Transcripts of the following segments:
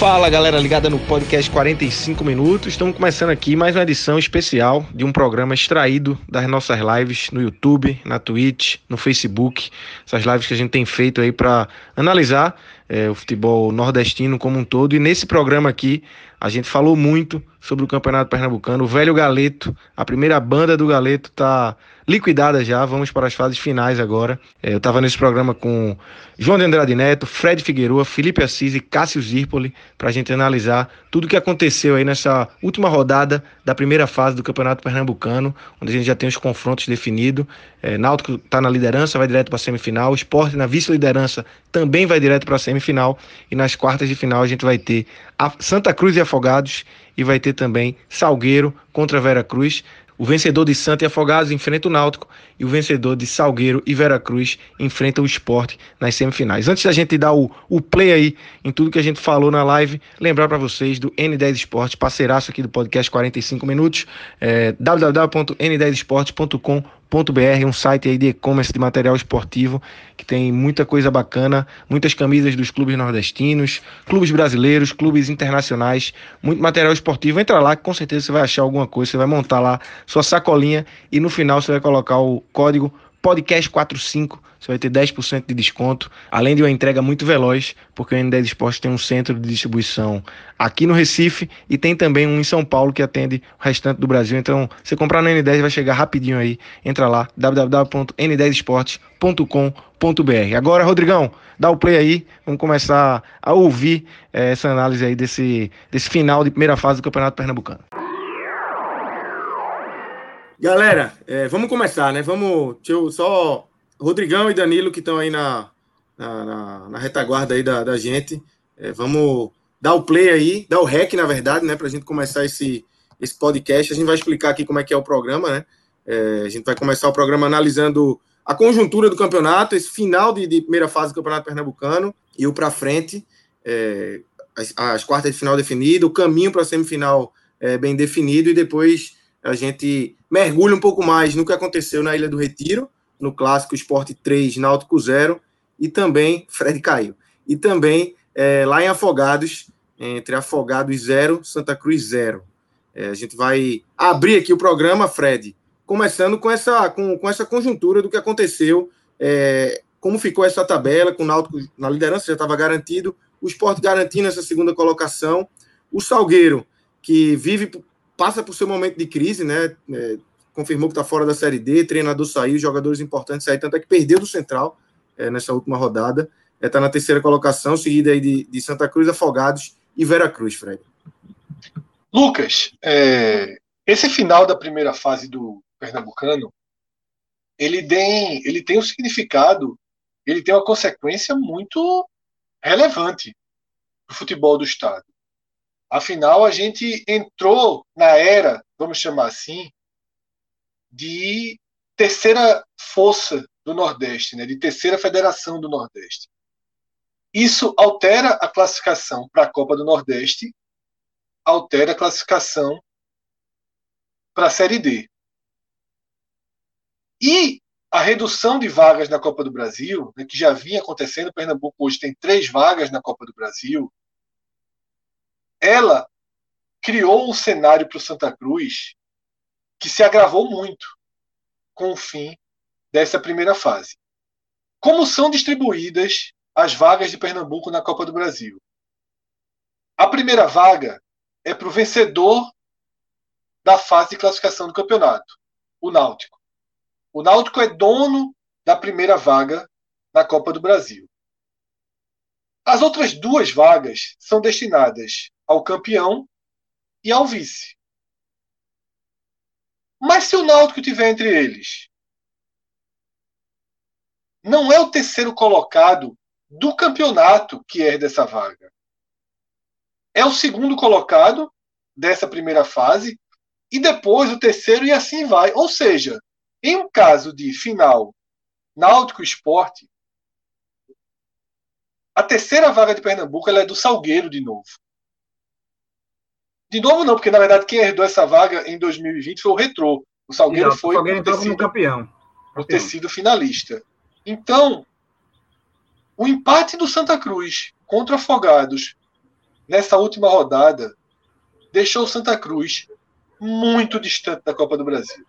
Fala galera ligada no podcast 45 minutos. Estamos começando aqui mais uma edição especial de um programa extraído das nossas lives no YouTube, na Twitch, no Facebook. Essas lives que a gente tem feito aí para analisar é, o futebol nordestino como um todo. E nesse programa aqui a gente falou muito sobre o Campeonato Pernambucano. O velho Galeto, a primeira banda do Galeto está liquidada já. Vamos para as fases finais agora. É, eu estava nesse programa com João de Andrade Neto, Fred Figueroa, Felipe Assis e Cássio Zirpoli para a gente analisar tudo o que aconteceu aí nessa última rodada da primeira fase do Campeonato Pernambucano, onde a gente já tem os confrontos definidos. É, Náutico está na liderança, vai direto para a semifinal. O Sport na vice-liderança também vai direto para a semifinal. E nas quartas de final a gente vai ter Santa Cruz e Afogados e vai ter também Salgueiro contra Vera Cruz. O vencedor de Santa e Afogados enfrenta o Náutico e o vencedor de Salgueiro e Veracruz enfrenta o Esporte nas semifinais. Antes da gente dar o, o play aí em tudo que a gente falou na live, lembrar para vocês do N10 Esporte, parceiraço aqui do podcast 45 minutos, é, www.n10esporte.com.br .br, um site aí de e-commerce de material esportivo que tem muita coisa bacana, muitas camisas dos clubes nordestinos, clubes brasileiros, clubes internacionais, muito material esportivo. Entra lá que com certeza você vai achar alguma coisa, você vai montar lá sua sacolinha e no final você vai colocar o código podcast45 você vai ter 10% de desconto, além de uma entrega muito veloz, porque o N10 Esportes tem um centro de distribuição aqui no Recife e tem também um em São Paulo que atende o restante do Brasil. Então, você comprar no N10 vai chegar rapidinho aí. Entra lá, www.n10esportes.com.br. Agora, Rodrigão, dá o play aí, vamos começar a ouvir é, essa análise aí desse, desse final de primeira fase do Campeonato Pernambucano. Galera, é, vamos começar, né? Vamos. Deixa eu só Rodrigão e Danilo, que estão aí na, na, na, na, retaguarda aí da, da gente. É, vamos dar o play aí, dar o rec, na verdade, né? Para a gente começar esse, esse podcast. A gente vai explicar aqui como é que é o programa, né? É, a gente vai começar o programa analisando a conjuntura do campeonato, esse final de, de primeira fase do Campeonato Pernambucano e o para frente, é, as, as, quartas de final definido, o caminho para a semifinal é, bem definido e depois a gente mergulha um pouco mais no que aconteceu na Ilha do Retiro, no clássico Esporte 3, Náutico 0, e também, Fred caiu, e também é, lá em Afogados, entre Afogados 0, Santa Cruz 0. É, a gente vai abrir aqui o programa, Fred, começando com essa, com, com essa conjuntura do que aconteceu, é, como ficou essa tabela, com o Náutico na liderança, já estava garantido, o Esporte garantindo essa segunda colocação, o Salgueiro, que vive, passa por seu momento de crise, né? É, confirmou que está fora da Série D, treinador saiu, jogadores importantes saíram, tanto é que perdeu do Central é, nessa última rodada. Está é, tá na terceira colocação, seguida aí de, de Santa Cruz, Afogados e Veracruz, Fred. Lucas, é, esse final da primeira fase do Pernambucano, ele tem, ele tem um significado, ele tem uma consequência muito relevante para o futebol do Estado. Afinal, a gente entrou na era, vamos chamar assim, de terceira força do Nordeste, né, de terceira federação do Nordeste. Isso altera a classificação para a Copa do Nordeste, altera a classificação para a Série D. E a redução de vagas na Copa do Brasil, né, que já vinha acontecendo, Pernambuco hoje tem três vagas na Copa do Brasil, ela criou um cenário para o Santa Cruz que se agravou muito com o fim dessa primeira fase. Como são distribuídas as vagas de Pernambuco na Copa do Brasil? A primeira vaga é para o vencedor da fase de classificação do campeonato, o Náutico. O Náutico é dono da primeira vaga na Copa do Brasil. As outras duas vagas são destinadas ao campeão e ao vice. Mas se o Náutico tiver entre eles, não é o terceiro colocado do campeonato que é dessa vaga. É o segundo colocado dessa primeira fase e depois o terceiro e assim vai. Ou seja, em um caso de final Náutico Esporte, a terceira vaga de Pernambuco é do Salgueiro de novo. De novo não, porque na verdade quem herdou essa vaga em 2020 foi o Retrô. O Salgueiro não, foi o Salgueiro por, ter sido, campeão. por ter sido finalista. Então, o empate do Santa Cruz contra Afogados nessa última rodada deixou o Santa Cruz muito distante da Copa do Brasil.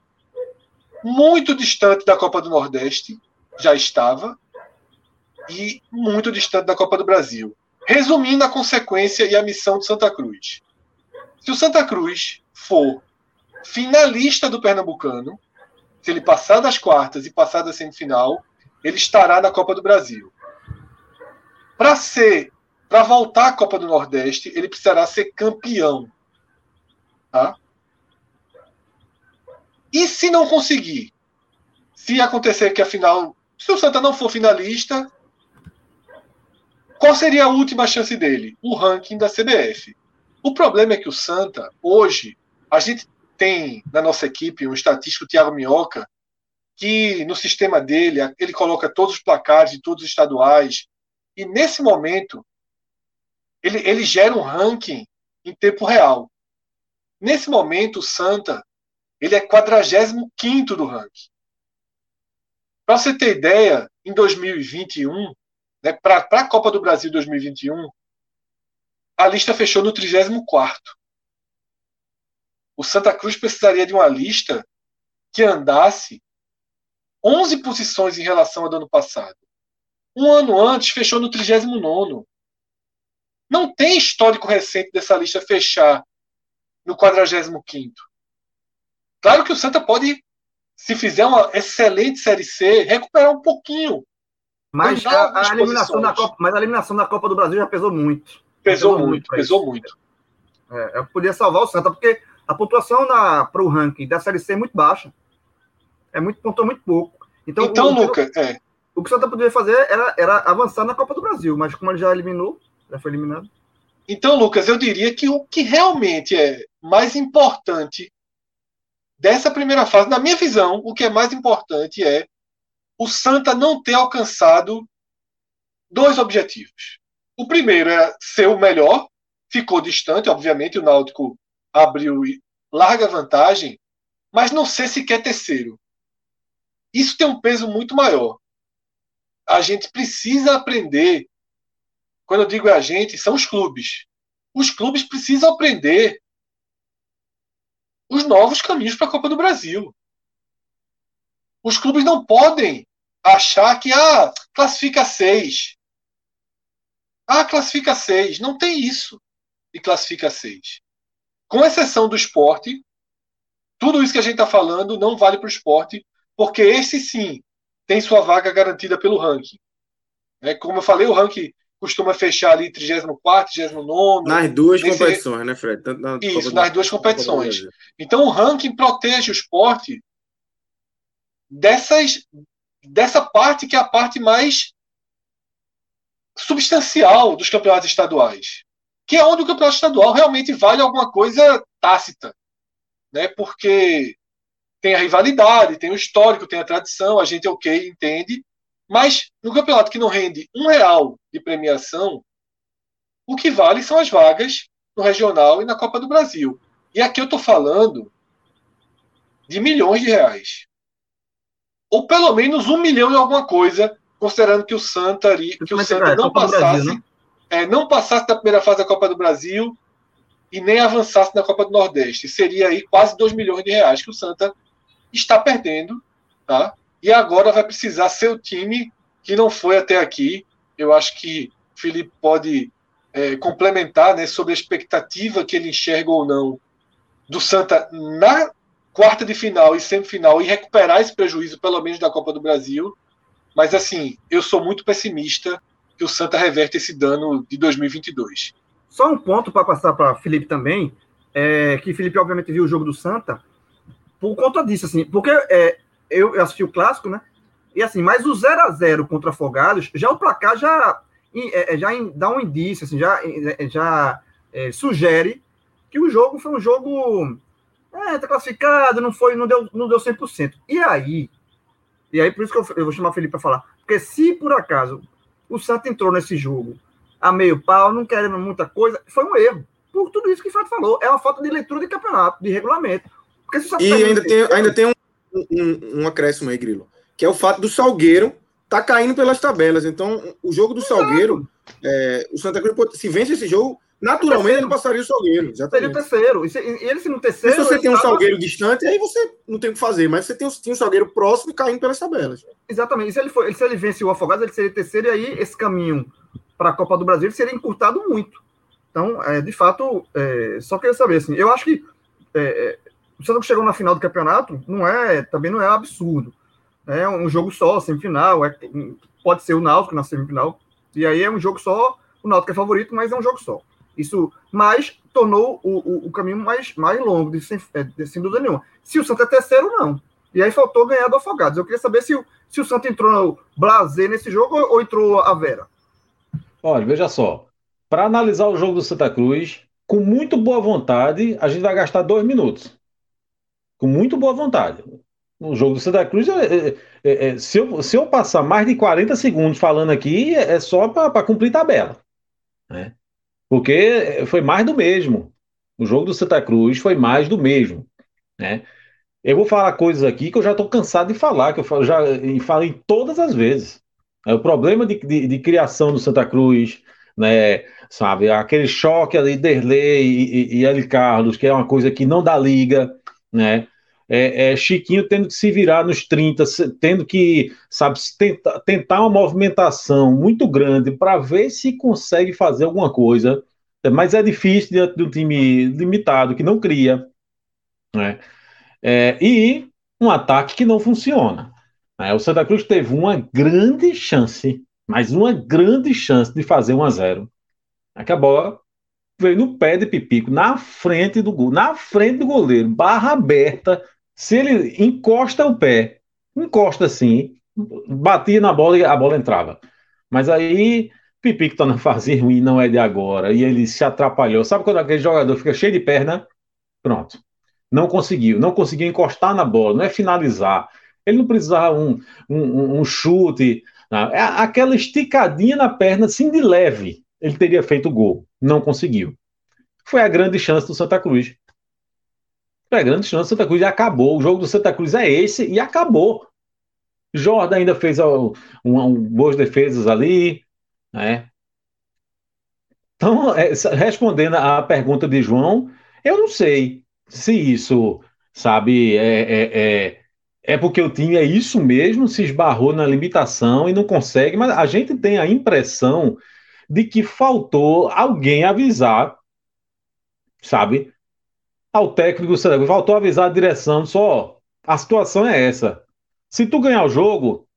Muito distante da Copa do Nordeste, já estava, e muito distante da Copa do Brasil. Resumindo a consequência e a missão de Santa Cruz. Se o Santa Cruz for finalista do Pernambucano, se ele passar das quartas e passar da semifinal, ele estará na Copa do Brasil. Para ser, para voltar à Copa do Nordeste, ele precisará ser campeão. Tá? E se não conseguir? Se acontecer que a final, se o Santa não for finalista, qual seria a última chance dele? O ranking da CBF. O problema é que o Santa, hoje, a gente tem na nossa equipe um estatístico, Thiago Minhoca, que no sistema dele, ele coloca todos os placares de todos os estaduais, e nesse momento, ele, ele gera um ranking em tempo real. Nesse momento, o Santa ele é 45 do ranking. Para você ter ideia, em 2021, né, para a Copa do Brasil 2021, a lista fechou no 34. O Santa Cruz precisaria de uma lista que andasse 11 posições em relação ao do ano passado. Um ano antes, fechou no 39. Não tem histórico recente dessa lista fechar no 45. Claro que o Santa pode, se fizer uma excelente Série C, recuperar um pouquinho. Mas a, a eliminação da Copa, mas a eliminação da Copa do Brasil já pesou muito. Pesou, pesou muito, pesou muito. É, eu podia salvar o Santa, porque a pontuação para o ranking da Série C é muito baixa. É muito, pontuou muito pouco. Então, então o, Luca, é. o que o Santa poderia fazer era, era avançar na Copa do Brasil, mas como ele já eliminou, já foi eliminado. Então, Lucas, eu diria que o que realmente é mais importante dessa primeira fase, na minha visão, o que é mais importante é o Santa não ter alcançado dois objetivos. O primeiro é ser o melhor, ficou distante, obviamente, o Náutico abriu larga vantagem, mas não ser sequer terceiro. Isso tem um peso muito maior. A gente precisa aprender. Quando eu digo a gente, são os clubes. Os clubes precisam aprender os novos caminhos para a Copa do Brasil. Os clubes não podem achar que ah, classifica seis. Ah, classifica seis. Não tem isso de classifica seis. Com exceção do esporte, tudo isso que a gente está falando não vale para o esporte, porque esse sim tem sua vaga garantida pelo ranking. É, como eu falei, o ranking costuma fechar ali 34, 39. Nas duas nesse... competições, né, Fred? Na isso, nas duas competições. Então o ranking protege o esporte dessas, dessa parte que é a parte mais substancial dos campeonatos estaduais, que é onde o campeonato estadual realmente vale alguma coisa tácita, né? Porque tem a rivalidade, tem o histórico, tem a tradição, a gente ok entende, mas no campeonato que não rende um real de premiação, o que vale são as vagas no regional e na Copa do Brasil. E aqui eu estou falando de milhões de reais. Ou pelo menos um milhão e alguma coisa considerando que o Santa, que o Santa não passasse, Brasil, né? é, não passasse da primeira fase da Copa do Brasil e nem avançasse na Copa do Nordeste. Seria aí quase 2 milhões de reais que o Santa está perdendo, tá? E agora vai precisar ser o time que não foi até aqui. Eu acho que o Felipe pode é, complementar né, sobre a expectativa que ele enxerga ou não do Santa na quarta de final e semifinal e recuperar esse prejuízo, pelo menos da Copa do Brasil. Mas assim, eu sou muito pessimista que o Santa reverte esse dano de 2022. Só um ponto para passar para Felipe também, é que Felipe obviamente viu o jogo do Santa por conta disso, assim, porque é, eu, assisti o clássico, né? E assim, mas o 0 a 0 contra Afogados, já o placar já, é, já dá um indício, assim, já, é, já é, sugere que o jogo foi um jogo. É, tá classificado, não foi, não deu, não deu 100%. E aí, e aí por isso que eu, eu vou chamar o Felipe para falar, porque se por acaso o Santos entrou nesse jogo a meio pau, não querendo muita coisa, foi um erro. Por tudo isso que o Fato falou, é uma falta de leitura de campeonato, de regulamento. e ainda tem, ainda tem um, um, um acréscimo aí, Grilo que é o fato do Salgueiro tá caindo pelas tabelas. Então, o jogo do Salgueiro, é, o Santa Cruz, se vence esse jogo, naturalmente ele passaria o Salgueiro. Seria o terceiro. E, se, e ele, se no terceiro. E se você tem um tava... Salgueiro distante, aí você não tem o que fazer. Mas você tem um, tem um Salgueiro próximo e caindo pelas tabelas. Exatamente. E se ele, for, se ele vence o Afogados, ele seria terceiro, e aí esse caminho para a Copa do Brasil seria encurtado muito. Então, é, de fato, é, só queria saber, assim, eu acho que é, é o Santa chegou na final do campeonato, não é, também não é absurdo é um jogo só, semifinal, é, pode ser o Náutico na semifinal, e aí é um jogo só, o Náutico é favorito, mas é um jogo só. Isso, mas tornou o, o, o caminho mais, mais longo, de, sem, é, de, sem dúvida nenhuma. Se o Santos é terceiro, não. E aí faltou ganhar do Afogados. Eu queria saber se, se o Santos entrou no Blazer nesse jogo ou, ou entrou a Vera. Olha, veja só. Para analisar o jogo do Santa Cruz, com muito boa vontade, a gente vai gastar dois minutos. Com muito boa vontade no jogo do Santa Cruz, é, é, é, é, se, eu, se eu passar mais de 40 segundos falando aqui, é, é só para cumprir tabela. Né? Porque foi mais do mesmo. O jogo do Santa Cruz foi mais do mesmo. Né? Eu vou falar coisas aqui que eu já estou cansado de falar, que eu já falei todas as vezes. É o problema de, de, de, criação do Santa Cruz, né? Sabe, aquele choque ali, Derlei e, e, e L. Carlos, que é uma coisa que não dá liga, né? É, é, Chiquinho tendo que se virar nos 30, tendo que, sabe, tentar, tentar uma movimentação muito grande para ver se consegue fazer alguma coisa. Mas é difícil diante de um time limitado, que não cria. Né? É, e um ataque que não funciona. Né? O Santa Cruz teve uma grande chance, mas uma grande chance de fazer 1 a 0 é que a bola veio no pé de Pipico, na frente do gol, na frente do goleiro, barra aberta, se ele encosta o pé, encosta assim, batia na bola e a bola entrava. Mas aí, Pipico tá na fase ruim, não é de agora, e ele se atrapalhou. Sabe quando aquele jogador fica cheio de perna? Pronto. Não conseguiu, não conseguiu encostar na bola, não é finalizar. Ele não precisava um, um, um chute, não. é aquela esticadinha na perna, assim de leve. Ele teria feito o gol, não conseguiu. Foi a grande chance do Santa Cruz é grande chance, Santa Cruz acabou. O jogo do Santa Cruz é esse e acabou. Jordan ainda fez um, um, boas defesas ali, né? Então, é, respondendo à pergunta de João, eu não sei se isso, sabe, é, é, é, é porque o time é isso mesmo, se esbarrou na limitação e não consegue, mas a gente tem a impressão de que faltou alguém avisar, sabe, ao técnico do Cruz. Faltou avisar a direção, só a situação é essa. Se tu ganhar o jogo,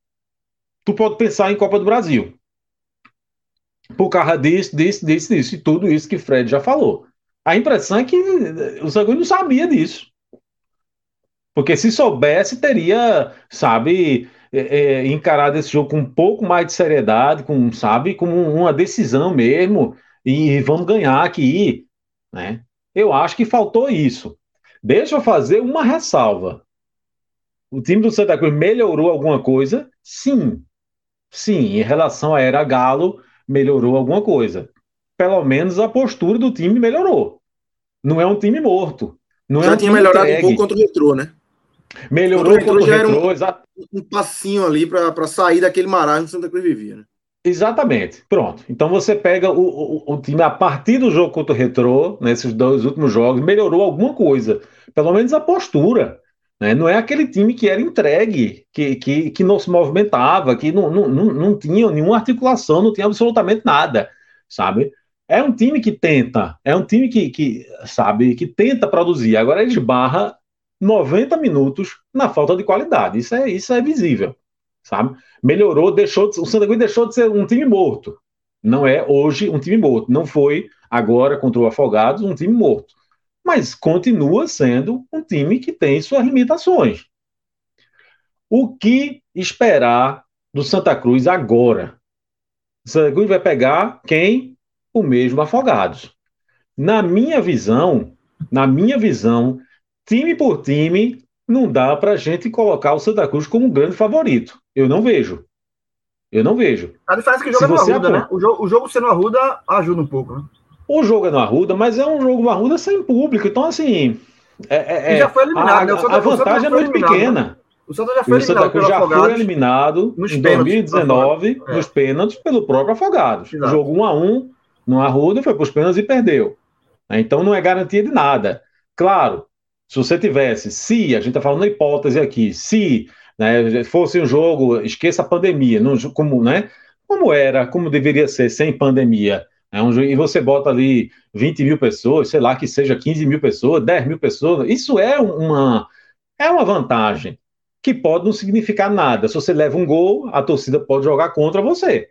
tu pode pensar em Copa do Brasil. Por causa disso, disso, disso, disso, e tudo isso que Fred já falou. A impressão é que o Santa Cruz não sabia disso. Porque se soubesse, teria, sabe, é, é, encarado esse jogo com um pouco mais de seriedade, com, sabe, como uma decisão mesmo, e vamos ganhar aqui, né? Eu acho que faltou isso. Deixa eu fazer uma ressalva. O time do Santa Cruz melhorou alguma coisa? Sim. Sim, em relação à era Galo, melhorou alguma coisa. Pelo menos a postura do time melhorou. Não é um time morto. Não já é um tinha melhorado entregue. um pouco contra o Retrô, né? Melhorou contra o Retrô, já retrô, era um, um passinho ali para sair daquele marasmo que o Santa Cruz vivia, né? Exatamente, pronto. Então você pega o, o, o, time a partir do jogo contra o Retrô, nesses dois últimos jogos, melhorou alguma coisa, pelo menos a postura. Né? Não é aquele time que era entregue, que, que, que não se movimentava, que não, não, não, não tinha nenhuma articulação, não tinha absolutamente nada, sabe? É um time que tenta, é um time que, que sabe, que tenta produzir. Agora ele esbarra 90 minutos na falta de qualidade. Isso é, isso é visível. Sabe? Melhorou, deixou de, o Santa Cruz deixou de ser um time morto. Não é hoje um time morto. Não foi agora contra o Afogados um time morto. Mas continua sendo um time que tem suas limitações. O que esperar do Santa Cruz agora? O Santa Cruz vai pegar quem? O mesmo Afogados. Na minha visão, na minha visão, time por time, não dá para a gente colocar o Santa Cruz como um grande favorito. Eu não vejo. Eu não vejo. A diferença é que o jogo Se é no Arruda, né? O jogo, o jogo sendo Arruda ajuda um pouco, né? O jogo é no Arruda, mas é um jogo no Arruda sem público. Então, assim. É, é, já foi eliminado, a, né? a vantagem é muito pequena. Né? O Santa já foi eliminado. O Santa já foi eliminado em 2019 é. nos pênaltis pelo próprio Afogados. Exato. Jogo 1 a 1 no Arruda, foi para os pênaltis e perdeu. Então não é garantia de nada. Claro, se você tivesse, se, a gente está falando hipótese aqui, se né, fosse um jogo, esqueça a pandemia, não, como, né, como era, como deveria ser sem pandemia, é um, e você bota ali 20 mil pessoas, sei lá, que seja 15 mil pessoas, 10 mil pessoas, isso é uma, é uma vantagem que pode não significar nada. Se você leva um gol, a torcida pode jogar contra você.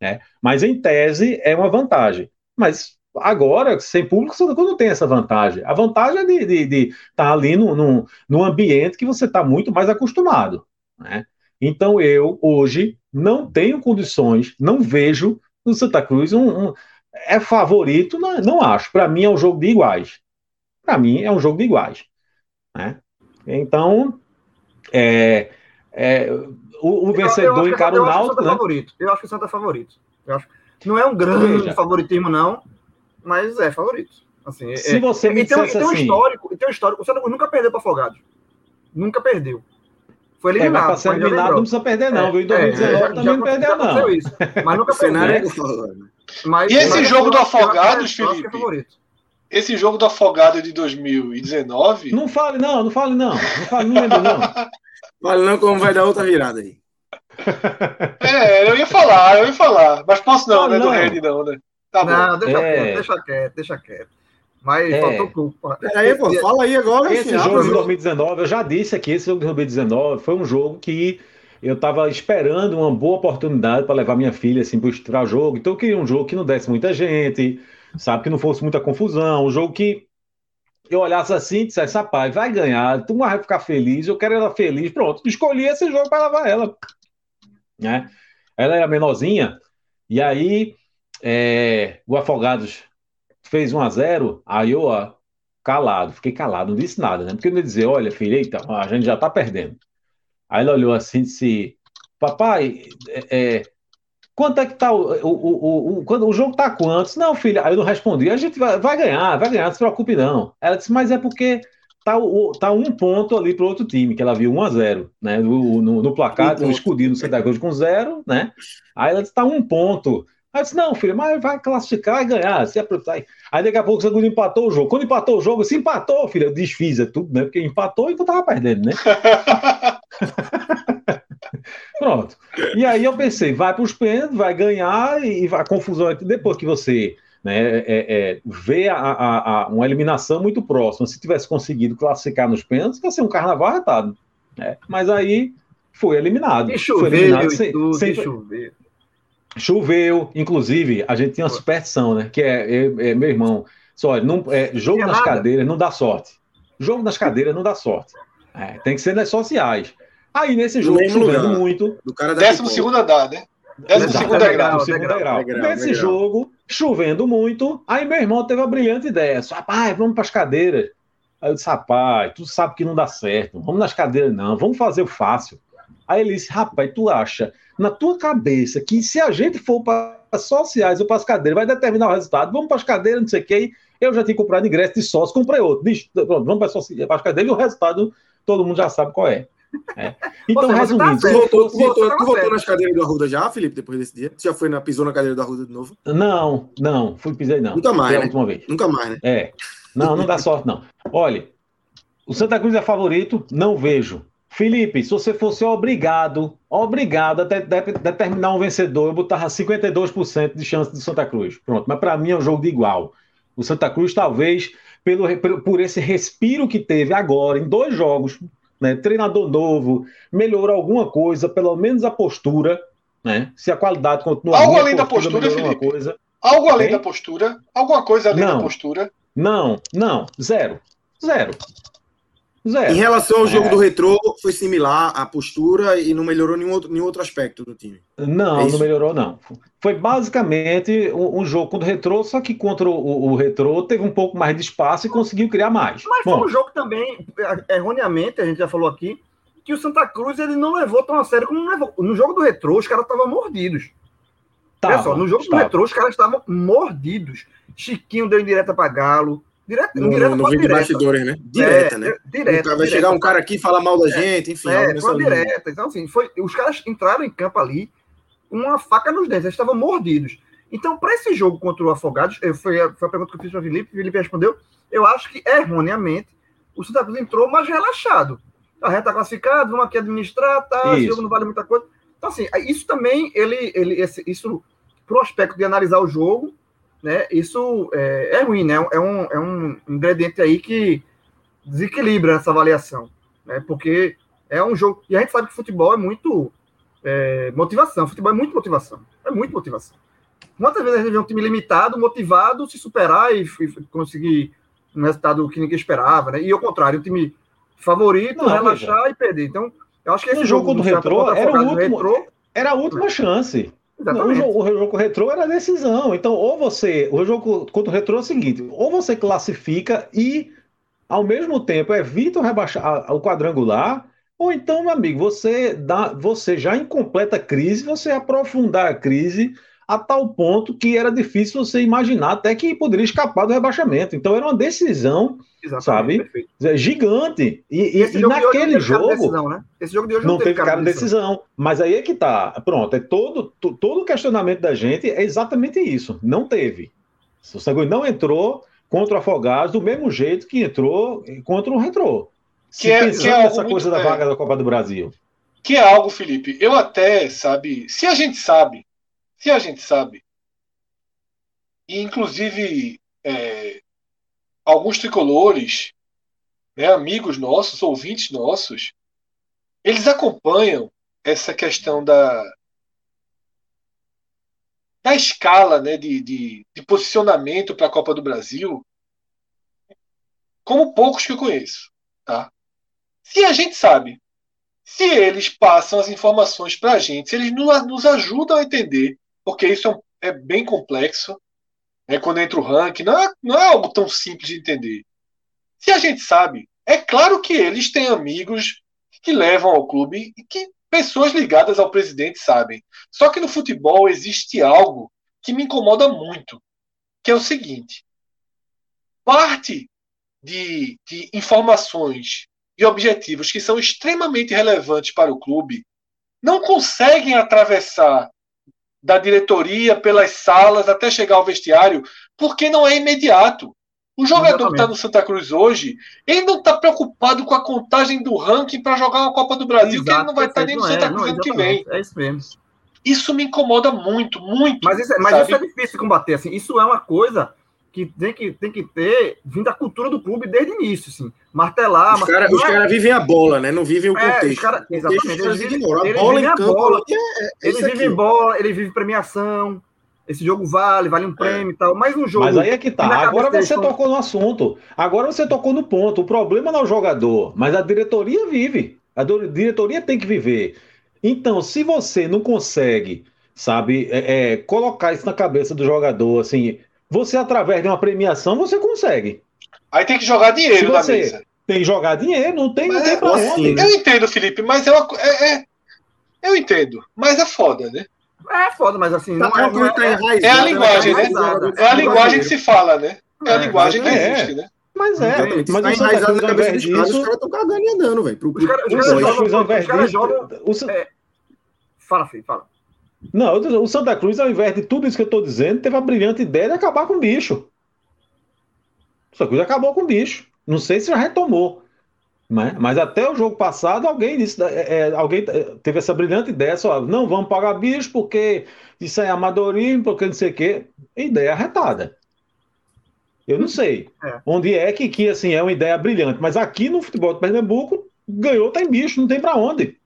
Né? Mas em tese é uma vantagem. Mas agora, sem público, você não tem essa vantagem. A vantagem é de estar de, de tá ali no, no, no, ambiente que você está muito mais acostumado. Né? Então eu, hoje, não tenho condições, não vejo no Santa Cruz um, um é favorito? Não, não acho. Para mim é um jogo de iguais. Para mim é um jogo de iguais. Né? Então, é, é, o, o vencedor encara o Náutico. Né? Favorito. Eu acho que o Santa é favorito. Eu acho, não é um grande Veja. favoritismo, não, mas é favorito. Assim, é, Se você me então, então, assim... histórico, tem um histórico. O Santa nunca perdeu para Afogados. Nunca perdeu. Foi eliminado. É, mas para ser eliminado não precisa perder, não. É, viu? Em 2019 é, também não perdeu, não. Isso, mas nunca perdeu. Mas, e esse jogo do Afogados, Felipe? Esse jogo do Afogado de 2019. Não fale, não, não fale, não. Não fale, não lembro, não. fale não, como vai dar outra virada aí. É, eu ia falar, eu ia falar. Mas posso não, né? Não. Do Red, não, né? Tá não, bom. deixa é. quieto, deixa quieto, deixa quieto. Mas é. faltou culpa. Aí, pô, fala aí agora. Esse jogo de 2019, eu já disse aqui, esse jogo de 2019 foi um jogo que eu estava esperando uma boa oportunidade para levar minha filha assim para o jogo. Então eu queria um jogo que não desse muita gente, sabe, que não fosse muita confusão, um jogo que eu olhasse assim e dissesse, rapaz, vai ganhar, tu vai ficar feliz, eu quero ela feliz, pronto, escolhi esse jogo para levar ela, né? Ela era menorzinha, e aí é, o Afogados fez 1 a 0 aí eu, ó, calado, fiquei calado, não disse nada, né? Porque eu não ia dizer, olha, filha, eita, a gente já tá perdendo. Aí ela olhou assim e disse: Papai, é, é, quanto é que tá o, o, o, o, quando, o jogo tá quantos? Não, filha. Aí eu não respondi: A gente vai, vai ganhar, vai ganhar, não se preocupe não. Ela disse: Mas é porque tá, o, tá um ponto ali para outro time, que ela viu 1 a 0 né? No, no, no placar, um escudinho no Santa Cruz com zero, né? Aí ela disse: Tá um ponto. Aí eu disse, não, filho, mas vai classificar e ganhar. Se aproveitar. Aí daqui a pouco o Santos empatou o jogo. Quando empatou o jogo, se empatou, filho, eu desfiz é tudo, né? Porque empatou e eu tava perdendo, né? Pronto. E aí eu pensei, vai para os pênaltis, vai ganhar e a confusão depois que você né, é, é, vê a, a, a, uma eliminação muito próxima. Se tivesse conseguido classificar nos pênaltis, ia ser um carnaval arretado. Né? Mas aí foi eliminado. E choveu, foi eliminado sem, tudo, sem... choveu. Choveu, inclusive, a gente tinha uma superstição, né? Que é, é, é meu irmão, só, não, é, jogo nas cadeiras não dá sorte. Jogo nas cadeiras não dá sorte. É, tem que ser nas sociais. Aí nesse jogo, chovendo muito. Do cara décimo segundo andar, né? Décimo segundo degrau. Segundo degrau. Nesse jogo, chovendo muito, aí meu irmão teve a brilhante ideia. Rapaz, vamos para as cadeiras. Aí eu disse, rapaz, tu sabe que não dá certo. Vamos nas cadeiras, não. Vamos fazer o fácil. Aí ele disse, rapaz, tu acha na tua cabeça que se a gente for para as sociais ou para as cadeiras, vai determinar o resultado. Vamos para as cadeiras, não sei o quê. Eu já tinha comprado ingresso de sócio, comprei outro. Diz, pronto, vamos para as cadeiras e o resultado todo mundo já sabe qual é. É. Então, Você, resumindo. Tá tu voltou, tu voltou, tu voltou nas cadeiras do Arruda já, Felipe, depois desse dia? Você já foi na, pisou na cadeira do Arruda de novo? Não, não, fui pisei não. Nunca mais. Foi a né? última vez. Nunca mais, né? É. Não, não dá sorte, não. Olha, o Santa Cruz é favorito, não vejo. Felipe, se você fosse obrigado, obrigado a de, de, determinar um vencedor, eu botava 52% de chance de Santa Cruz. Pronto, mas para mim é um jogo de igual. O Santa Cruz, talvez, pelo, por esse respiro que teve agora, em dois jogos, né? Treinador novo, melhorou alguma coisa, pelo menos a postura, né? Se a qualidade continua Algo além da postura, Felipe? coisa. Algo além da postura? Alguma coisa além Não. da postura? Não, não, zero. Zero. Zero. Em relação ao jogo É. do retrô, foi similar a postura e não melhorou nenhum outro, nenhum outro aspecto do time. Não, É não melhorou, não. Foi basicamente um, um jogo contra o Retrô, só que contra o, o Retrô teve um pouco mais de espaço e conseguiu criar mais. Mas Bom, foi um jogo também, erroneamente, a gente já falou aqui, que o Santa Cruz ele não levou tão a sério como levou. No jogo do retrô, os caras estavam mordidos. Olha tava, só, no jogo do tava. retrô, os caras estavam mordidos. Chiquinho deu indireta pra Galo. Direto, No, indireta no, no de bastidores, né? Direta, É, né? Direta. vai direta. chegar um cara aqui e falar mal da gente, enfim. É, foi linha. direta. Então, assim, foi, os caras entraram em campo ali com uma faca nos dentes, eles estavam mordidos. Então, para esse jogo contra o Afogados, eu- foi, a- foi a pergunta que eu fiz para o Felipe, o Felipe respondeu. Eu acho que, erroneamente, o Santa Cruz entrou mais relaxado. A reta classificado, vamos aqui administrar, tá, Isso. jogo não vale muita coisa. Então, assim, isso também, ele, ele esse, isso, pro aspecto de analisar o jogo, né, isso é, é ruim, né? É um, é um ingrediente aí que desequilibra essa avaliação, né? Porque é um jogo. E a gente sabe que futebol é muito é, motivação. Futebol é muito motivação. É muito motivação. Quantas vezes a gente vê um time limitado, motivado, se superar e, e conseguir um resultado que ninguém esperava, né? E ao contrário, um time favorito, Não, relaxar e perder. Então, eu acho que esse jogo do contra o Santa Retrô, era o último- Retrô, Era a última chance. O jogo, o jogo retrô era decisão. Então, ou você. O jogo contra o retrô é o seguinte: ou você classifica e, ao mesmo tempo, evita o, rebaixar, o quadrangular, ou então, meu amigo, você dá. Você já em completa crise, você aprofundar a crise a tal ponto que era difícil você imaginar até que poderia escapar do rebaixamento. Então, era uma decisão Exatamente, sabe? perfeito. é, gigante. E, e- esse e jogo de hoje não naquele teve cara de jogo. decisão, né? Esse jogo de hoje Não teve cara de decisão. Mas aí é que tá. Pronto, é todo, to- todo o questionamento da gente é exatamente isso. Não teve. O Sagui não entrou contra o Afogados do mesmo jeito que entrou contra o Retrô. Se Que é- que é muito- coisa da é. vaga da Copa do Brasil. Que é algo, Felipe, eu até, sabe, se a gente sabe, se a gente sabe, e inclusive é, alguns tricolores, né, amigos nossos, ouvintes nossos, eles acompanham essa questão da da escala né, de, de, de posicionamento para a Copa do Brasil como poucos que eu conheço. Tá? Se a gente sabe se eles passam as informações para a gente, se eles nos, nos ajudam a entender, porque isso é, bem complexo, né, quando entra o ranking, não é, não é algo tão simples de entender. Se a gente sabe, é claro que eles têm amigos que levam ao clube e que pessoas ligadas ao presidente sabem. Só que no futebol existe algo que me incomoda muito, que é o seguinte: parte de, de informações e objetivos que são extremamente relevantes para o clube não conseguem atravessar da diretoria pelas salas até chegar ao vestiário porque não é imediato. O jogador que está no Santa Cruz hoje, ele não está preocupado com a contagem do ranking para jogar uma Copa do Brasil, que ele não vai estar nem no perfeito, Santa Cruz é, ano que vem. É isso mesmo. Isso me incomoda muito, muito. Mas, isso é, mas isso é difícil de combater. Assim, isso é uma coisa que tem que, tem que ter vindo da cultura do clube desde o início. Assim. Martelar. Os caras é- cara vivem a bola, né? Não vivem o É, contexto. os cara- contexto exatamente, eles vivem- ignoram. A eles bola vivem em a campo bola. é, é Ele vive aqui. bola, ele vive premiação. Esse jogo vale, vale um prêmio e tal. Mas um jogo. Mas aí é que tá. Agora você tocou no assunto. Agora você tocou no ponto. O problema não é o jogador, mas a diretoria vive. A diretoria tem que viver. Então, se você não consegue, sabe, é, é, colocar isso na cabeça do jogador, assim, você através de uma premiação, você consegue. Aí tem que jogar dinheiro na mesa. Tem que jogar dinheiro, não tem, não tem é pra assim, onde. né? Eu entendo, Felipe, mas é uma é, é- eu entendo, mas é foda, né? É foda, mas assim. Não, Não, é é, tá É a linguagem, né? É a linguagem que se fala, né? É a É, linguagem que é. existe, né? Mas é. Exatamente. Mas Tá o Santa enraizado Cruz, ao invés os caras estão cagando e andando, velho. Pro, Os caras- jogam- Fala, filho, fala. Não, o Santa Cruz, ao invés de tudo isso que eu estou dizendo, teve a brilhante ideia de acabar com o bicho. O Santa Cruz acabou com o bicho. Não sei se já retomou. Né? Mas até o jogo passado, alguém disse, é, é, alguém é, teve essa brilhante ideia, só, não vamos pagar bicho porque isso é amadorismo, porque não sei o quê. Ideia arretada. Eu não sei É. onde é que, que assim, é uma ideia brilhante, mas aqui no futebol de Pernambuco ganhou, tem bicho, não tem para onde.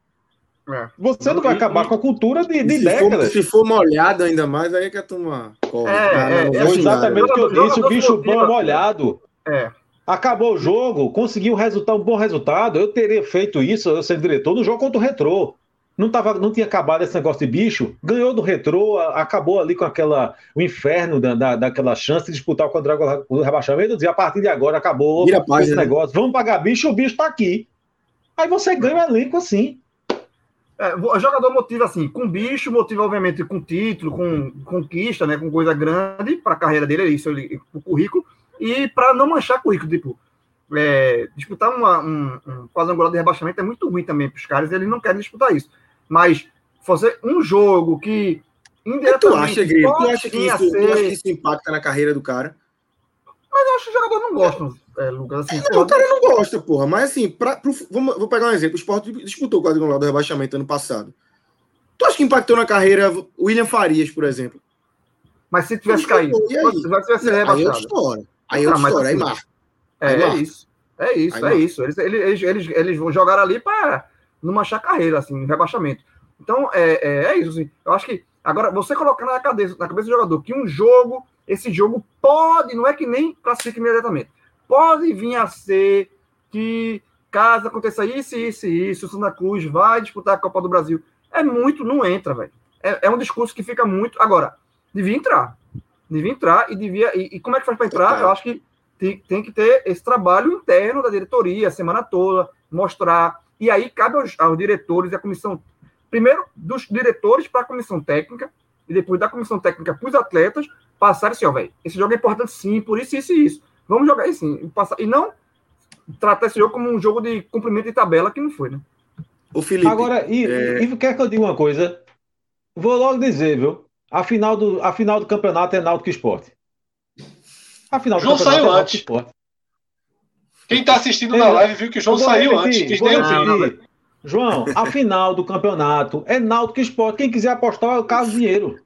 É. Você não vai acabar com a cultura de, de se décadas. For, se for molhado ainda mais, aí é que a turma corre. É, tá? é, é exatamente o que eu disse, o bicho bom molhado. É. Acabou o jogo, conseguiu um resultado, um bom resultado. Eu teria feito isso, eu sendo diretor, no jogo contra o Retrô. Não, tava, não tinha acabado esse negócio de bicho, ganhou do Retrô, acabou ali com aquela, o inferno da, da, daquela chance de disputar o quadrangular do rebaixamento. E a partir de agora acabou esse né? negócio. Vamos pagar bicho, o bicho tá aqui. Aí você ganha o elenco assim. É, o jogador motiva assim, com bicho, motiva obviamente com título, com conquista, né, com coisa grande para a carreira dele, é isso, ele, o currículo, e para não manchar currículo, tipo, é, disputar uma, um, um quadrangular de rebaixamento é muito ruim também para os caras, eles não querem disputar isso. Mas fazer um jogo que indiretamente tu acha, tu acha que isso, ser... tu acha que isso impacta na carreira do cara? Mas eu acho que o jogador não gosta, é. Assim, não, o cara não gosta, porra. Mas assim, pra, pro, vamos, vou pegar um exemplo. O Sport disputou o quadrangular do rebaixamento ano passado. Tu acha que impactou na carreira William Farias, por exemplo? Mas se tivesse caído, se tivesse rebaixado. Aí é outra história. Aí é outra história, aí assim, marca. É, é isso. É isso, aí é isso. Eles, eles, eles, eles jogaram ali para não manchar carreira, assim, rebaixamento. Então, é, é, é, isso, assim. Eu acho que, agora, você colocar na cabeça, na cabeça do jogador que um jogo, esse jogo pode, não é que nem classifica imediatamente, pode vir a ser que, caso aconteça isso, isso e isso, o Santa Cruz vai disputar a Copa do Brasil. É muito, não entra, velho. É, é, um discurso que fica muito. Agora, devia entrar. Devia entrar e devia. E, e como é que faz para entrar? Eu acho que tem, tem que ter esse trabalho interno da diretoria, a semana toda, mostrar e aí cabe aos, aos diretores e à comissão, primeiro dos diretores para a comissão técnica, e depois da comissão técnica para os atletas, passarem assim, ó, velho, esse jogo é importante sim, por isso, isso e isso. Vamos jogar assim, e, passar, e não tratar esse jogo como um jogo de cumprimento de tabela, que não foi, né? O Felipe. Agora, e, é... e quer que eu diga uma coisa? Vou logo dizer, viu? A final do, a final do campeonato é Náutico Esporte. A final do João campeonato saiu é Náutico Esporte. Quem está assistindo na live viu que o João saiu repetir, antes. Quis nem João, a final do campeonato é Náutico Esporte. Quem quiser apostar, é o Carlos Dinheiro.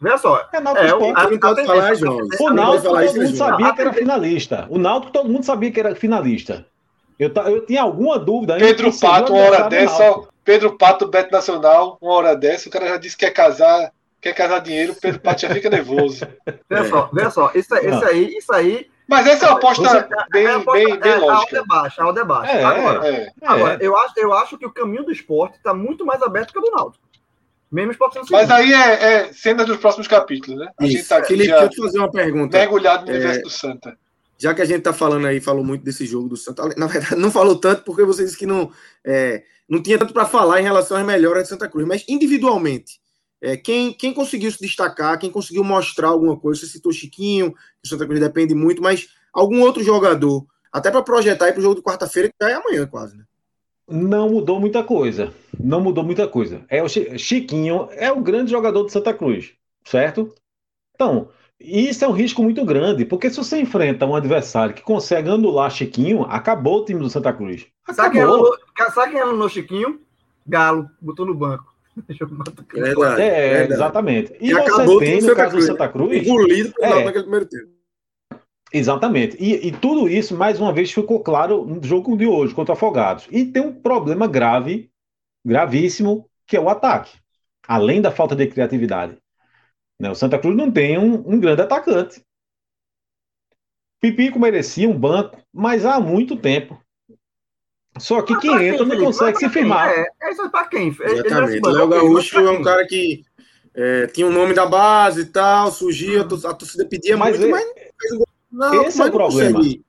Veja só. É Náutico é, Esporte. Não pode falar, João. O Náutico todo mundo sabia que era finalista. O Náutico todo mundo sabia que era finalista. Eu, eu tinha alguma dúvida. Pedro Pato, uma hora dessa, Pedro Pato, Beto Nacional, uma hora dessa, o cara já disse que quer casar, quer casar dinheiro, Pedro Pato já fica nervoso. Veja só, veja só, isso, isso aí, isso aí mas essa é uma aposta Você, bem, é aposta, bem, bem é, lógica. Alta baixa, alta baixa. É, agora, é, agora eu, acho, eu acho que o caminho do esporte está muito mais aberto que o do Náutico. Mesmo esporte Mas aí é, é cena dos próximos capítulos, né? A gente tá aqui Felipe, deixa eu te fazer uma pergunta. Mergulhado no universo do Santa. Já que a gente está falando aí, falou muito desse jogo do Santa. Na verdade, não falou tanto porque você disse que não, é, não tinha tanto para falar em relação às melhoras de Santa Cruz. Mas individualmente, é, quem, quem conseguiu se destacar, quem conseguiu mostrar alguma coisa, você citou Chiquinho, que o Santa Cruz depende muito, mas algum outro jogador, até para projetar para o jogo de quarta-feira, que já é amanhã quase, né? Não mudou muita coisa. Não mudou muita coisa. É o Chiquinho é o grande jogador do Santa Cruz, certo? Então, isso é um risco muito grande, porque se você enfrenta um adversário que consegue anular Chiquinho, acabou o time do Santa Cruz. Sabe quem, anulou, sabe quem anulou Chiquinho? Galo, botou no banco. É, verdade, é, verdade. exatamente. E, e você tem, no caso do Santa Cruz. Engolido é, naquele primeiro tempo. Exatamente. E, e, tudo isso, mais uma vez, ficou claro no jogo de hoje contra Afogados. E tem um problema grave, gravíssimo, que é o ataque. Além da falta de criatividade. Né? O Santa Cruz não tem um, um grande atacante. Pipico merecia um banco, mas há muito tempo. Só que quem entra quem, não consegue se firmar. É, é isso para quem? Exatamente. Léo Gaúcho é um cara que é, tinha o nome da base e tal, surgia, a torcida pedia mas muito, é, mas fez um não, Esse é o problema. Consegue.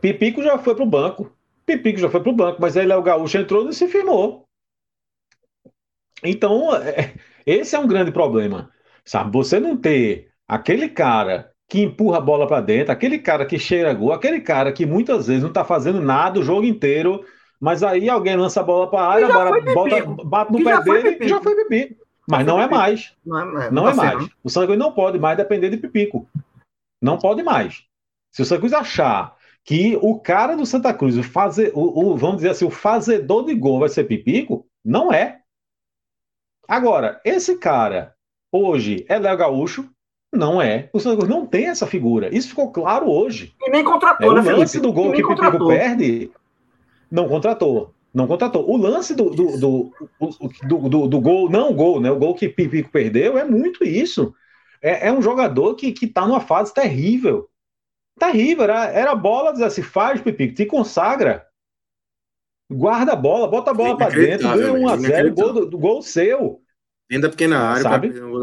Pipico já foi para o banco. Pipico já foi para o banco, mas aí Léo Gaúcho entrou e se firmou. Então, é, esse é um grande problema. Sabe? Você não ter aquele cara que empurra a bola para dentro, aquele cara que cheira gol, aquele cara que muitas vezes não está fazendo nada o jogo inteiro, mas aí alguém lança a bola para a área, bota, bate no que pé dele e já foi Pipico. Mas não é mais. Não é, não é mais. O Sangue não pode mais depender de Pipico. Não pode mais. Se o Santa Cruz achar que o cara do Santa Cruz, o, faze, o, o, vamos dizer assim, o fazedor de gol vai ser Pipico, não é. Agora, esse cara hoje é Léo Gaúcho? Não é. O Santa Cruz não tem essa figura. Isso ficou claro hoje. E nem contratou, é, né, O lance do gol que Pipico perde. Não contratou. Não contratou. O lance do, do, do, do, do, do gol, não o gol, né? O gol que Pipico perdeu é muito isso. É, é um jogador que, que tá numa fase terrível. Terrível. Era, era bola, dizer assim, faz, Pipico, te consagra. Guarda a bola, bota a bola para dentro, ganha 1 a 0 gol gol seu. Dentro da pequena área, sabe? Um.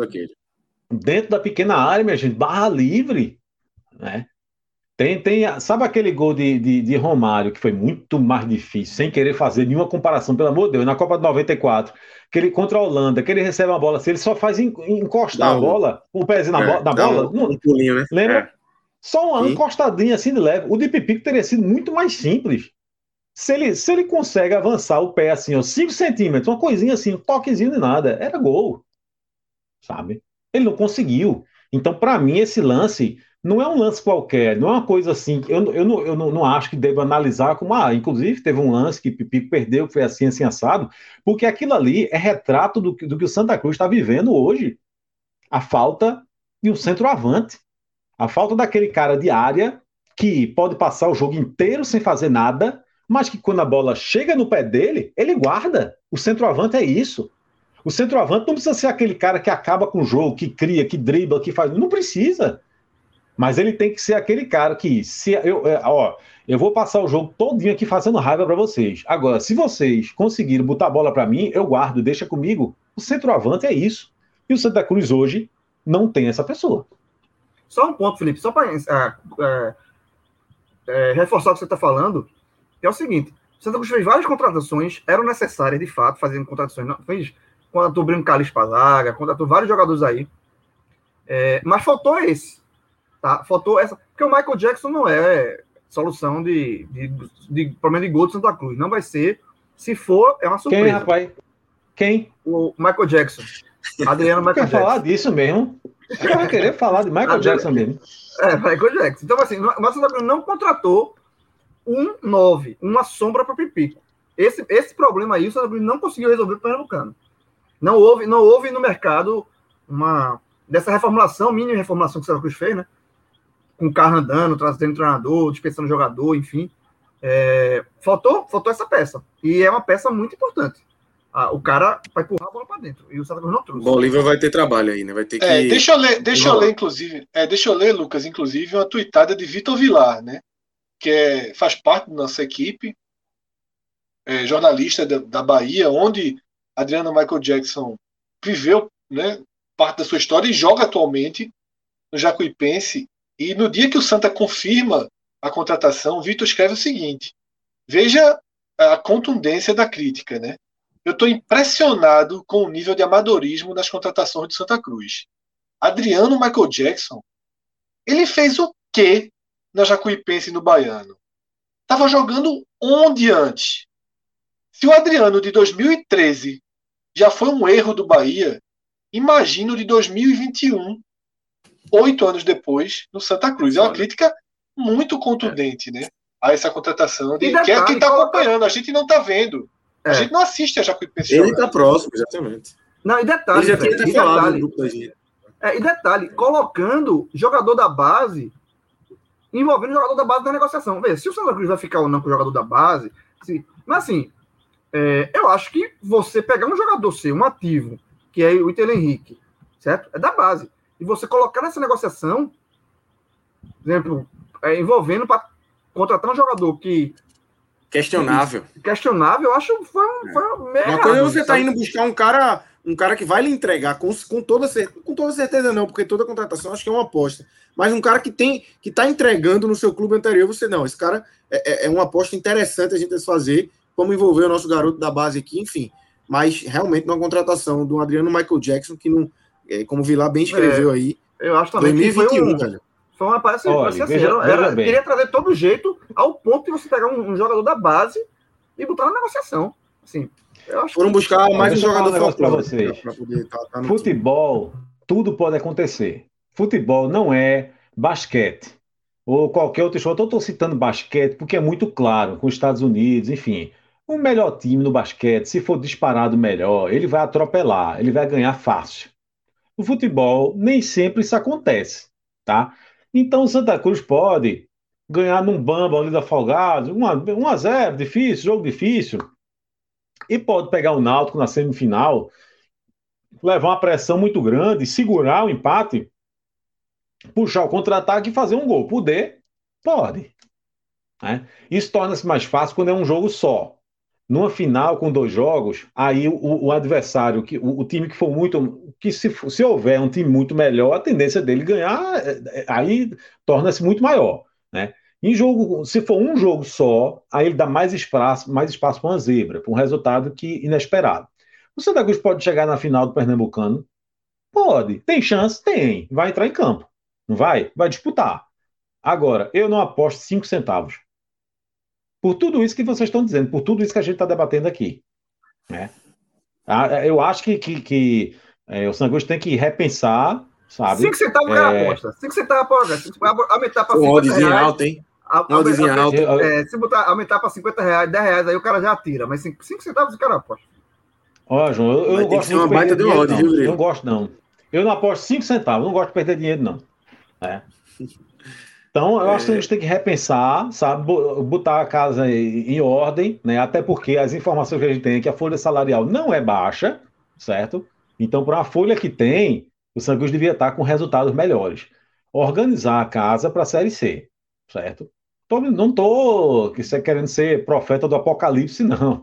Dentro da pequena área, minha gente, barra livre, né? Tem, tem, sabe aquele gol de, de, de, Romário que foi muito mais difícil, sem querer fazer nenhuma comparação, pelo amor de Deus, na Copa de 94, que ele contra a Holanda, que ele recebe a bola, se ele só faz encostar a bola, o pezinho na, é, na bola, um, um pulinho, né? Lembra? É. Só uma Sim. encostadinha assim de leve. O de Pipico teria sido muito mais simples. Se ele, se ele consegue avançar o pé assim, ó, 5 centímetros, uma coisinha assim, um toquezinho de nada, era gol. Sabe? Ele não conseguiu. Então, para mim, esse lance não é um lance qualquer, não é uma coisa assim. Eu, eu, não, eu não, acho que devo analisar como, ah, inclusive teve um lance que Pipico perdeu, que foi assim, assim, assado, porque aquilo ali é retrato do, do que o Santa Cruz está vivendo hoje. A falta de um centroavante. A falta daquele cara de área que pode passar o jogo inteiro sem fazer nada, mas que quando a bola chega no pé dele, ele guarda. O centroavante é isso. O centroavante não precisa ser aquele cara que acaba com o jogo, que cria, que dribla, que faz. Não precisa. Mas ele tem que ser aquele cara que, se eu, é, ó, eu vou passar o jogo todinho aqui fazendo raiva para vocês. Agora, se vocês conseguirem botar a bola para mim, eu guardo, deixa comigo. O centroavante é isso. E o Santa Cruz hoje não tem essa pessoa. Só um ponto, Felipe, só para é, é, é, reforçar o que você está falando é o seguinte: o Santa Cruz fez várias contratações, eram necessárias de fato, fazendo contratações. Não, fez, contratou Bruno Carlos Pazaga, contratou vários jogadores aí. É, mas faltou esse. Tá? Faltou essa. Porque o Michael Jackson não é solução de, de, de, problema de gol do Santa Cruz. Não vai ser. Se for, é uma surpresa. Quem, rapaz? Quem? O Michael Jackson. Adriano Michael Jackson. falar disso mesmo? Você vai querer falar de Michael Jackson mesmo. É, Michael Jackson. Então, assim, o Santa Cruz não contratou um 9, uma sombra para Pipico. Esse, esse problema aí o Santa Cruz não conseguiu resolver para o Pernambucano. Não houve, não houve no mercado uma dessa reformulação, mini reformulação que o Santa Cruz fez, né? Com o carro andando, trazendo treinador, dispensando jogador, enfim. É, faltou, faltou essa peça. E é uma peça muito importante. Ah, o cara vai empurrar a bola para dentro. E o Santa Cruz não trouxe. Bolívar vai ter trabalho aí, né? Vai ter é, que. É, deixa eu ler, deixa eu ler, inclusive. É, deixa eu ler, Lucas, inclusive, uma tuitada de Vitor Vilar, né? que é, faz parte da nossa equipe, é, jornalista da, da, Bahia, onde Adriano Michael Jackson viveu né, parte da sua história e joga atualmente no Jacuipense. E no dia que o Santa confirma a contratação, o Vitor escreve o seguinte: veja a contundência da crítica, né? Eu estou impressionado com o nível de amadorismo das contratações de Santa Cruz. Adriano Michael Jackson, ele fez o quê na Jacuipense e no Baiano. Estava jogando onde antes? Se o Adriano de 2013 já foi um erro do Bahia, imagino de 2021, oito anos depois, no Santa Cruz. É uma crítica muito contundente, né? A essa contratação. De, detalhe, que é quem está acompanhando, a gente não está vendo. É. A gente não assiste a Jacuipense. Ele está próximo, exatamente. Não, e detalhe. Ele já tinha falado no grupo da gente. É, e detalhe, colocando jogador da base envolvendo o jogador da base da negociação. Vê, se o Santa Cruz vai ficar ou não com o jogador da base, se, mas assim, é, eu acho que você pegar um jogador seu, um ativo, que é o Iter Henrique, certo? É da base. E você colocar nessa negociação, por exemplo, é, envolvendo para contratar um jogador que. Questionável. Que, questionável, eu acho que foi, um, foi uma merda. Uma coisa é você tá indo buscar um cara um cara que vai lhe entregar com, com, toda certeza, com toda certeza não, porque toda contratação acho que é uma aposta, mas um cara que tem que está entregando no seu clube anterior, você não, esse cara é, é, é uma aposta interessante a gente fazer, como envolver o nosso garoto da base aqui, enfim, mas realmente uma contratação do Adriano Michael Jackson, que não, é, como o Vilar bem escreveu é, aí, eu acho também 2021, que foi um, velho. Foi uma parece, Olha, assim, veja, era, era queria trazer todo jeito ao ponto de você pegar um, um jogador da base e botar na negociação, assim, foram buscar mais um jogador um para vocês. Tá, tá Futebol, tudo pode acontecer. Futebol não é basquete ou qualquer outro esporte. Eu estou citando basquete porque é muito claro, com os Estados Unidos, enfim. O melhor time no basquete, se for disparado melhor, ele vai atropelar, ele vai ganhar fácil. No futebol, nem sempre isso acontece, tá? Então, o Santa Cruz pode ganhar num bamba ali da Afogados, 1 a 0 difícil, jogo difícil. E pode pegar o Náutico na semifinal, levar uma pressão muito grande, segurar o empate, puxar o contra-ataque e fazer um gol. Poder, pode. Né? Isso torna-se mais fácil quando é um jogo só. Numa final com dois jogos, aí o, o adversário, que, o, o, time que for muito. que se, se houver um time muito melhor, a tendência dele ganhar é, é, aí torna-se muito maior. Né? Em jogo, se for um jogo só, aí ele dá mais espaço, mais espaço para uma zebra, para um resultado que inesperado. O Santa Cruz pode chegar na final do Pernambucano? Pode. Tem chance? Tem. Vai entrar em campo. Não vai? Vai disputar. Agora, eu não aposto cinco centavos. Por tudo isso que vocês estão dizendo, por tudo isso que a gente está debatendo aqui. Né? Ah, eu acho que, que, que é, o Cruz tem que repensar, sabe? Cinco centavos o cara é... aposta. Cinco centavos aposta. Aumentar para 50 reais. alto, hein? Uma alto. É, se botar, aumentar para 50 reais, 10 reais, aí o cara já tira. Mas 5 centavos o cara aposta. Ó, João, eu, eu não gosto de perder dinheiro, não. Viu, eu não gosto, não. Eu não aposto 5 centavos, não gosto de perder dinheiro, não. É. Então, eu acho que a gente tem que repensar, sabe, botar a casa em ordem, né? Até porque as informações que a gente tem é que a folha salarial não é baixa, certo? Então, para a folha que tem, o Santos devia estar com resultados melhores. Organizar a casa para a Série C, certo? Tô, não estou querendo ser profeta do apocalipse, não.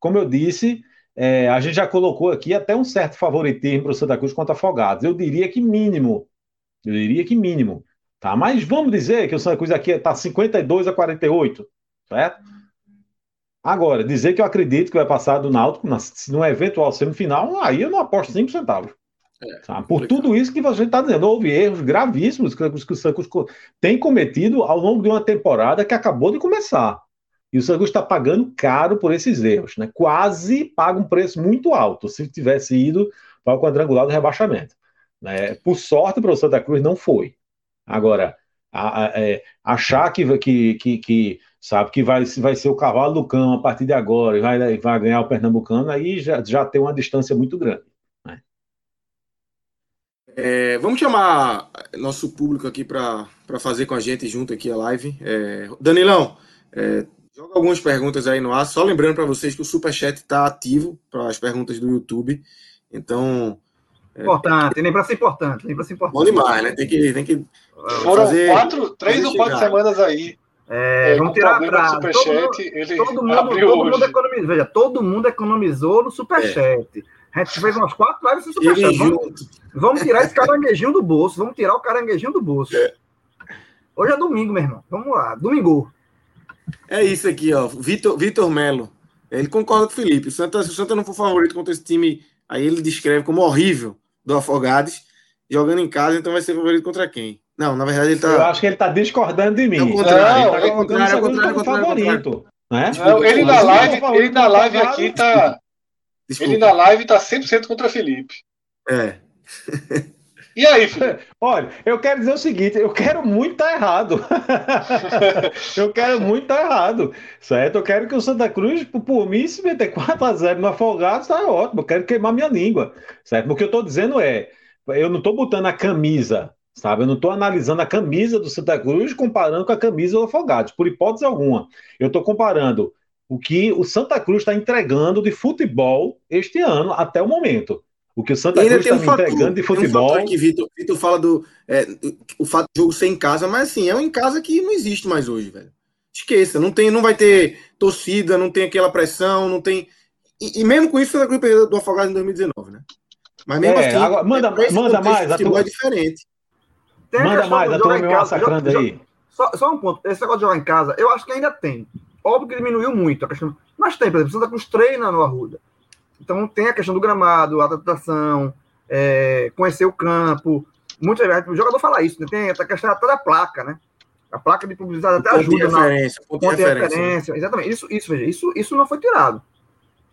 Como eu disse, é, a gente já colocou aqui até um certo favoritismo para o Santa Cruz contra Afogados. Eu diria que mínimo. Eu diria que mínimo. Tá? Mas vamos dizer que o Santa Cruz aqui está 52 a 48, certo? Agora, dizer que eu acredito que vai passar do Náutico na, numa eventual semifinal, aí eu não aposto 5 centavos. É, tá? Por tudo isso que você está dizendo, houve erros gravíssimos que o Santos tem cometido ao longo de uma temporada que acabou de começar. E o Santos está pagando caro por esses erros, né? Quase paga um preço muito alto se tivesse ido para o quadrangular do rebaixamento. Né? Por sorte para o Santa Cruz não foi. Agora, a, a, é, achar que, que, que, que, sabe que vai, vai ser o cavalo do cão a partir de agora e vai, vai ganhar o Pernambucano, aí já, já tem uma distância muito grande. Né? É, vamos chamar nosso público aqui para fazer com a gente junto aqui a live. É, Danilão, é, Joga algumas perguntas aí no ar. Só lembrando para vocês que o Superchat está ativo para as perguntas do YouTube. Então. É, importante, lembra-se importante, lembra-se importante. Bom demais, né? Tem que. Tem que Foram fazer, quatro, três ou quatro semanas aí. É, é, vamos tirar superchat, todo, ele todo mundo, todo mundo economizou. Veja, todo mundo economizou no Superchat. É. A gente fez umas quatro lives no Superchat. Vamos, vamos, tirar esse caranguejinho do bolso. Vamos tirar o caranguejinho do bolso. É. Hoje é domingo, meu irmão. Vamos lá. Domingo. É isso aqui, ó. Vitor, Vitor Melo. Ele concorda com o Felipe. O Santa, se o Santa não for favorito contra esse time, aí ele descreve como horrível do Afogados, jogando em casa, então vai ser favorito contra quem? Não, na verdade ele tá. Eu acho que ele tá discordando de mim. Não, contrário, não, ele tá colocando o contrário, como favorito. Né? Não, ele na live, ele na live aqui tá. Desculpa. Ele na live tá 100% contra Felipe. É. E aí, Felipe? Olha, eu quero dizer o seguinte: eu quero muito estar tá errado. eu quero muito estar tá errado, certo? Eu quero que o Santa Cruz, por mim, se meter 4x0 no Afogado, está ótimo. Eu quero queimar minha língua, certo? O que eu estou dizendo é: eu não estou botando a camisa, sabe? Eu não estou analisando a camisa do Santa Cruz comparando com a camisa do Afogados, por hipótese alguma. Eu estou comparando o que o Santa Cruz está entregando de futebol este ano até o momento. O que o Santa Cruz está um entregando de futebol. Tem um que Vitor, Vitor fala do é, o fato do jogo ser em casa, mas assim, é um em casa que não existe mais hoje, velho. Esqueça, não tem, não vai ter torcida, não tem aquela pressão, não tem. E, e mesmo com isso, o Santa Cruz perdeu do Afogado em 2019, né? Mas mesmo é, assim, agora, manda, é, manda mais, a tua... é diferente. Tem manda mais, a turma me massacrando aí. Só, só, um ponto, esse negócio de jogar em casa, eu acho que ainda tem. Óbvio que diminuiu muito a questão. Mas tem, por exemplo, Santa Cruz treina no Arruda. Então tem a questão do gramado, a adaptação, é, conhecer o campo. Muitas vezes o jogador fala isso, né? tem a questão até da placa, né? A placa de publicidade até ajuda na referência, ponto de referência. referência. Exatamente. Isso, isso, veja, isso, isso não foi tirado.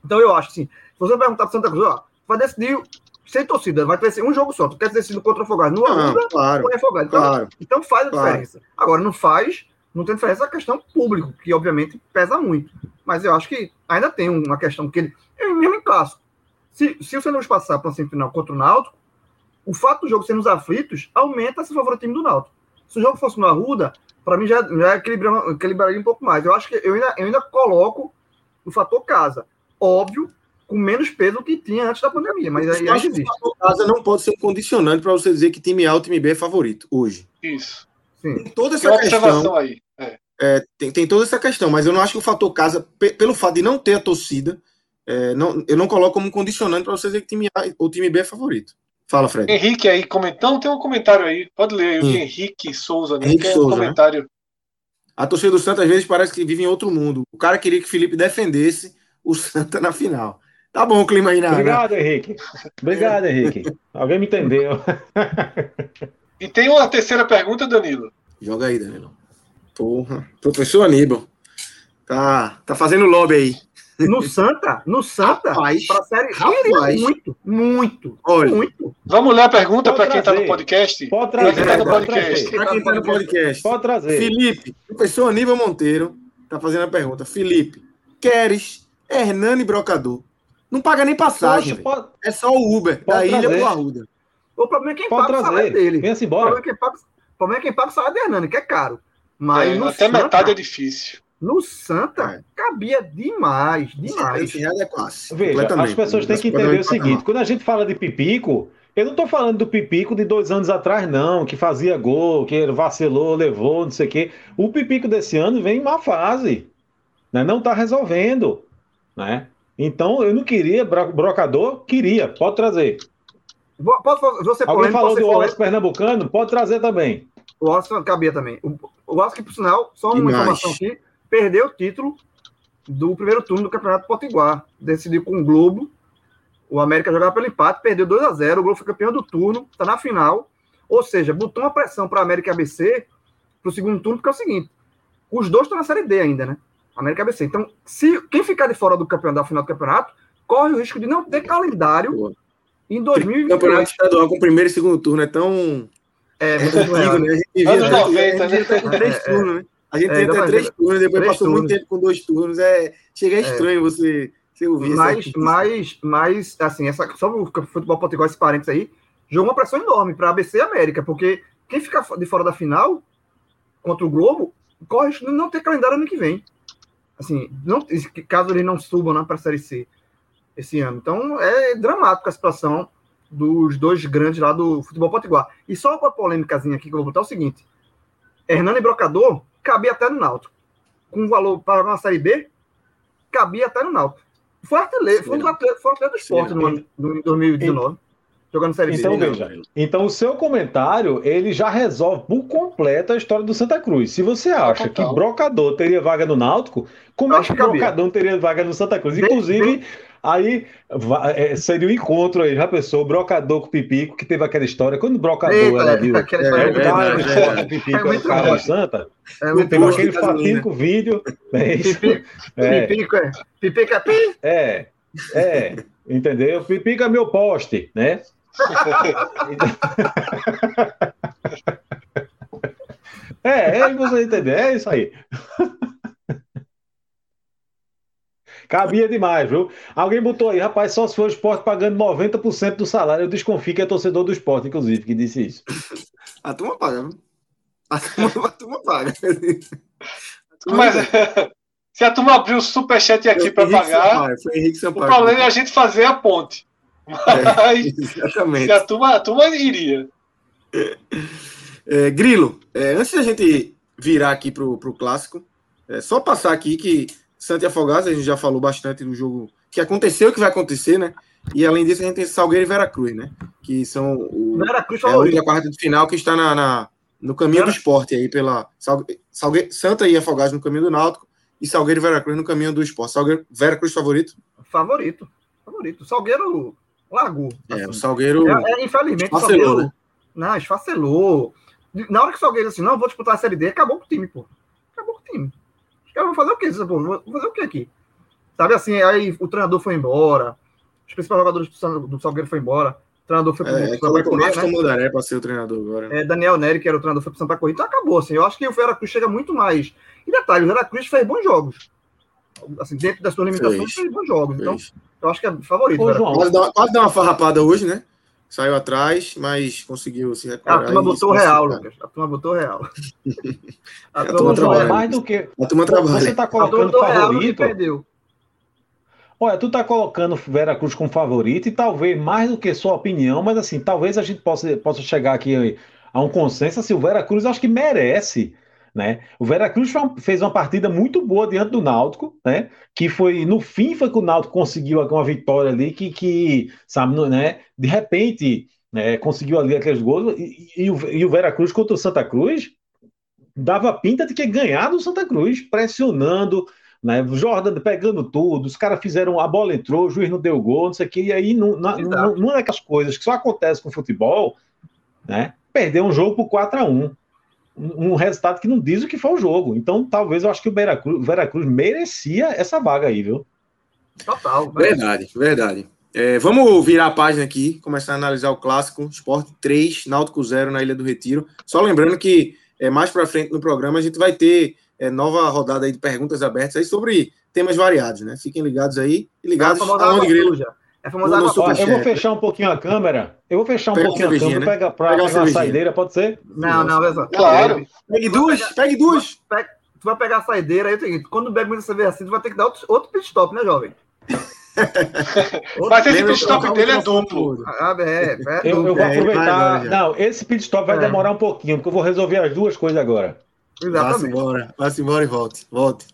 Então eu acho assim, se você perguntar para Santa Cruz, ó, vai decidir sem torcida, vai ter um jogo só. Tu quer decidir contra o Afogado no Arruda claro, ou é Afogado. Então, claro, então faz a claro. diferença. Agora, não faz, não tem diferença a questão público, que obviamente pesa muito. Mas eu acho que ainda tem uma questão que ele. Mesmo em clássico. Se, se o Santos passar para a semifinal contra o Náutico, o fato do jogo ser nos aflitos aumenta esse favoritismo do Náutico. Se o jogo fosse no Arruda, para mim já, já equilibraria, equilibraria um pouco mais. Eu acho que eu ainda, eu ainda coloco o fator casa. Óbvio, com menos peso que tinha antes da pandemia, mas aí, existe. O fator casa não pode ser um condicionante para você dizer que time A ou time B é favorito hoje. Isso. Sim. Tem toda essa tem questão aí. É. É, tem, tem toda essa questão, mas eu não acho que o fator casa, pelo fato de não ter a torcida, é, não, eu não coloco como condicionante para você dizer que time A ou time B é favorito. Fala, Fred. Henrique aí comentando, tem um comentário aí. Pode ler aí, Henrique Souza. Né? Henrique Souza, um né? comentário. Né? A torcida do Santa às vezes parece que vive em outro mundo. O cara queria que o Felipe defendesse o Santa na final. Tá bom o clima aí na. Obrigado, Henrique. Obrigado, Henrique. Alguém me entendeu. e tem uma terceira pergunta, Danilo. Joga aí, Danilo. Porra. Professor Aníbal. Tá, tá fazendo lobby aí. No Santa, no Santa, rapaz, pra série, rapaz. muito, muito, Olha, muito. Vamos ler a pergunta para quem está no podcast? Pode trazer. Para quem está no podcast. Para quem está no podcast. Pode trazer. Felipe, o professor Aníbal Monteiro está fazendo a pergunta. Felipe, queres Hernani Brocador? Não paga nem passagem. Poxa, pode... É só o Uber pode da trazer. ilha pro Arruda. O problema é quem pode paga trazer. o salário dele. Vem-se embora. O problema é quem paga, o problema é quem paga o salário de Hernani, que é caro. Mas é, até Santa, metade é difícil. No Santa, é. cabia demais, demais. É quase, Veja, as pessoas têm que entender o seguinte: quando a gente fala de Pipico, eu não estou falando do Pipico de dois anos atrás, não, que fazia gol, que vacilou, levou, não sei o quê. O Pipico desse ano vem em má fase. Né? Não está resolvendo. Né? Então, eu não queria, brocador, queria, pode trazer. Pode, você Alguém falou do Wallace Pernambucano, pode trazer também. O Wallace cabia também. O, o Wallace, por sinal, só uma Demais. informação aqui perdeu o título do primeiro turno do Campeonato Potiguar. Decidiu com o Globo. O América jogava pelo empate, perdeu 2 a 0 O Globo foi campeão do turno, está na final. Ou seja, botou uma pressão para a América ABC para o segundo turno, porque é o seguinte: os dois estão na Série D ainda, né? América ABC. Então, se quem ficar de fora do campeonato, da final do campeonato, corre o risco de não ter calendário em 2020. O campeonato estadual com primeiro e segundo turno é tão. É, muito é, antigo, né? A gente vivia, Anos 90, né? Três turnos, né? A gente é, entra três turnos, depois passou turnos. muito tempo com dois turnos. É, chega é estranho você, você ouvir mas, mas, mas, assim, essa, só o futebol potiguar, esse parênteses aí, jogou uma pressão enorme para ABC e América, porque quem fica de fora da final contra o Globo corre não ter calendário ano que vem. Assim, não, caso eles não subam né, para a Série C esse ano. Então é dramático a situação dos dois grandes lá do futebol potiguar. E só uma polêmicazinha aqui que eu vou botar é o seguinte: Hernani Brocador cabia até no Náutico. Com valor para uma Série B, cabia até no Náutico. Foi artilheiro, foi um atleta, foi atleta do esporte no, ano, no, em 2019. jogando Série então, B. Veja, então, o seu comentário, ele já resolve por completo a história do Santa Cruz. Se você acha que Brocador teria vaga no Náutico, como é que Brocador não teria vaga no Santa Cruz? Inclusive, Aí é, seria um encontro aí, já pensou, o brocador com o Pipico, que teve aquela história. Quando o brocador Eita, era viu, é, é, cara, é, Pipico é, cara Santa, é teve aquele fatídico vídeo. É Pipico, é. Pipico é. Pipico é pi? É, é, entendeu? Pipico é meu poste, né? é, é, você entendeu? É isso aí. Cabia demais, viu? Alguém botou aí, rapaz, só se for o esporte pagando 90% do salário. Eu desconfio que é torcedor do esporte, inclusive, que disse isso. A turma paga, viu? A turma, a turma paga. A turma Mas se a turma abrir o superchat aqui para pagar, o problema é a gente fazer a ponte. É, Mas, é, exatamente. a turma, a turma iria. É, Grilo, é, antes da gente virar aqui para o clássico, é só passar aqui que Santa e Afogados, a gente já falou bastante do jogo que aconteceu e que vai acontecer, né? E além disso, a gente tem Salgueiro e Veracruz, né? Que são o, Veracruz é, a quarta de final que está na, na no caminho do esporte aí pela Salgueiro, Santa e Afogados no caminho do Náutico e Salgueiro e Veracruz no caminho do esporte. Salgueiro, Veracruz favorito? Favorito, favorito. Salgueiro largou. Assim. É, o Salgueiro. É, é, infelizmente, esfacelou, Salgueiro, né? Não, esfacelou. Na hora que o Salgueiro assim, não, vou disputar a Série D, acabou com o time, pô. Acabou com o time. Os caras vão fazer o quê? Vou fazer o quê aqui? Sabe assim, aí o treinador foi embora, os principais jogadores do Salgueiro foi embora, o treinador foi para é, o Santa Corrida. Né? Mudaré para ser o treinador agora. É, Daniel Neri, que era o treinador, foi para Santa Corrida, então acabou, assim. Eu acho que o Veracruz chega muito mais. E detalhe, o Veracruz fez bons jogos. Assim, dentro das suas limitações, fez, fez bons jogos. Então, fez. Então, eu acho que é favorito. Ô, João, quase, dá, quase dá uma farrapada hoje, né? Saiu atrás, mas conseguiu se recuperar. A turma botou real, Lucas. A turma botou real. A, a turma, trabalha. Mais do que... A turma trabalha. Você está colocando favorito. Perdeu. Olha, tu tá colocando Veracruz como favorito e talvez mais do que sua opinião, mas assim, talvez a gente possa, possa chegar aqui a um consenso, assim, o Veracruz acho que merece, né? O Veracruz fez uma partida muito boa diante do Náutico, né? Que foi, no fim, foi que o Náutico conseguiu uma vitória ali que, que sabe, né? De repente, né, conseguiu ali aqueles gols e, e, o, e o Veracruz contra o Santa Cruz dava pinta de que ganhar do Santa Cruz, pressionando, né? Jordan pegando tudo, os caras fizeram, a bola entrou, o juiz não deu gol, não sei o que, e aí não, não, não, não é aquelas coisas que só acontecem com futebol, né? Perder um jogo por 4 a 1 um, resultado que não diz o que foi o jogo. Então, talvez eu acho que o Veracruz, o Veracruz merecia essa vaga aí, viu? Total. Verdade, verdade. É, vamos virar a página aqui, começar a analisar o clássico Sport 3, Náutico 0 na Ilha do Retiro. Só lembrando que é, mais para frente no programa a gente vai ter é, nova rodada aí de perguntas abertas aí sobre temas variados, né? Fiquem ligados aí e ligados é aonde grilo. Já. É famosa água Eu vou fechar um pouquinho a câmera. Eu vou fechar um Pega pouquinho a câmera. Né? Pega pra pegar uma saideira, pode ser? Não, não, não. Claro. Pegue duas, pegue duas. Pega, tu vai pegar a saideira aí, é quando bebe muita cerveja assim, tu vai ter que dar outro, outro pit stop, né, jovem? Mas esse pit stop dele é duplo. Ah, é, é eu, eu, vou é, aproveitar. Não, esse pit stop vai é. demorar um pouquinho, porque eu vou resolver as duas coisas agora. Exatamente. Vá-se embora, vá-se embora e volte. Volte.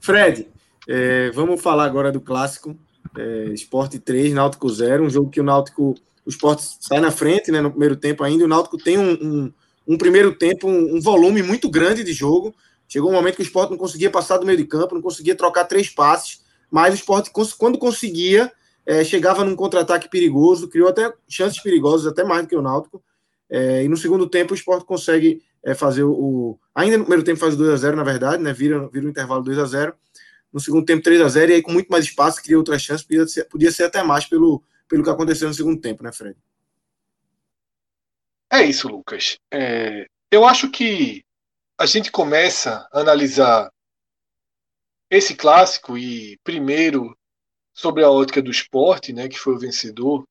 Fred, é, vamos falar agora do clássico. É, Esporte 3, Náutico 0, um jogo que o Náutico, o Esporte sai na frente né, no primeiro tempo ainda, o Náutico tem um, um, um primeiro tempo, um, um, volume muito grande de jogo. Chegou um momento que o Esporte não conseguia passar do meio de campo, não conseguia trocar três passes, mas o Esporte, quando conseguia, é, chegava num contra-ataque perigoso, criou até chances perigosas, até mais do que o Náutico. É, e no segundo tempo o Esporte consegue é, fazer o. Ainda no primeiro tempo faz 2 a 0 na verdade, né? Vira, vira o intervalo 2 a 0 No segundo tempo, 3 a 0 e aí com muito mais espaço, cria outras chances, podia ser, podia ser até mais pelo, pelo que aconteceu no segundo tempo, né, Fred? É isso, Lucas. É, eu acho que a gente começa a analisar esse clássico e primeiro sobre a ótica do esporte, né, que foi o vencedor.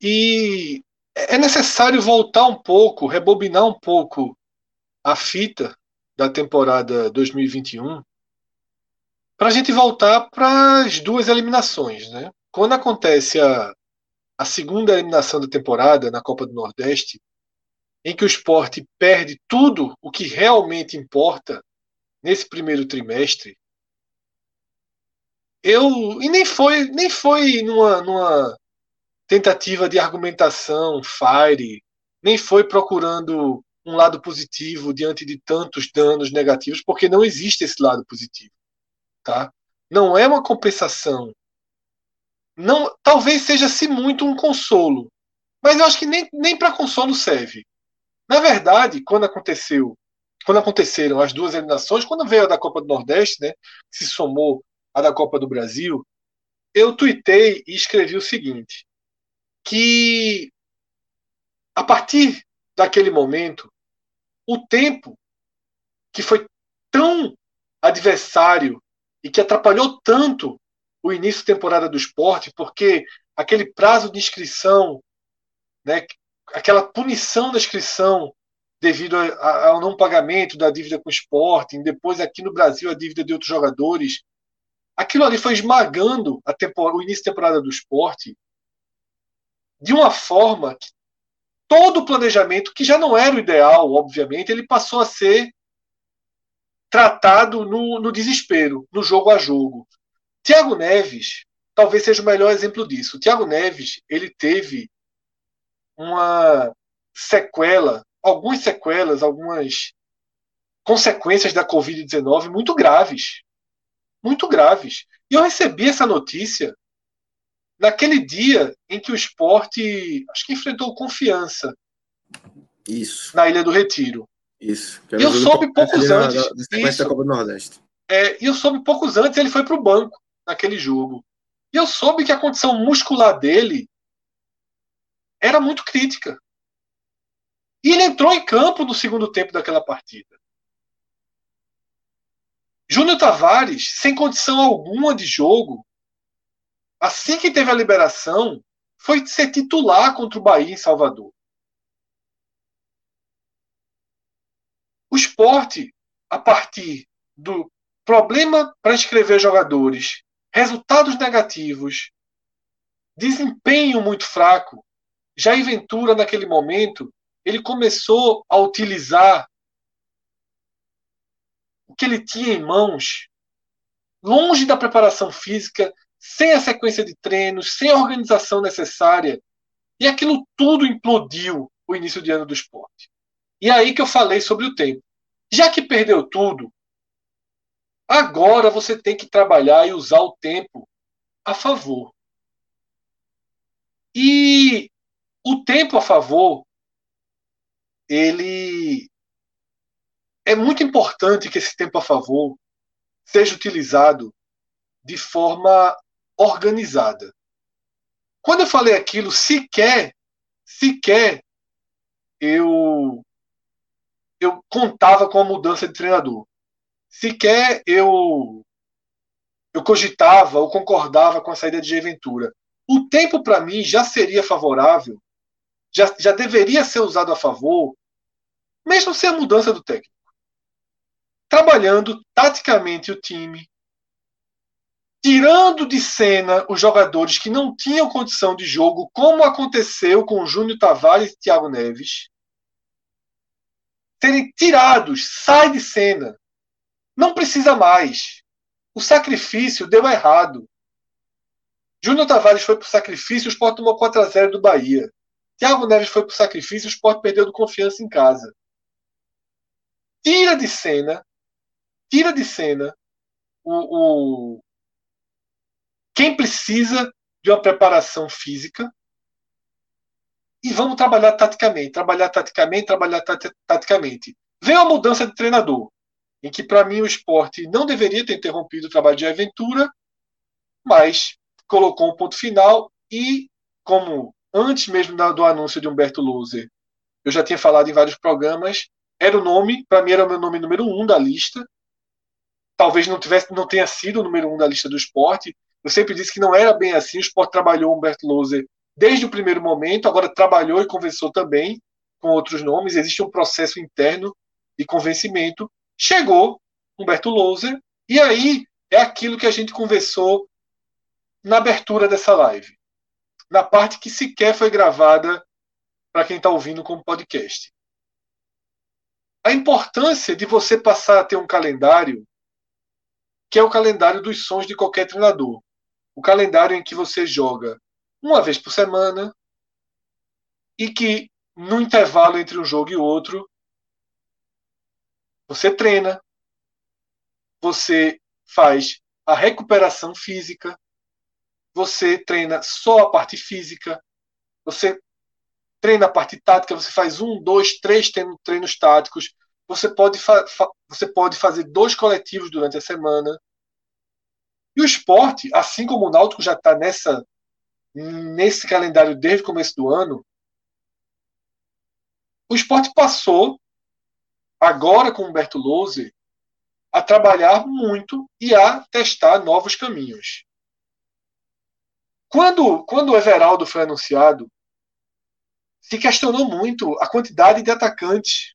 E é necessário voltar um pouco, rebobinar um pouco a fita da temporada 2021 para a gente voltar para as duas eliminações. Né? Quando acontece a, a segunda eliminação da temporada na Copa do Nordeste, em que o esporte perde tudo o que realmente importa nesse primeiro trimestre, eu e nem foi nem foi numa, numa tentativa de argumentação, fire, nem foi procurando um lado positivo diante de tantos danos negativos, porque não existe esse lado positivo, tá? Não é uma compensação. Não, talvez seja se muito um consolo, mas eu acho que nem, nem para consolo serve. Na verdade, quando aconteceu, quando aconteceram as duas eliminações, quando veio a da Copa do Nordeste, né, se somou à da Copa do Brasil, eu tuitei e escrevi o seguinte: que a partir daquele momento, o tempo que foi tão adversário e que atrapalhou tanto o início da temporada do esporte, porque aquele prazo de inscrição, né, aquela punição da inscrição devido ao não pagamento da dívida com o esporte, depois aqui no Brasil a dívida de outros jogadores, aquilo ali foi esmagando a o início da temporada do esporte de uma forma que todo o planejamento, que já não era o ideal, obviamente, ele passou a ser tratado no, no desespero, no jogo a jogo. Tiago Neves talvez seja o melhor exemplo disso. O Tiago Neves ele teve uma sequela, algumas sequelas, algumas consequências da Covid-19 muito graves. Muito graves. E eu recebi essa notícia naquele dia em que o esporte, acho que enfrentou confiança. Isso. Na Ilha do Retiro. Isso. E eu soube poucos antes. Da, isso. Da Copa do Nordeste. É, eu soube poucos antes, ele foi para o banco naquele jogo. E eu soube que a condição muscular dele era muito crítica. E ele entrou em campo no segundo tempo daquela partida. Júnior Tavares, sem condição alguma de jogo, assim que teve a liberação, foi ser titular contra o Bahia em Salvador. O esporte, a partir do problema para escrever jogadores, resultados negativos, desempenho muito fraco, Jair Ventura, naquele momento, ele começou a utilizar o que ele tinha em mãos, longe da preparação física, sem a sequência de treinos, sem a organização necessária. E aquilo tudo implodiu o início de ano do esporte. E aí que eu falei sobre o tempo. Já que perdeu tudo, agora você tem que trabalhar e usar o tempo a favor. E o tempo a favor, ele é muito importante que esse tempo a favor seja utilizado de forma organizada. Quando eu falei aquilo, sequer, sequer eu eu contava com a mudança de treinador. Sequer eu eu cogitava ou concordava com a saída de Ventura. O tempo para mim já seria favorável, já, já deveria ser usado a favor, mesmo sem a mudança do técnico. Trabalhando taticamente o time, tirando de cena os jogadores que não tinham condição de jogo, como aconteceu com Júnior Tavares e Thiago Neves, serem tirados, sai de cena. Não precisa mais. O sacrifício deu errado. Júnior Tavares foi para o sacrifício, o Sport tomou 4 a 0 do Bahia. Thiago Neves foi para o sacrifício, o Sport perdeu do confiança em casa. Tira de cena, tira de cena o, o, quem precisa de uma preparação física e vamos trabalhar taticamente, trabalhar taticamente, trabalhar taticamente. Vem a mudança de treinador, em que para mim o esporte não deveria ter interrompido o trabalho de aventura, mas colocou um ponto final e, como antes mesmo do anúncio de Humberto Loser, eu já tinha falado em vários programas, era o nome, para mim era o meu nome número um da lista. Talvez não tivesse, não tenha sido o número um da lista do esporte, eu sempre disse que não era bem assim. O Sport trabalhou Humberto Louser desde o primeiro momento, agora trabalhou e conversou também com outros nomes. Existe um processo interno de convencimento. Chegou Humberto Louser, e aí é aquilo que a gente conversou na abertura dessa live, na parte que sequer foi gravada para quem está ouvindo como podcast. A importância de você passar a ter um calendário que é o calendário dos sonhos de qualquer treinador o calendário em que você joga uma vez por semana e que no intervalo entre um jogo e outro você treina, você faz a recuperação física, você treina só a parte física, você treina a parte tática, você faz um, dois, três treinos táticos, você pode, você pode fazer dois coletivos durante a semana, e o esporte, assim como o Náutico já está nessa nesse calendário desde o começo do ano, o esporte passou, agora com Humberto Louser, a trabalhar muito e a testar novos caminhos. Quando, quando o Everaldo foi anunciado, se questionou muito a quantidade de atacantes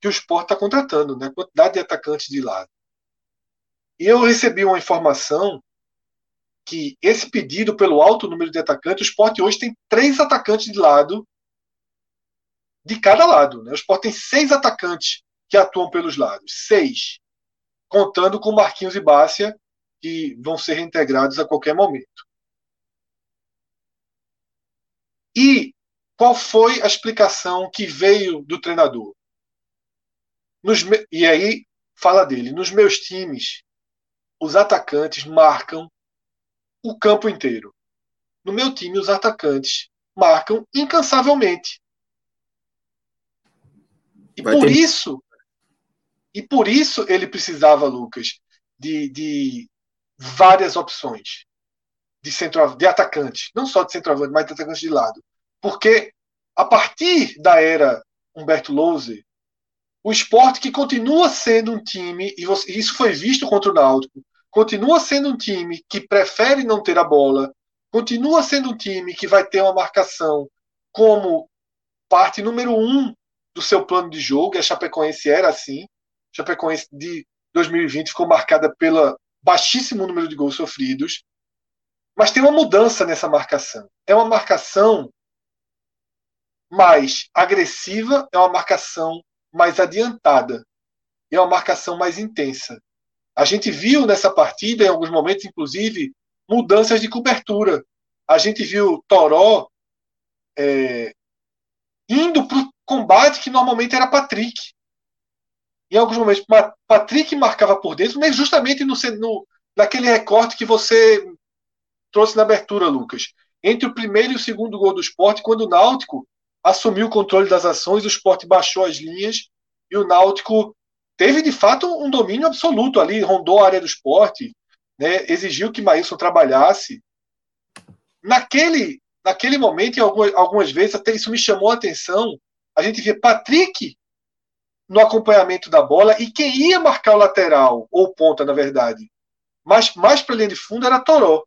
que o esporte está contratando, né? a quantidade de atacantes de lado. E eu recebi uma informação que esse pedido pelo alto número de atacantes, o esporte hoje tem três atacantes de lado, de cada lado. Né? O esporte tem seis atacantes que atuam pelos lados. Seis. Contando com Marquinhos e Bácia, que vão ser reintegrados a qualquer momento. E qual foi a explicação que veio do treinador? Nos, e aí fala dele. Nos meus times, os atacantes marcam o campo inteiro. No meu time, os atacantes marcam incansavelmente. E Vai por ter... isso, e por isso ele precisava, Lucas, de, de várias opções de, centro, de atacante, não só de centroavante, mas de atacante de lado. Porque a partir da era Humberto Louser, o esporte que continua sendo um time, e isso foi visto contra o Náutico, continua sendo um time que prefere não ter a bola, continua sendo um time que vai ter uma marcação como parte número um do seu plano de jogo, e a Chapecoense era assim. A Chapecoense de 2020 ficou marcada pelo baixíssimo número de gols sofridos, mas tem uma mudança nessa marcação. É uma marcação mais agressiva, é uma marcação mais adiantada, é uma marcação mais intensa. A gente viu nessa partida, em alguns momentos, inclusive, mudanças de cobertura. A gente viu Toró é, indo para o combate que normalmente era Patrick. Em alguns momentos, Patrick marcava por dentro, mas justamente no, no, naquele recorte que você trouxe na abertura, Lucas. Entre o primeiro e o segundo gol do esporte, quando o Náutico assumiu o controle das ações, o esporte baixou as linhas e o Náutico teve de fato um domínio absoluto ali, rondou a área do esporte, né, exigiu que Maílson trabalhasse. Naquele, naquele momento, algumas, algumas vezes, até isso me chamou a atenção, a gente via Patrick no acompanhamento da bola e quem ia marcar o lateral, ou ponta, na verdade, mais, mais para a linha de fundo era Toró.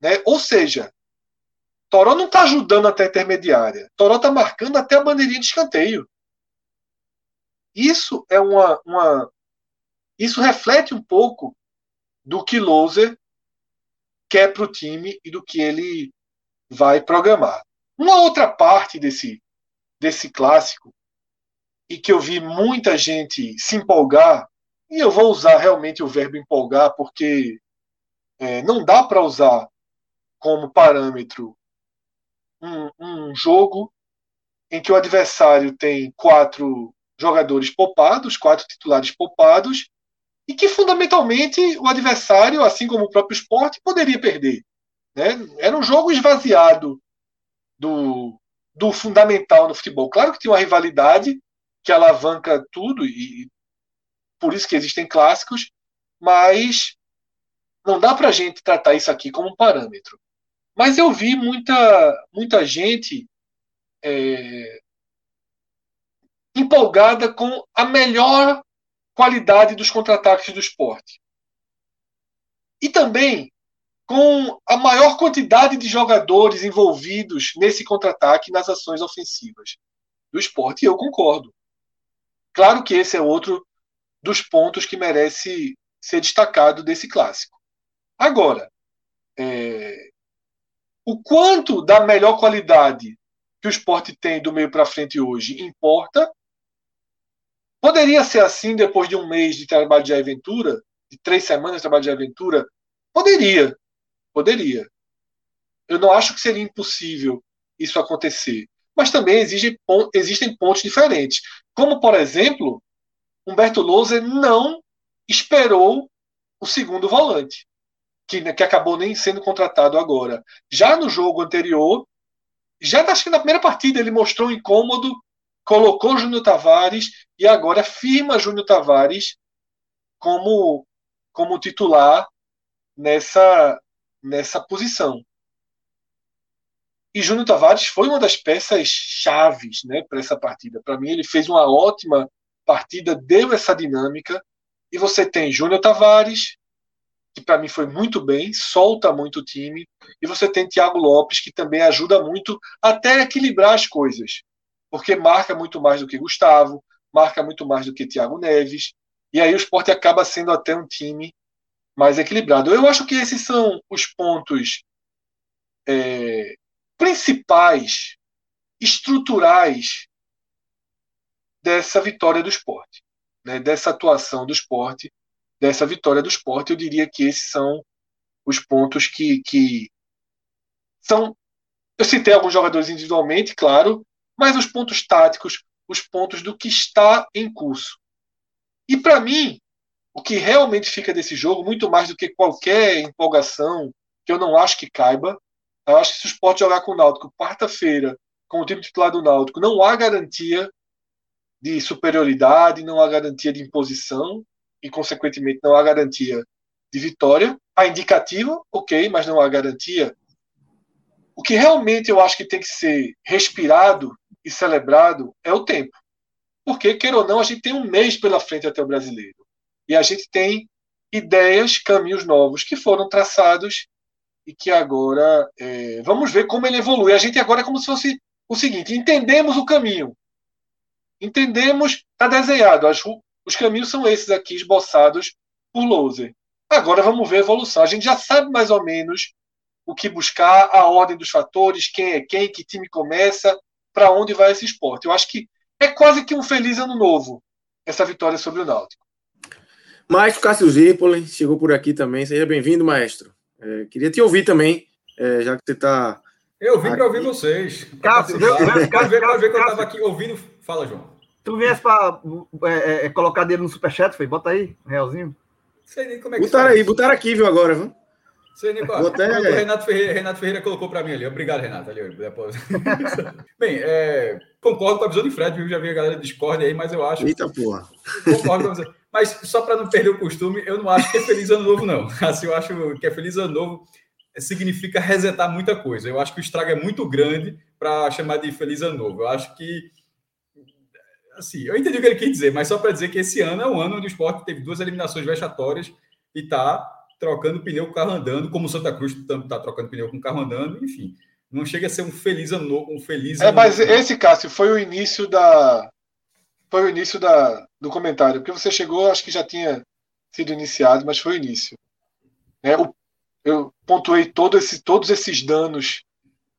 Né? Ou seja, Toró não está ajudando até a intermediária. Toró está marcando até a bandeirinha de escanteio. Isso é uma, uma. Isso reflete um pouco do que Loser quer para o time e do que ele vai programar. Uma outra parte desse, desse clássico, e que eu vi muita gente se empolgar, e eu vou usar realmente o verbo empolgar, porque é, não dá para usar como parâmetro um, um jogo em que o adversário tem quatro jogadores poupados, quatro titulares poupados, e que fundamentalmente o adversário, assim como o próprio esporte, poderia perder. Né? Era um jogo esvaziado do, do fundamental no futebol. Claro que tem uma rivalidade que alavanca tudo, e por isso que existem clássicos, mas não dá para a gente tratar isso aqui como um parâmetro. Mas eu vi muita, muita gente é, empolgada com a melhor qualidade dos contra-ataques do esporte. E também com a maior quantidade de jogadores envolvidos nesse contra-ataque nas ações ofensivas do esporte. E eu concordo. Claro que esse é outro dos pontos que merece ser destacado desse clássico. Agora, é, o quanto da melhor qualidade que o esporte tem do meio para frente hoje importa. Poderia ser assim depois de um mês de trabalho de aventura, de três semanas de trabalho de aventura? Poderia. Poderia. Eu não acho que seria impossível isso acontecer. Mas também exige, existem pontos diferentes. Como, por exemplo, Humberto Louser não esperou o segundo volante que, que acabou nem sendo contratado agora. Já no jogo anterior, já acho que na primeira partida ele mostrou um incômodo, colocou Júnior Tavares e agora firma Júnior Tavares como, como titular nessa, nessa posição. E Júnior Tavares foi uma das peças chaves né, para essa partida. Para mim, ele fez uma ótima partida, deu essa dinâmica. E você tem Júnior Tavares, que para mim foi muito bem, solta muito o time, e você tem Thiago Lopes, que também ajuda muito até equilibrar as coisas, porque marca muito mais do que Gustavo, marca muito mais do que Thiago Neves, e aí o esporte acaba sendo até um time mais equilibrado. Eu acho que esses são os pontos é, principais, estruturais dessa vitória do esporte, né, dessa atuação do esporte dessa vitória do esporte. Eu diria que esses são os pontos que, que são. Eu citei alguns jogadores individualmente, claro, mas os pontos táticos, os pontos do que está em curso. E para mim, o que realmente fica desse jogo, muito mais do que qualquer empolgação, que eu não acho que caiba, eu acho que se o esporte jogar com o Náutico quarta-feira, com o time titular do Náutico, não há garantia de superioridade, não há garantia de imposição, e, consequentemente, não há garantia de vitória. Há indicativo, ok, mas não há garantia. O que realmente eu acho que tem que ser respirado e celebrado é o tempo. Porque, queira ou não, a gente tem um mês pela frente até o brasileiro. E a gente tem ideias, caminhos novos que foram traçados e que agora é, vamos ver como ele evolui. A gente agora é como se fosse o seguinte: entendemos o caminho, entendemos, está desenhado, as, os caminhos são esses aqui esboçados por Loser. Agora vamos ver a evolução. A gente já sabe mais ou menos o que buscar, a ordem dos fatores, quem é quem, que time começa, para onde vai esse esporte. Eu acho que é quase que um feliz ano novo essa vitória sobre o Náutico. Maestro Cássio Zirpoli chegou por aqui também. Seja bem-vindo, maestro. É, queria te ouvir também, é, já que você está. Eu vim para ouvir vocês. Cássio, para ver que eu estava aqui ouvindo. Fala, João. Tu viesse para é, é, colocar dele no superchat, foi? Bota aí, um realzinho. Sei nem como é que Botaram aí, botaram aqui, viu, agora, viu? Sei. Até... O Renato Ferreira, Renato Ferreira colocou para mim ali. Obrigado, Renato. Ali, depois. Bem, é, concordo com a visão de Fred, viu? Já vi a galera discorde aí, mas eu acho. Eita porra. Concordo com a visão. Mas só para não perder o costume, eu não acho que é Feliz Ano Novo, não. Assim, eu acho que é Feliz Ano Novo significa resetar muita coisa. Eu acho que o estrago é muito grande para chamar de Feliz Ano Novo. Eu acho que. Assim, eu entendi o que ele quis dizer, mas só para dizer que esse ano é um ano onde o esporte teve duas eliminações vexatórias e está trocando pneu com o carro andando, como o Santa Cruz está trocando pneu com o carro andando, enfim. Não chega a ser um feliz ano novo, um feliz. É, mas novo. esse, Cássio, foi o início da. Foi o início da, do comentário, porque você chegou, acho que já tinha sido iniciado, mas foi o início. É, o, eu pontuei todo esse, todos esses danos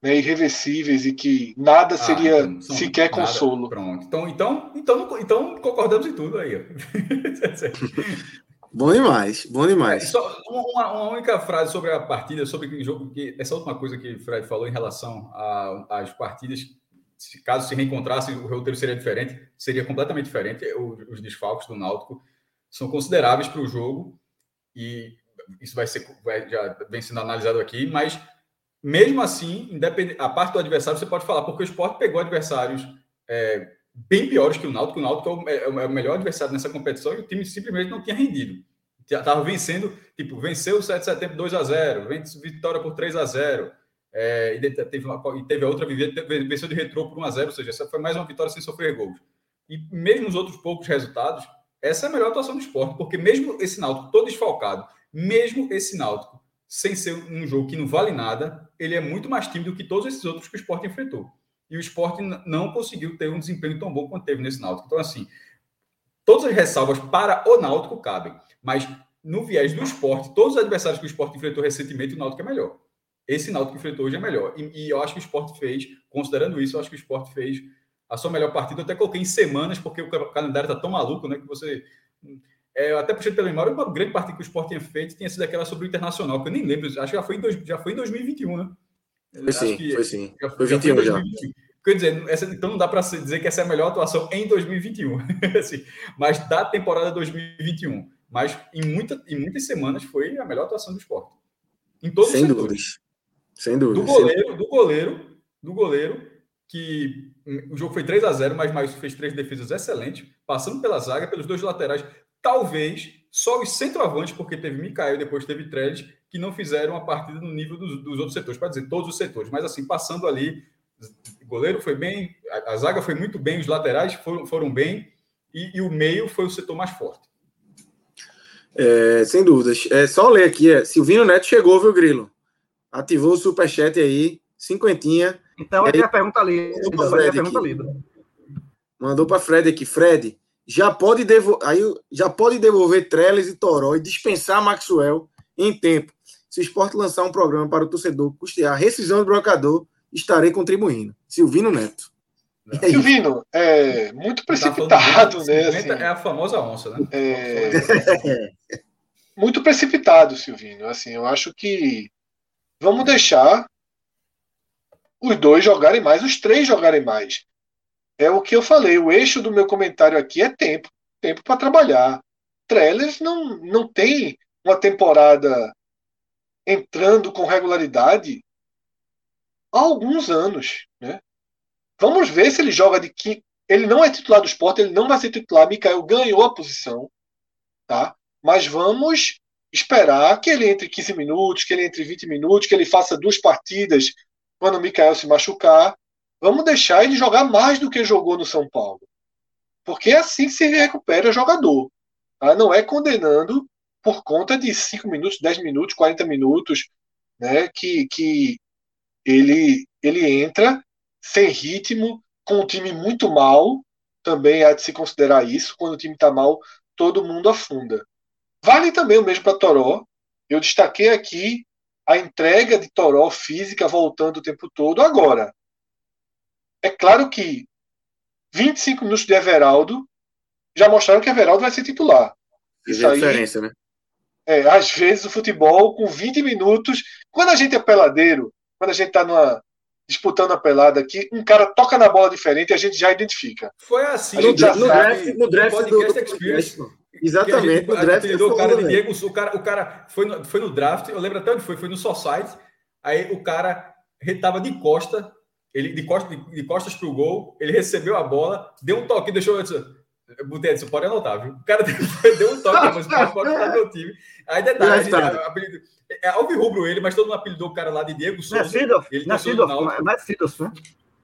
né, irreversíveis e que nada ah, seria então, sequer nada, consolo. Pronto. Então, então, então, então concordamos em tudo aí. Bom demais, bom demais. É, só uma, uma, única frase sobre a partida, sobre o jogo, que essa última coisa que o Fred falou em relação às partidas, se, caso se reencontrasse, o roteiro seria diferente, seria completamente diferente. Os, os desfalques do Náutico são consideráveis para o jogo e isso vai ser vai, já vem sendo analisado aqui, mas mesmo assim, independente, a parte do adversário você pode falar, porque o esporte pegou adversários é, bem piores que o Náutico. O Náutico é, é o melhor adversário nessa competição e o time simplesmente não tinha rendido. Estava vencendo, tipo, venceu o 7 de setembro 2 a 0 vitória por 3 a 0 é, e, teve uma, e teve a outra venceu de retrô por 1 a 0 ou seja, essa foi mais uma vitória sem sofrer gols. E mesmo os outros poucos resultados, essa é a melhor atuação do esporte, porque mesmo esse Náutico todo desfalcado, mesmo esse Náutico sem ser um jogo que não vale nada, ele é muito mais tímido que todos esses outros que o esporte enfrentou e o esporte não conseguiu ter um desempenho tão bom quanto teve nesse Náutico. Então, assim, todas as ressalvas para o Náutico cabem, mas no viés do esporte, todos os adversários que o esporte enfrentou recentemente, o Náutico é melhor. Esse Náutico que enfrentou hoje é melhor. E, e, eu acho que o esporte fez, considerando isso, eu acho que o esporte fez a sua melhor partida. Eu até coloquei em semanas, porque o calendário está tão maluco, né? Que você. É, até puxei pela memória, uma grande partida que o esporte tinha feito tinha sido aquela sobre o Internacional, que eu nem lembro, acho que já foi em, dois, já foi em 2021, né? Foi sim, foi sim. Já, foi 21 já. já. Quer dizer, essa, então não dá para dizer que essa é a melhor atuação em 2021, assim, mas da temporada 2021. Mas em, muita, em muitas semanas foi a melhor atuação do esporte. Em todos Sem os setores. Dúvidas. Sem dúvida. Do goleiro, do goleiro, do goleiro, que o jogo foi 3 a 0 mas mais fez três defesas excelentes, passando pela zaga, pelos dois laterais. Talvez só os centroavantes, porque teve Mikael e depois teve Trellis, que não fizeram a partida no nível dos, dos outros setores, para dizer todos os setores, mas assim, passando ali, o goleiro foi bem, a, a, zaga foi muito bem, os laterais foram, foram bem, e, e o meio foi o setor mais forte. É, sem dúvidas. É só ler aqui, é, Silvino Neto chegou, viu, Grilo? Ativou o superchat aí, cinquentinha. Então aqui a pergunta ali. Mandou para Fred aqui. Fred, já pode, devo... aí, já pode devolver Trellis e Toró e dispensar Maxwell em tempo se o esporte lançar um programa para o torcedor custear a rescisão do brocador, estarei contribuindo. Silvino Neto. É Silvino, é muito tá precipitado, né? Assim, é a famosa onça, né? É... muito precipitado, Silvino. Assim, eu acho que vamos deixar os dois jogarem mais, os três jogarem mais. É o que eu falei. O eixo do meu comentário aqui é tempo, tempo para trabalhar. Trellers não, não tem uma temporada entrando com regularidade há alguns anos. Né? Vamos ver se ele joga de que ele não é titular do esporte, ele não vai ser titular. Mikael ganhou a posição, tá? Mas vamos esperar que ele entre 15 minutos, que ele entre 20 minutos, que ele faça duas partidas quando o Mikael se machucar. Vamos deixar ele jogar mais do que jogou no São Paulo. Porque é assim que se recupera jogador. Tá? Não é condenando por conta de 5 minutos, 10 minutos, 40 minutos. né, que, que ele, ele entra sem ritmo, com um time muito mal, também há de se considerar isso, quando o time está mal, todo mundo afunda. Vale também o mesmo para Toró. Eu destaquei aqui a entrega de Toró física voltando o tempo todo. Agora, é claro que 25 minutos de Everaldo já mostraram que Everaldo vai ser titular. Isso é a diferença, né? É, às vezes o futebol, com 20 minutos, quando a gente é peladeiro, quando a gente está numa, disputando a pelada aqui, um cara toca na bola diferente e a gente já identifica. Foi assim. No, já no, draft, no draft do, podcast Experience. Exatamente. no draft o cara de Diego, o cara, o cara foi, no, foi no draft, eu lembro até onde foi, foi no Society. Aí o cara retava de costa, ele de, costa, de, de costas pro gol, ele recebeu a bola, deu um toque, deixou. Eu botei isso, pode anotar, viu? O cara deu um toque, mas pode estar meu time. Aí detalhe, gente, apelido, é Alvirrubro ele, mas todo mundo apelidou o cara lá de Diego Souza. Não é Sidoff, ele não é Sidoff, não é Sidoff, né?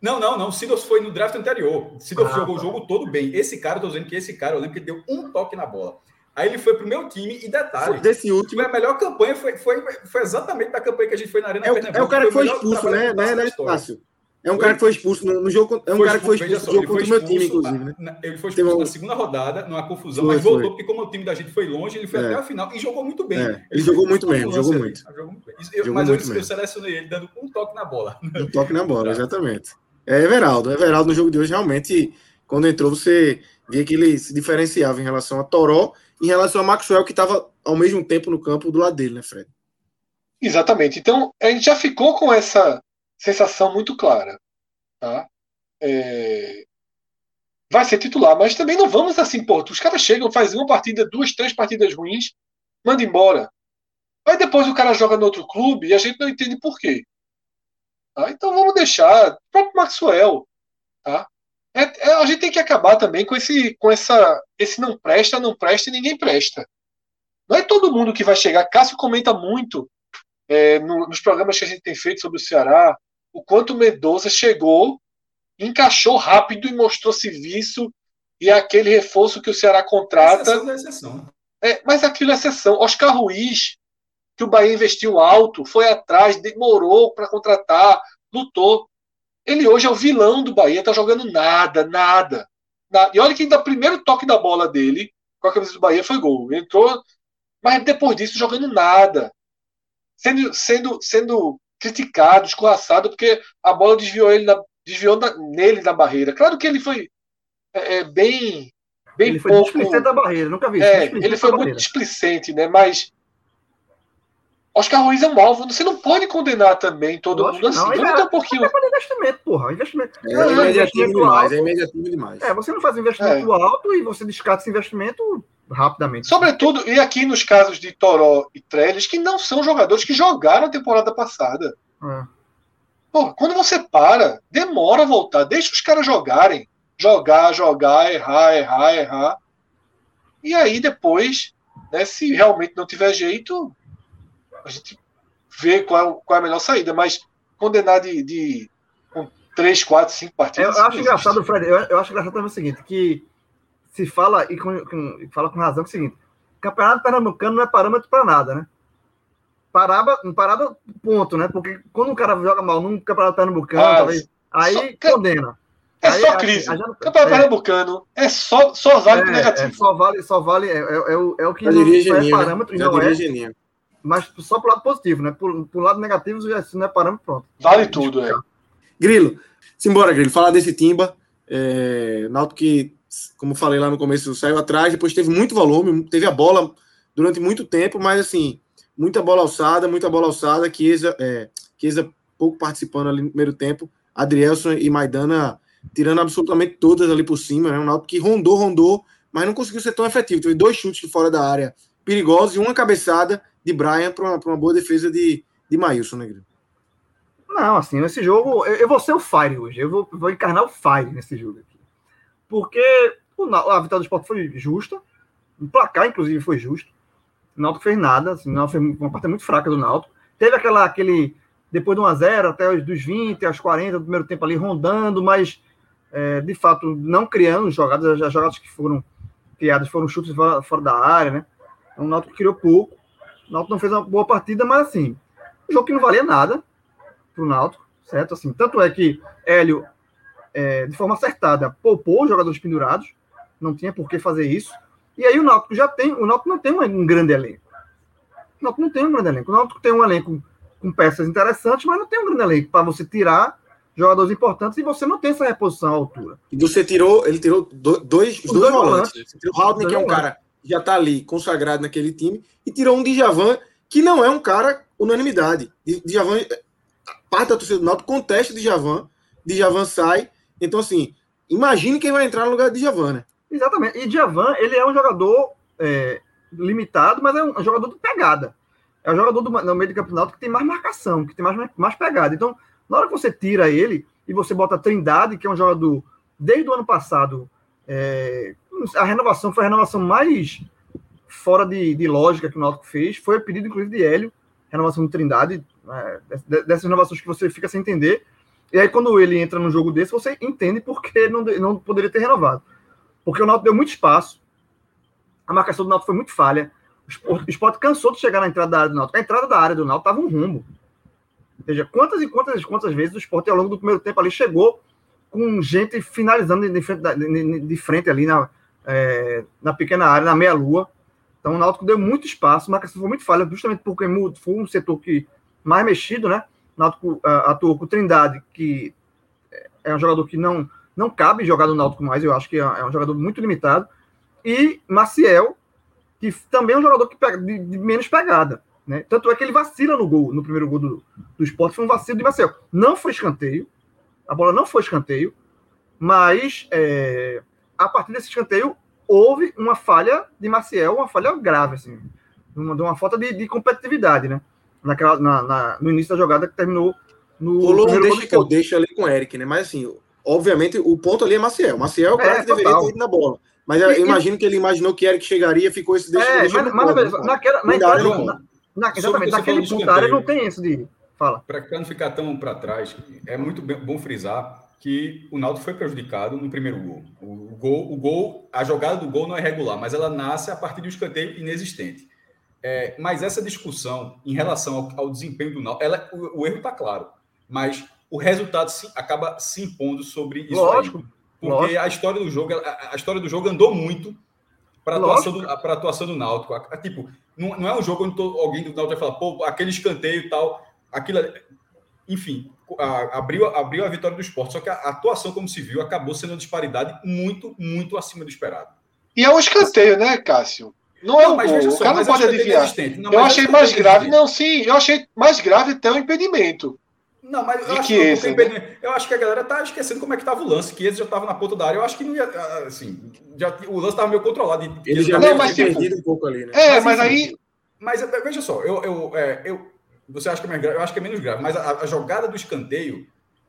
Não, não, não. Sidoff foi no draft anterior. Sidoff ah, jogou tá. o jogo todo bem. Esse cara, eu tô dizendo que esse cara, eu lembro que ele deu um toque na bola. Aí ele foi pro meu time e detalhe. Desse último. A melhor campanha foi, foi, foi exatamente da campanha que a gente foi na Arena é o, É o cara que foi expulso, né? Não é, fácil. É um cara que foi expulso no, no jogo. É um cara que foi expulso no jogo contra o meu time, inclusive. Né? Ele foi expulso na segunda rodada, numa confusão, foi, mas voltou, foi. porque como o time da gente foi longe, ele foi é. até a final e jogou muito bem. É. Ele, ele jogou muito bem, jogou muito. Jogou muito bem. Eu, jogou mas muito eu, eu selecionei ele dando um toque na bola. Um toque na bola, exatamente. É Everaldo. Everaldo no jogo de hoje, realmente, quando entrou, você via que ele se diferenciava em relação a Toró em relação a Maxwell, que estava ao mesmo tempo no campo do lado dele, né, Fred? Exatamente. Então, a gente já ficou com essa sensação muito clara Tá? É... Vai ser titular, mas também não vamos assim, pô, os caras chegam, fazem uma partida, duas, três partidas ruins, manda embora. Aí depois o cara joga no outro clube e a gente não entende por quê. Tá? Então vamos deixar. O próprio Maxwell. Tá? É, é, a gente tem que acabar também com esse, com essa, esse não presta, não presta e ninguém presta. Não é todo mundo que vai chegar. Cássio comenta muito é, no, nos programas que a gente tem feito sobre o Ceará, o quanto o Mendoza chegou, encaixou rápido e mostrou serviço e aquele reforço que o Ceará contrata. Exceção exceção. É, mas aquilo é exceção. Oscar Ruiz, que o Bahia investiu alto, foi atrás, demorou para contratar, lutou. Ele hoje é o vilão do Bahia, tá jogando nada, nada. nada. E olha que ainda o primeiro toque da bola dele com a camisa do Bahia foi gol. Entrou, mas depois disso jogando nada. Sendo, sendo, sendo criticado, escorraçado, porque a bola desviou ele na, desviou na, nele na barreira. Claro que ele foi é, é bem, bem ele pouco. Foi da barreira, nunca vi. É, ele foi muito displicente, né? Mas Oscar Ruiz é um alvo. Você não pode condenar também todo Lógico mundo assim. Não, Vamos é, um pouquinho. É investimento, porra. Investimento. É, é imediativo demais. É imediativo demais. É, você não faz investimento é. alto e você descarta esse investimento rapidamente. Sobretudo, e aqui nos casos de Toró e Trellis, que não são jogadores que jogaram a temporada passada. É. Pô, quando você para, demora a voltar, deixa os caras jogarem. Jogar, jogar, errar, errar, errar. E aí depois, né, se realmente não tiver jeito, a gente vê qual, qual é a melhor saída. Mas condenar de, de com três, quatro, cinco partidas. Eu, acho engraçado, Fred, eu, eu acho engraçado também o seguinte, que se fala, e com, com, fala com razão, que é o seguinte: campeonato pernambucano não é parâmetro para nada, né? Parada, parada, ponto, né? Porque quando o cara joga mal num campeonato pernambucano, ah, talvez, aí só, condena. É aí, só crise. Aí, aí, campeonato é, pernambucano é só, só vale é, negativo. É, só vale, só vale, é, é, é o, é o que não, não é parâmetro, não é. Mas só pro lado positivo, né? Por, pro lado negativo, se não é parâmetro, pronto. Vale tudo, é. Grilo, simbora, Grilo, falar desse Timba. É, Náutico que como falei lá no começo, saiu atrás, depois teve muito volume, teve a bola durante muito tempo, mas assim, muita bola alçada, muita bola alçada, Chiesa, é, Chiesa pouco participando ali no primeiro tempo, Adrielson e Maidana tirando absolutamente todas ali por cima, né? Um Náutico que rondou, rondou, mas não conseguiu ser tão efetivo. Teve dois chutes de fora da área perigosos e uma cabeçada de Brian para uma, uma, boa defesa de, de Maílson, né, Não, assim, nesse jogo, eu, eu, vou ser o Fire hoje, eu vou, vou encarnar o Fire nesse jogo aqui porque o, a vitória do esporte foi justa, o placar, inclusive, foi justo. O Náutico fez nada, assim, o foi uma parte muito fraca do Náutico. Teve aquela, aquele, depois do 1x0, até os dos 20, aos 40 do primeiro tempo ali, rondando, mas, é, de fato, não criando jogadas, as jogadas que foram criadas foram chutes fora, fora da área, né? Então, o Náutico criou pouco, o Náutico não fez uma boa partida, mas, assim, Um jogo que não valia nada para o Náutico, certo? Assim, tanto é que Hélio, é, de forma acertada, poupou os jogadores pendurados, não tinha por que fazer isso. E aí o Náutico já tem, o Náutico não tem um grande elenco. O Náutico não tem um grande elenco. O Náutico tem um elenco com peças interessantes, mas não tem um grande elenco para você tirar jogadores importantes e você não tem essa reposição à altura. E você tirou, ele tirou dois, os dois, dois volantes. volantes. O Haldner, que é um cara já está ali consagrado naquele time, e tirou um Djavan, que não é um cara unanimidade. Djavan, parte da torcida do Náutico contesta o Djavan, Djavan sai. Então, assim, imagine quem vai entrar no lugar de Djavan, né? Exatamente. E Djavan, ele é um jogador é, limitado, mas é um jogador de pegada. É um jogador do, no meio do campeonato que tem mais marcação, que tem mais, mais pegada. Então, na hora que você tira ele e você bota Trindade, que é um jogador desde o ano passado, é, a renovação foi a renovação mais fora de, de lógica que o Náutico fez. Foi pedido, inclusive, de Hélio, renovação de Trindade, é, dessas renovações que você fica sem entender. E aí, quando ele entra num jogo desse, você entende porque não, não poderia ter renovado. Porque o Náutico deu muito espaço, a marcação do Náutico foi muito falha. O Sport cansou de chegar na entrada da área do Náutico. A entrada da área do Náutico estava um rumo. Ou seja, quantas e quantas quantas vezes o esporte ao longo do primeiro tempo ali chegou com gente finalizando de frente, de frente ali na, é, na pequena área, na meia-lua. Então o Náutico deu muito espaço, a marcação foi muito falha, justamente porque foi um setor que mais mexido, né? O Náutico uh, atuou com Trindade, que é um jogador que não, não cabe jogar no Náutico mais, eu acho que é, é um jogador muito limitado. E Maciel, que também é um jogador que pega, de, de menos pegada. Né? Tanto é que ele vacila no gol, no primeiro gol do, do esporte, foi um vacilo de Marcel. Não foi escanteio, a bola não foi escanteio, mas é, a partir desse escanteio houve uma falha de Maciel, uma falha grave, assim, uma, uma falta de, de competitividade, né? Naquela, na, na, no início da jogada que terminou no. Rolou um deixa que eu deixo ali com o Eric, né? Mas assim, obviamente, o ponto ali é Maciel. Maciel é o cara é, que deveria ter ido na bola. Mas eu e, imagino que ele imaginou que Eric chegaria, ficou esse deixa, é, deixa mas, mas, ponto, naquela, na, entrada, na, exatamente, naquele ponto área não tem isso de. Fala. Para não ficar tão para trás, é muito bom frisar que o Naldo foi prejudicado no primeiro gol. O gol, o gol, a jogada do gol não é regular, mas ela nasce a partir de um escanteio inexistente. É, mas essa discussão em relação ao, ao desempenho do Naldo, ela, o, o erro está claro, mas o resultado se, acaba se impondo sobre isso. Lógico. Aí, porque lógico. a história do jogo, a, a história do jogo andou muito para a atuação, do, atuação do Náutico. A, a, tipo, não, não, é um jogo onde tô, alguém do Náutico vai falar, pô, aquele escanteio e tal, aquilo. Enfim, a, abriu, abriu a vitória do esporte. Só que a, a atuação, como se viu, acabou sendo uma disparidade muito, muito acima do esperado. E é um escanteio, né, Cássio? Não é um gol. Só, o cara não pode adivinhar. Não, eu achei mais grave. Não, sim, eu achei mais grave até o impedimento. Não, mas eu acho, que esse, né? eu acho que a galera tá esquecendo como é que tava o lance, que esse já tava na ponta da área. Eu acho que não ia. Assim, já, o lance tava meio controlado. Ele já não, mas tipo, perdido um pouco ali, né? É, mas, mas aí. Mas veja só, eu, eu, é, eu, você acha que é mais grave? Eu acho que é menos grave, mas a, a jogada do escanteio,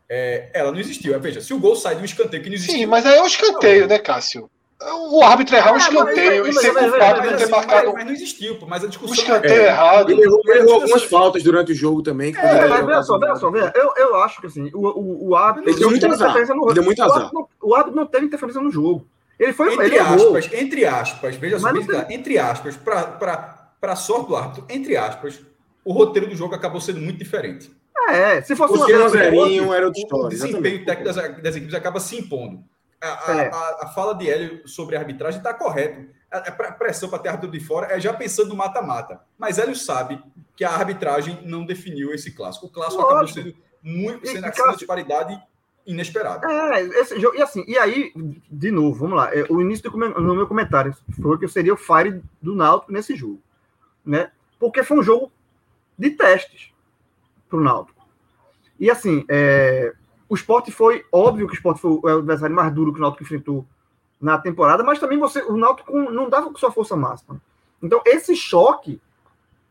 é, ela não existiu. Veja, se o gol sai de um escanteio que não existiu. Sim, mas aí é um escanteio, não. né, Cássio? O árbitro errar um escanteio e ser culpado por ter marcado. Mas não existiu, mas a discussão. Um escanteio é, errado. Ele errou, ele errou algumas faltas durante o jogo também. É, mas veja só, veja só, veja. Eu, eu acho que assim, o, o, o árbitro. Ele deu muito azar. Ele deu muito azar. O árbitro não teve interferência no jogo. Ele foi. Entre ele aspas, errou. entre aspas, veja só, entre aspas, para sorte do árbitro, entre aspas, o roteiro do jogo acabou sendo muito diferente. É, se fosse um zerinho, era outra história. O desempenho técnico das, das equipes acaba se impondo. A, a, é. a, a, fala de Hélio sobre a arbitragem está correto. A, a pressão para ter árbitro de fora é já pensando no mata-mata. Mas Hélio sabe que a arbitragem não definiu esse clássico. O clássico Lógico. acabou sendo muito sendo e, uma disparidade inesperada. É, esse jogo, e assim, e aí, de novo, vamos lá. É, o início do, no meu comentário foi que eu seria o fire do Náutico nesse jogo, né? Porque foi um jogo de testes para o Náutico. E assim, é, o esporte foi, óbvio que o esporte foi o adversário mais duro que o Náutico enfrentou na temporada, mas também você, o Náutico não dava com sua força máxima. Então, esse choque,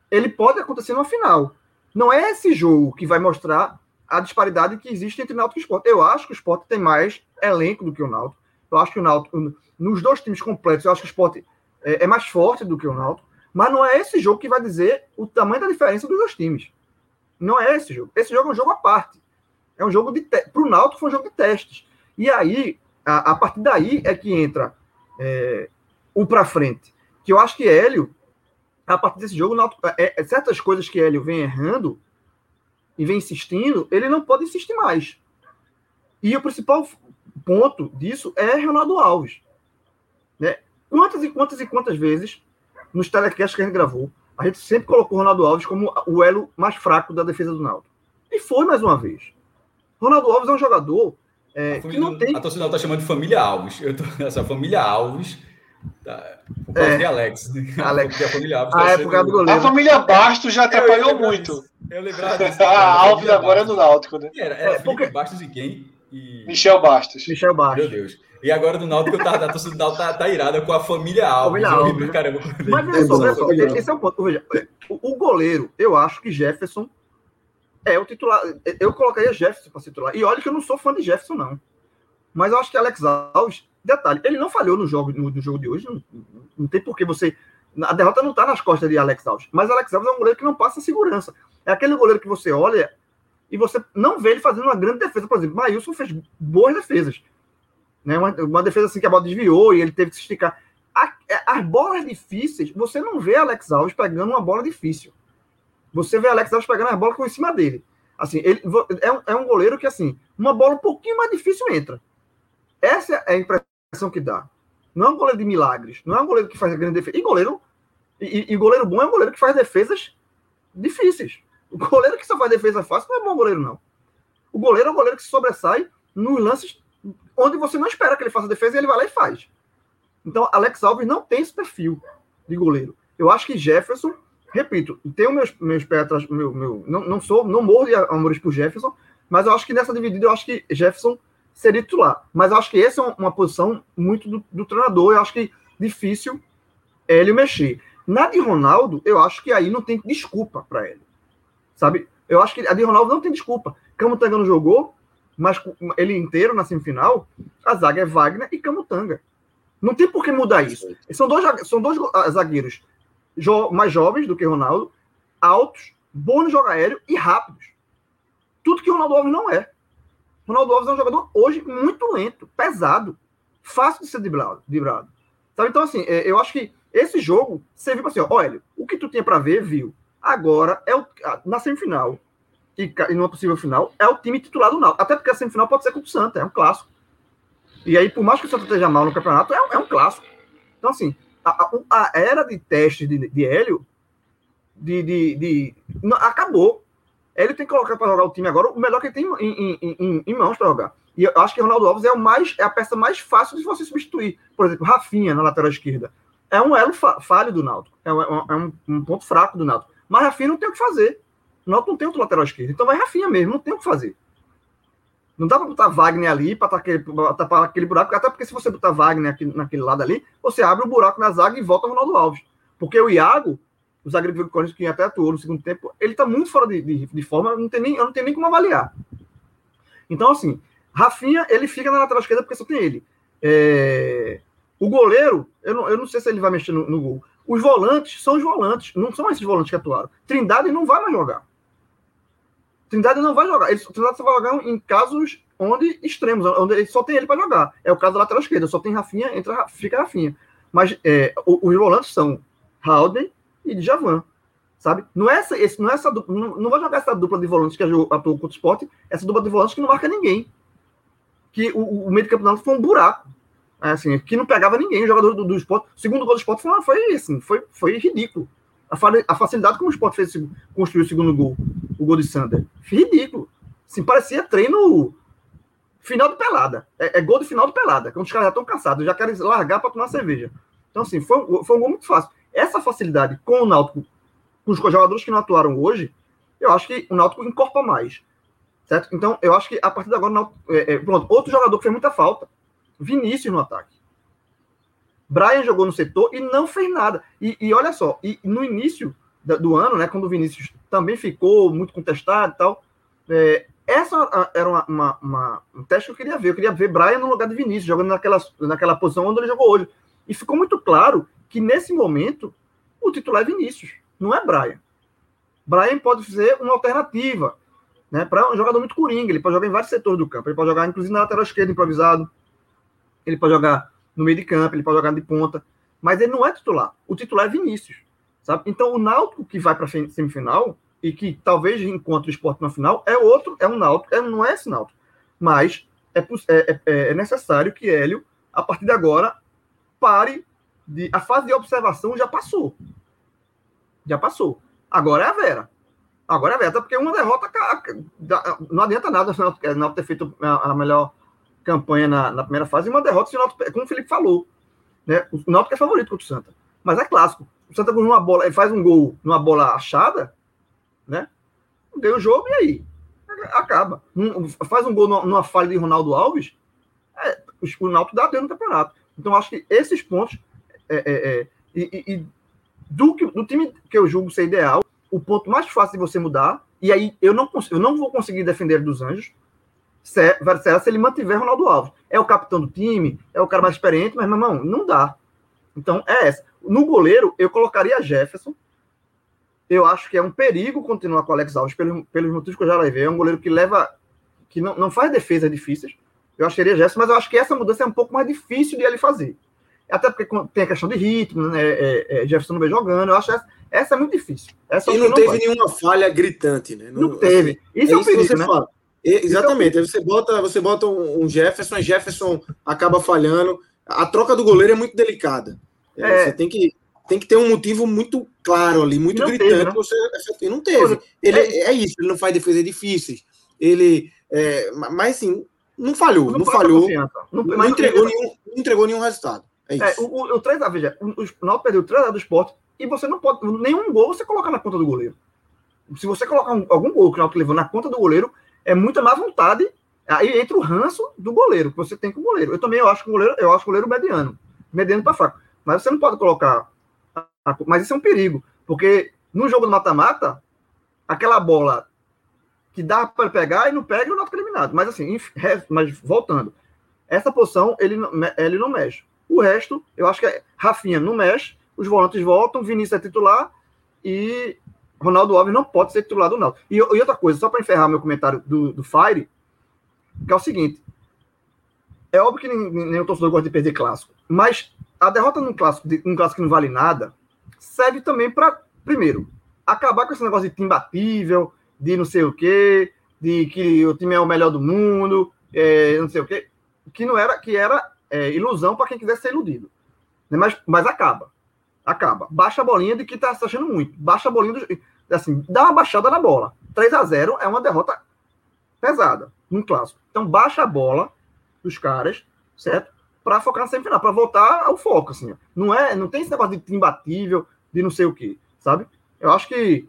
ele pode acontecer no final. Não é esse jogo que vai mostrar a disparidade que existe entre Náutico e Esporte. Eu acho que o Esporte tem mais elenco do que o Náutico. Eu acho que o Náutico, nos dois times completos, eu acho que o Esporte é, é mais forte do que o Náutico. Mas não é esse jogo que vai dizer o tamanho da diferença dos dois times. Não é esse jogo. Esse jogo é um jogo à parte. É um jogo de. Te... Para o Náutico foi um jogo de testes. E aí, a, a partir daí é que entra é, o para frente. Que eu acho que Hélio, a partir desse jogo, Náutico, é, é, certas coisas que Hélio vem errando, e vem insistindo, ele não pode insistir mais. E o principal ponto disso é Ronaldo Alves. Né? Quantas e quantas e quantas vezes, nos telecasts que a gente gravou, a gente sempre colocou o Ronaldo Alves como o elo mais fraco da defesa do Náutico. E foi mais uma vez. Ronaldo Alves é um jogador é, que não tem... A torcida está chamando de família Alves. Eu tô... Essa família Alves Tá. Por causa é. de Alex. Né? Alex. a família Alves ah, tá é por causa do goleiro. A família Bastos já atrapalhou muito. Eu lembrava disso. a Alves agora é do Náutico, né? Era, era é, porque... Bastos e quem? E... Michel Bastos. Michel Bastos. Meu Deus. E agora do Náutico, tá, a torcida do Náutico tá, tá irada com a família Alves. Família Alves. Caramba, Mas veja só, só, esse é o ponto. Veja, o, o goleiro, eu acho que Jefferson é o titular. Eu colocaria Jefferson para titular. E olha que eu não sou fã de Jefferson, não. Mas eu acho que Alex Alves Detalhe, ele não falhou no jogo, no, no jogo de hoje. Não, não tem por que você. A derrota não está nas costas de Alex Alves. Mas Alex Alves é um goleiro que não passa segurança. É aquele goleiro que você olha e você não vê ele fazendo uma grande defesa. Por exemplo, Maílson fez boas defesas. Né? Uma, uma, defesa assim que a bola desviou e ele teve que se esticar. A, é, as bolas difíceis, você não vê Alex Alves pegando uma bola difícil. Você vê Alex Alves pegando as bolas com em cima dele. Assim, ele é um, é um goleiro que, assim, uma bola um pouquinho mais difícil entra. Essa é a impressão que dá. Não é um goleiro de milagres, não é um goleiro que faz grande defesa. E goleiro, e, e, goleiro bom é um goleiro que faz defesas difíceis. O goleiro que só faz defesa fácil não é bom goleiro, não. O goleiro é um goleiro que sobressai nos lances onde você não espera que ele faça defesa e ele vai lá e faz. Então, Alex Alves não tem esse perfil de goleiro. Eu acho que Jefferson, repito, tenho meus, meus pés atrás, meu, meu, não, não sou, não morro de amores por Jefferson, mas eu acho que nessa dividida eu acho que Jefferson seria titular. Mas eu acho que essa é uma posição muito do, do treinador. Eu acho que difícil ele mexer. Na de Ronaldo, eu acho que aí não tem desculpa para ele. Sabe? Eu acho que a de Ronaldo não tem desculpa. Camutanga não jogou, mas ele inteiro na semifinal, a zaga é Wagner e Camutanga. Não tem por que mudar isso. São dois, são dois ah, zagueiros jo, mais jovens do que Ronaldo, altos, bons no jogo aéreo e rápidos. Tudo que Ronaldo Alves não é. Ronaldo Alves é um jogador hoje muito lento, pesado, fácil de ser driblado. driblado. Sabe? Então, assim, é, eu acho que esse jogo serviu para assim, ó, olha, o que tu tinha para ver, viu. Agora, é o, na semifinal e, e numa possível final, é o time titular do Náutico. Até porque a semifinal pode ser contra o Santa, é um clássico. E aí, por mais que o Santa esteja mal no campeonato, é, é um clássico. Então, assim, a, a, a era de testes de, de Hélio de, de, de, não, acabou. Ele tem que colocar para jogar o time agora o melhor que ele tem em, em, em, em mãos para jogar. E eu acho que o Ronaldo Alves é, o mais, é a peça mais fácil de você substituir. Por exemplo, Rafinha na lateral esquerda. É um elo falho do Náutico. É, um, é um, um, ponto fraco do Náutico. Mas Rafinha não tem o que fazer. O Náutico não tem outro lateral esquerdo. Então vai Rafinha mesmo, não tem o que fazer. Não dá para botar Wagner ali para tapar aquele buraco, até porque se você botar Wagner aqui, naquele lado ali, você abre o buraco na zaga e volta o Ronaldo Alves. Porque o Iago, o zagueiro que até atuou no segundo tempo, ele está muito fora de, de, de, forma, não tem nem, eu não tenho nem como avaliar. Então, assim, Rafinha, ele fica na lateral esquerda porque só tem ele. É... O goleiro, eu não, eu não sei se ele vai mexer no, no, gol. Os volantes são os volantes, não são esses volantes que atuaram. Trindade não vai mais jogar. Trindade não vai jogar. Ele, Trindade só vai jogar em casos onde extremos, onde só tem ele para jogar. É o caso da lateral esquerda, só tem Rafinha, entra, fica Rafinha. Mas é, os volantes são Halden, e de Javan. Sabe? Não é essa, esse, não, é essa dupla, não, não vai jogar essa dupla de volantes que atuou contra o esporte, essa dupla de volantes que não marca ninguém. Que o, o meio de campeonato foi um buraco. É, assim, que não pegava ninguém. O jogador do, do esporte. O segundo gol do esporte foi, foi, assim, foi, foi ridículo. A, facilidade como o esporte fez construir o segundo gol, o gol de Sander. Ridículo. Assim, parecia treino final de pelada. É, é, gol de final de pelada. Quando os caras já estão cansados, já querem largar para tomar cerveja. Então, assim, foi, foi um gol muito fácil. Essa facilidade com o Náutico, com os jogadores que não atuaram hoje, eu acho que o Náutico encorpa mais. Certo? Então, eu acho que a partir de agora, Náutico, é, é, pronto, outro jogador que fez muita falta, Vinícius no ataque. Brian jogou no setor e não fez nada. E, e olha só, e no início do ano, né, quando o Vinícius também ficou muito contestado e tal, é, essa era uma, uma, uma, um teste que eu queria ver. Eu queria ver Brian no lugar de Vinícius, jogando naquela, naquela posição onde ele jogou hoje. E ficou muito claro que nesse momento o titular é Vinícius, não é Brian. Brian pode ser uma alternativa né, para um jogador muito coringa. Ele pode jogar em vários setores do campo. Ele pode jogar, inclusive, na lateral esquerda, improvisado. Ele pode jogar no meio de campo, ele pode jogar de ponta. Mas ele não é titular. O titular é Vinícius. Sabe? Então, o Náutico que vai para a semifinal, e que talvez encontre o esporte na final, é outro, é um Náutico, é, não é esse Náutico. Mas é, é, é, é necessário que Hélio, a partir de agora, pare de. A fase de observação já passou. Já passou. Agora é a Vera. Agora é a Vera, até porque uma derrota não adianta nada o Náutico ter feito a melhor campanha na, na primeira fase e uma derrota, se o Náutico, como o Felipe falou. Né? O Náutico é favorito contra o Santa. Mas é clássico. O Santa com uma bola, ele faz um gol numa bola achada, né? Ganha o jogo e aí? Acaba. faz um gol numa falha de Ronaldo Alves, é, o Náutico dá dentro no campeonato. Então, acho que esses pontos é, é, é, e, e, do, que, do time que eu julgo ser ideal, o ponto mais fácil de você mudar, e aí eu não, eu não vou conseguir defender dos anjos, será se ele mantiver Ronaldo Alves. É o capitão do time, é o cara mais experiente, mas, meu irmão, não dá. Então, é essa. No goleiro, eu colocaria Jefferson. Eu acho que é um perigo continuar com o Alex Alves, pelos, pelos motivos que eu já levei. É um goleiro que leva. que não, não faz defesas difíceis. Eu acharia Jefferson, mas eu acho que essa mudança é um pouco mais difícil de ele fazer. Até porque tem a questão de ritmo, né? É, é, Jefferson não vem jogando. Eu acho essa, essa é muito difícil. Essa e não, não teve nenhuma falha gritante, né? Não, não teve. Assim, isso é, é um perigo, você né? Fala. Exatamente. Aí você bota, você bota um Jefferson, Jefferson acaba falhando. A troca do goleiro é muito delicada. É, é. Você tem que, tem que ter um motivo muito claro ali, muito não gritante. Teve, né? você, você, não teve. Ele, é, é isso, ele não faz defesas difíceis. Ele. É, mas sim, não falhou, não, não falhou. Não, não, entregou nenhum, não entregou nenhum resultado. É, é o, o, o 3 veja, o, o Náutico perdeu o 3 do esporte e você não pode. Nenhum gol você coloca na conta do goleiro. Se você colocar um, algum gol que o Náutico levou na conta do goleiro, é muita má vontade. Aí entra o ranço do goleiro, que você tem com o goleiro. Eu também eu acho que o goleiro, eu acho o goleiro mediano. Mediano para fraco. Mas você não pode colocar. Mas isso é um perigo. Porque no jogo do mata-mata, aquela bola que dá para pegar e não pega, o Náutico eliminado. Mas assim, mas voltando. Essa posição ele, ele não mexe. O resto, eu acho que é, Rafinha não mexe, os volantes voltam, Vinícius é titular e Ronaldo Alves não pode ser titular do Náutico. E, e outra coisa, só para encerrar meu comentário do, do Fire, que é o seguinte: é óbvio que nenhum, torcedor gosta de perder clássico, mas a derrota num clássico, num clássico que não vale nada, serve também para, primeiro, acabar com esse negócio de time batível, de não sei o quê, de que o time é o melhor do mundo, é, não sei o quê, que não era, que era é, ilusão para quem quiser ser iludido. Mas, mas acaba. Acaba. Baixa a bolinha de que está se achando muito. Baixa a bolinha do, assim, dá uma baixada na bola. 3 a 0 é uma derrota pesada num clássico. Então baixa a bola dos caras, certo? Para focar na semifinal, para voltar ao foco, assim. Não é, não tem esse negócio de imbatível, de não sei o quê, sabe? Eu acho que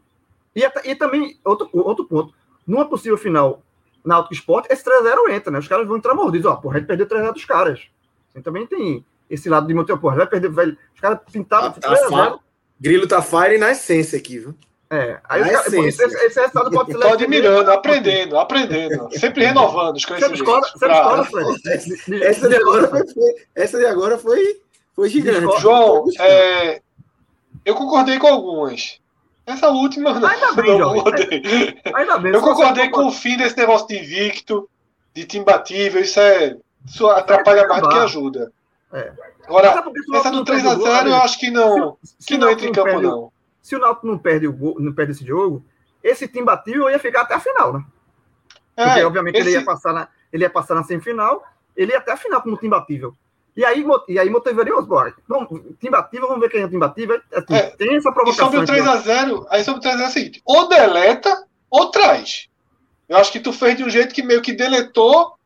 e, e também outro outro ponto, numa possível final na Auto Esporte, esse 3 a 0 entra, né? Os caras vão entrar mordidos, ó, porra, a gente perdeu 3 a 0 dos caras. Assim, também tem esse lado de motor, porra, vai perder, vai, os caras pintaram tá, 3 a 0. Grilo tá fire na essência aqui, viu? É, aí ah, esse, esse, esse, resultado pode ser. Estou admirando, aprendendo, aprendendo, sempre renovando os conhecimentos. Você discorda, Fred? Essa de agora foi, essa de agora foi, foi gigante. João, é, eu concordei com algumas. Essa última não, Ainda bem, não concordei. Ainda bem, eu concordei com o fim desse negócio de invicto, de time batível, isso é. Isso atrapalha é, mais do que ajuda. É. Agora, essa do 3x0 eu acho que não, se, que não entra em campo, não se o Náutico não perde, o, não perde esse jogo, esse time batido ia ficar até a final, né? É, Porque, obviamente, esse... ele, ia passar na, ele ia passar na semifinal, ele ia até a final como time batível. E aí, e aí motivaria os boys. Vamos, time batível, vamos ver quem é o time batível. Assim, é, tem essa provocação. E sobre o 3x0, aí sobre o 3x0 é o seguinte: ou deleta ou traz. Eu acho que tu fez de um jeito que meio que deletou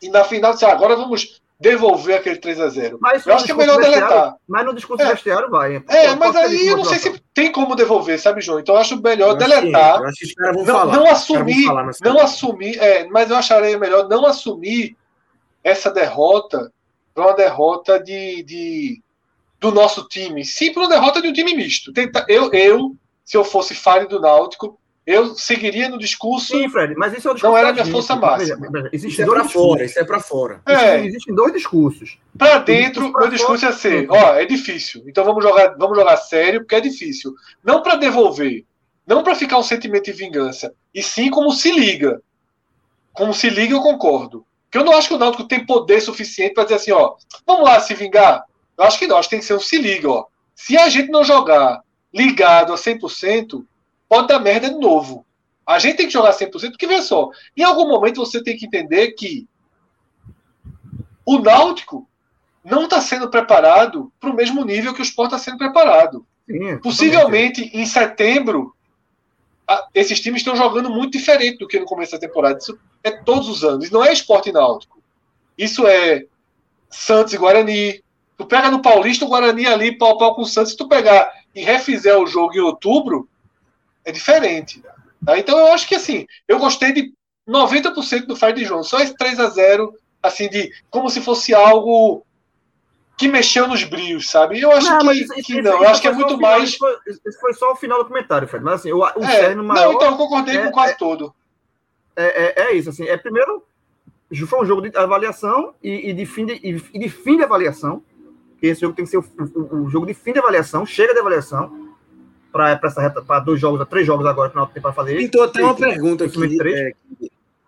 e na final disse, ah, agora vamos devolver aquele 3 a 0 mas Eu acho que é melhor deletar. Mas no discurso é. vestiário vai. É, mas aí eu não sei se tem como devolver, sabe, João? Então eu acho melhor eu deletar. Acho acho que não, falar. Não assumir, não assumir, é, mas eu acharia melhor não assumir essa derrota para uma derrota de, de, do nosso time, sim para uma derrota de um time misto. Tenta, eu, eu, se eu fosse fale do Náutico, eu seguiria no discurso. Sim, Fred, mas isso é o discurso. Não era minha força máxima. Existe isso é para fora, isso é para fora. É. Existem dois discursos. Para dentro, o meu discurso é ser, ó, é difícil. Então vamos jogar, vamos jogar sério, porque é difícil. Não para devolver, não para ficar um sentimento de vingança, e sim como se liga. Como se liga, eu concordo. Porque eu não acho que o Náutico tem poder suficiente para dizer assim, ó, vamos lá se vingar. Eu acho que não, acho que tem que ser um se liga, ó. Se a gente não jogar ligado a 100%, pode dar merda de novo. A gente tem que jogar 100%, porque veja só, em algum momento você tem que entender que o Náutico não está sendo preparado para o mesmo nível que o Sport está sendo preparado. Sim, Possivelmente em setembro, esses times estão jogando muito diferente do que no começo da temporada. Isso é todos os anos. Isso não é esporte náutico. Isso é Santos e Guarani. Tu pega no Paulista o Guarani ali, pau pau com o Santos. Se tu pegar e refizer o jogo em outubro, é diferente. Tá? Então eu acho que assim, eu gostei de 90% do Fire de João. Só esse 3 a 0 assim, de como se fosse algo que mexeu nos brios, sabe? Eu acho não, que, isso, que isso, não. Isso, eu acho que é muito final, mais. Foi, isso foi, só o final do comentário, Fred. Mas assim, o, o é, maior. Não, então eu concordei é, com quase é, todo. É, é, é, isso, assim. É primeiro. Foi um jogo de avaliação e, e de, fim de, e de fim de avaliação. Esse jogo tem que ser o, o, o jogo de fim de avaliação, chega de avaliação para essa reta, para dois jogos, três jogos agora que não tem para fazer. Pintou até uma pergunta aqui, é,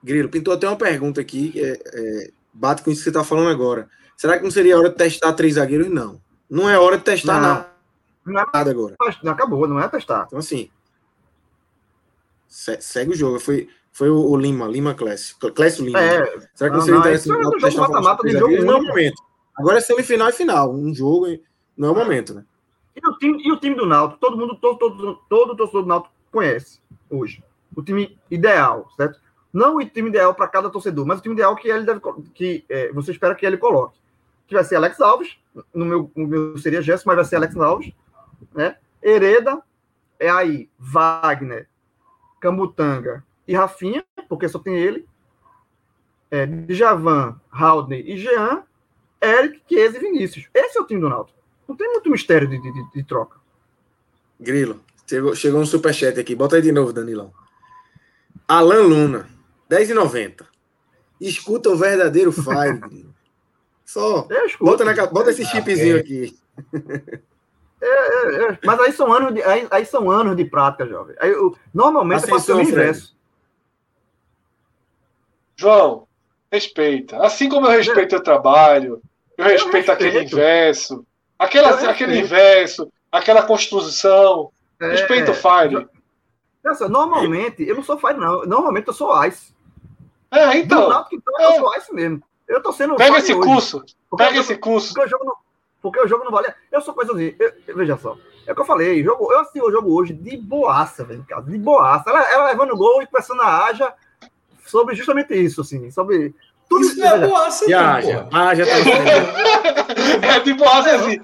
Grilo, pintou até uma pergunta aqui, é, é, bate com isso que você está falando agora. Será que não seria hora de testar três zagueiros? Não. Não é hora de testar não. nada. Não é, nada agora. Não acabou, não é testar. Então, assim. Segue o jogo. Foi, foi o, Lima, Lima Clécio. Clécio Lima. É, Será que não, seria interessante é testar mata-mata de jogo? Não é o momento. Agora é semifinal e final. Um jogo não é o momento, né? E o time, e o time do Náutico, todo mundo, todo, todo, todo torcedor do Náutico conhece hoje. O time ideal, certo? Não o time ideal para cada torcedor, mas o time ideal que ele deve, que é, você espera que ele coloque que vai ser Alex Alves, no meu, no meu seria Gerson, mas vai ser Alex Alves, né? Hereda, é aí Wagner, Cambutanga e Rafinha, porque só tem ele, é, Djavan, Haldney e Jean, Eric, Chiesa e Vinícius. Esse é o time do Náutico. Não tem muito mistério de, de, de troca. Grilo, chegou, chegou um superchat aqui. Bota aí de novo, Danilão. Alan Luna, 10,90. Escuta o verdadeiro Fire, Só. Bota, na, bota esse chipzinho aqui. É, é, é. Mas aí são anos de, aí, aí são anos de prática, jovem. Aí, eu, normalmente eu faço o inverso. João, respeita. Assim como eu respeito o trabalho, eu, eu respeito, respeito, aquele inverso, aquela, aquele inverso, aquela construção. É, respeito o Fire. Pensa, normalmente, eu não sou Fire, não. Normalmente eu sou Ice. É, então. Então, eu sou Ice mesmo. Eu tô sendo. Pega esse hoje, curso. Pega esse curso. Porque o, jogo não, porque o jogo não vale. Eu sou coisa assim. Eu, veja só. É o que eu falei. Jogo, eu assisti o jogo hoje de boaça, velho, casa. De boaça. Ela, ela levando gol e conversando a Aja sobre justamente isso, assim. Sobre. Tudo isso. Não é boaça, não. Aja. Aja tá É de boaça, assim.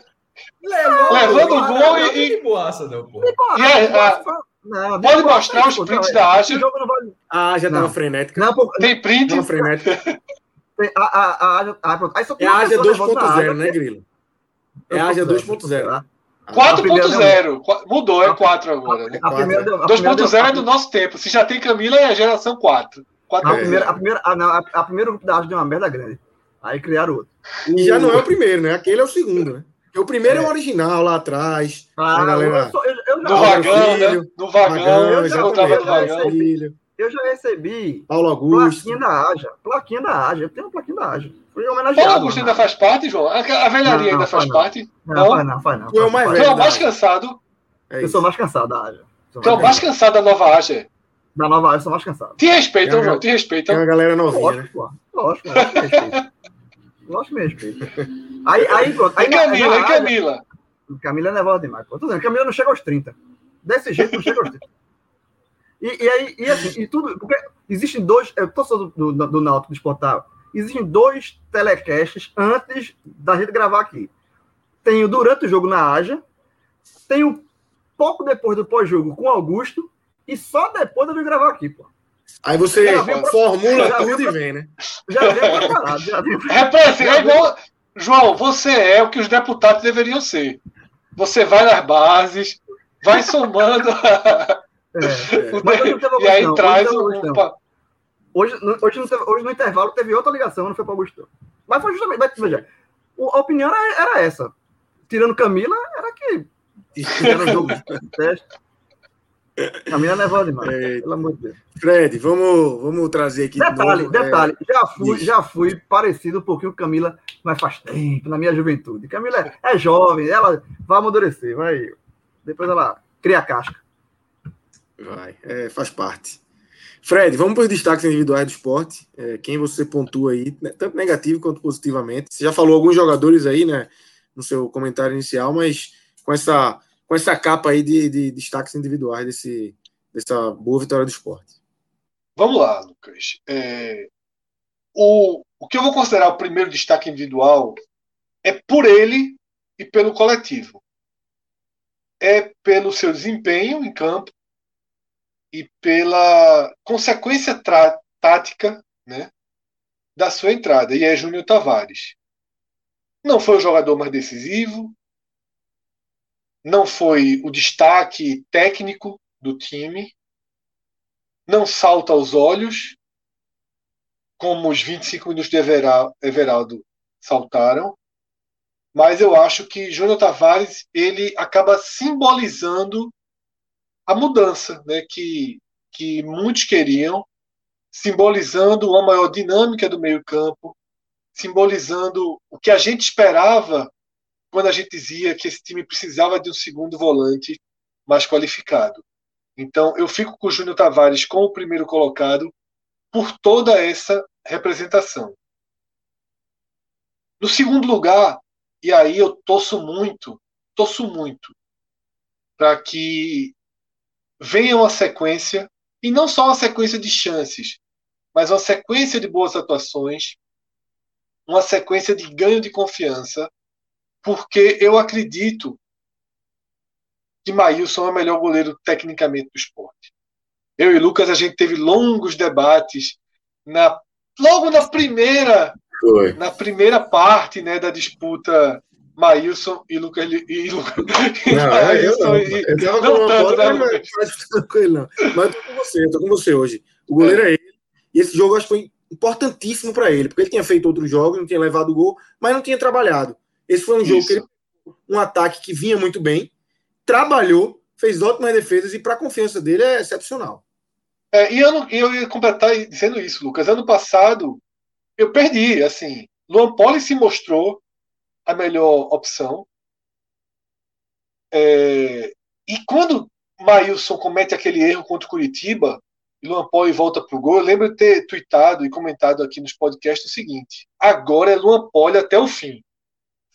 Levando o gol e. De boaça, não, pô. E é, não, pode mostrar os prints da Aja. A Aja tava frenética. Não, Tem print? Tava frenética. A, a, a, a, aí só tem é a Ásia 2.0, né, Grilo? É a Ásia 2.0. 4.0. Mudou, é 4 agora. Né? 2.0 é do nosso tempo. Se já tem Camila, é a geração 4. 4 a, primeira, a, primeira, a, a, a primeira grupo da Ásia deu uma merda grande. Aí criaram outro. E já não é o primeiro, né? Aquele é o segundo, né? Porque o primeiro é, é o original lá atrás. Ah, galera... eu, eu, eu, no vagão, né? No vagão, eu já vagão. Eu já recebi Paulo Augusto. plaquinha da Aja. Plaquinha da Aja. Eu tenho uma plaquinha da Aja. Fui homenageado. Paulo Augusto ainda faz parte, João? A, velharia não, ainda faz, faz parte? Não, não, faz não, faz não. Tu é o mais, velho, é o mais cansado. É eu sou mais cansado da Aja. Tu é o mais cansado da nova Aja. Da nova Aja, eu sou mais cansado. Te respeitam, João, te respeitam. É a galera novinha, Lógico, né? pô. Lógico, lógico. Lógico mesmo. Aí, aí, pronto. Aí, e Camila, e Camila? Camila é nervosa demais. Pô. Tô dizendo, Camila não chega aos 30. Desse jeito não chega aos 30. E, e aí, e assim, e tudo, porque existem dois, eu tô do, do, do Náutico Esportável, existem dois telecasts antes da gente gravar aqui. Tem o durante o jogo na Aja, tem o pouco depois do pós-jogo com o Augusto, e só depois eu vim gravar aqui, pô. Aí você formula tudo e vem, né? Já veio preparado, já preparado. É, assim, é igual... João, você é o que os deputados deveriam ser. Você vai nas bases, vai somando É, é. Mas hoje não teve e aí traz hoje, um... hoje, hoje, teve, hoje, no intervalo teve outra ligação, não foi para o Augusto. Mas foi justamente. Mas, veja, a opinião era, era, essa. Tirando Camila, era que era jogo de teste. Camila é nervosa demais, é. pelo amor de Deus. Fred, vamos, vamos trazer aqui. Detalhe, novo, detalhe. É... Já, fui, já fui parecido um pouquinho com Camila, mas faz tempo, na minha juventude. Camila é, é jovem, ela vai amadurecer, vai. Depois ela cria a casca. Vai, é, faz parte. Fred, vamos para os destaques individuais do esporte. É, quem você pontua aí, né, tanto negativo quanto positivamente. Você já falou alguns jogadores aí, né, no seu comentário inicial, mas com essa, com essa capa aí de, de destaques individuais desse, dessa boa vitória do esporte. Vamos lá, Lucas. É, o, o que eu vou considerar o primeiro destaque individual é por ele e pelo coletivo. É pelo seu desempenho em campo e pela consequência tática né, da sua entrada, e é Júnior Tavares. Não foi o jogador mais decisivo, não foi o destaque técnico do time, não salta aos olhos, como os 25 minutos de Everaldo saltaram, mas eu acho que Júnior Tavares ele acaba simbolizando a mudança né, que, que muitos queriam, simbolizando uma maior dinâmica do meio-campo, simbolizando o que a gente esperava quando a gente dizia que esse time precisava de um segundo volante mais qualificado. Então, eu fico com o Júnior Tavares como o primeiro colocado por toda essa representação. No segundo lugar, e aí eu torço muito, torço muito para que venha uma sequência, e não só uma sequência de chances, mas uma sequência de boas atuações, uma sequência de ganho de confiança, porque eu acredito que Maílson é o melhor goleiro tecnicamente do esporte. Eu e Lucas, a gente teve longos debates na, logo na primeira Foi. na primeira parte né, da disputa Maílson e Lucas. E, Lucas não, é, eu não. E, eu tava não, tanto, né, mas, não. mas eu tô com você, eu tô com você hoje. O goleiro é, é ele. E esse jogo acho que foi importantíssimo para ele, porque ele tinha feito outros jogos, não tinha levado gol, mas não tinha trabalhado. Esse foi um Isso. jogo que ele um ataque que vinha muito bem, trabalhou, fez ótimas defesas e para a confiança dele é excepcional. É, e eu, eu ia completar dizendo isso, Lucas. Ano passado eu perdi, assim. Luan Poli se mostrou a melhor opção. É, e quando Maílson comete aquele erro contra o Curitiba e Luan Poli volta para o gol, eu lembro de ter tweetado e comentado aqui nos podcasts o seguinte: agora é Luan Poli até o fim.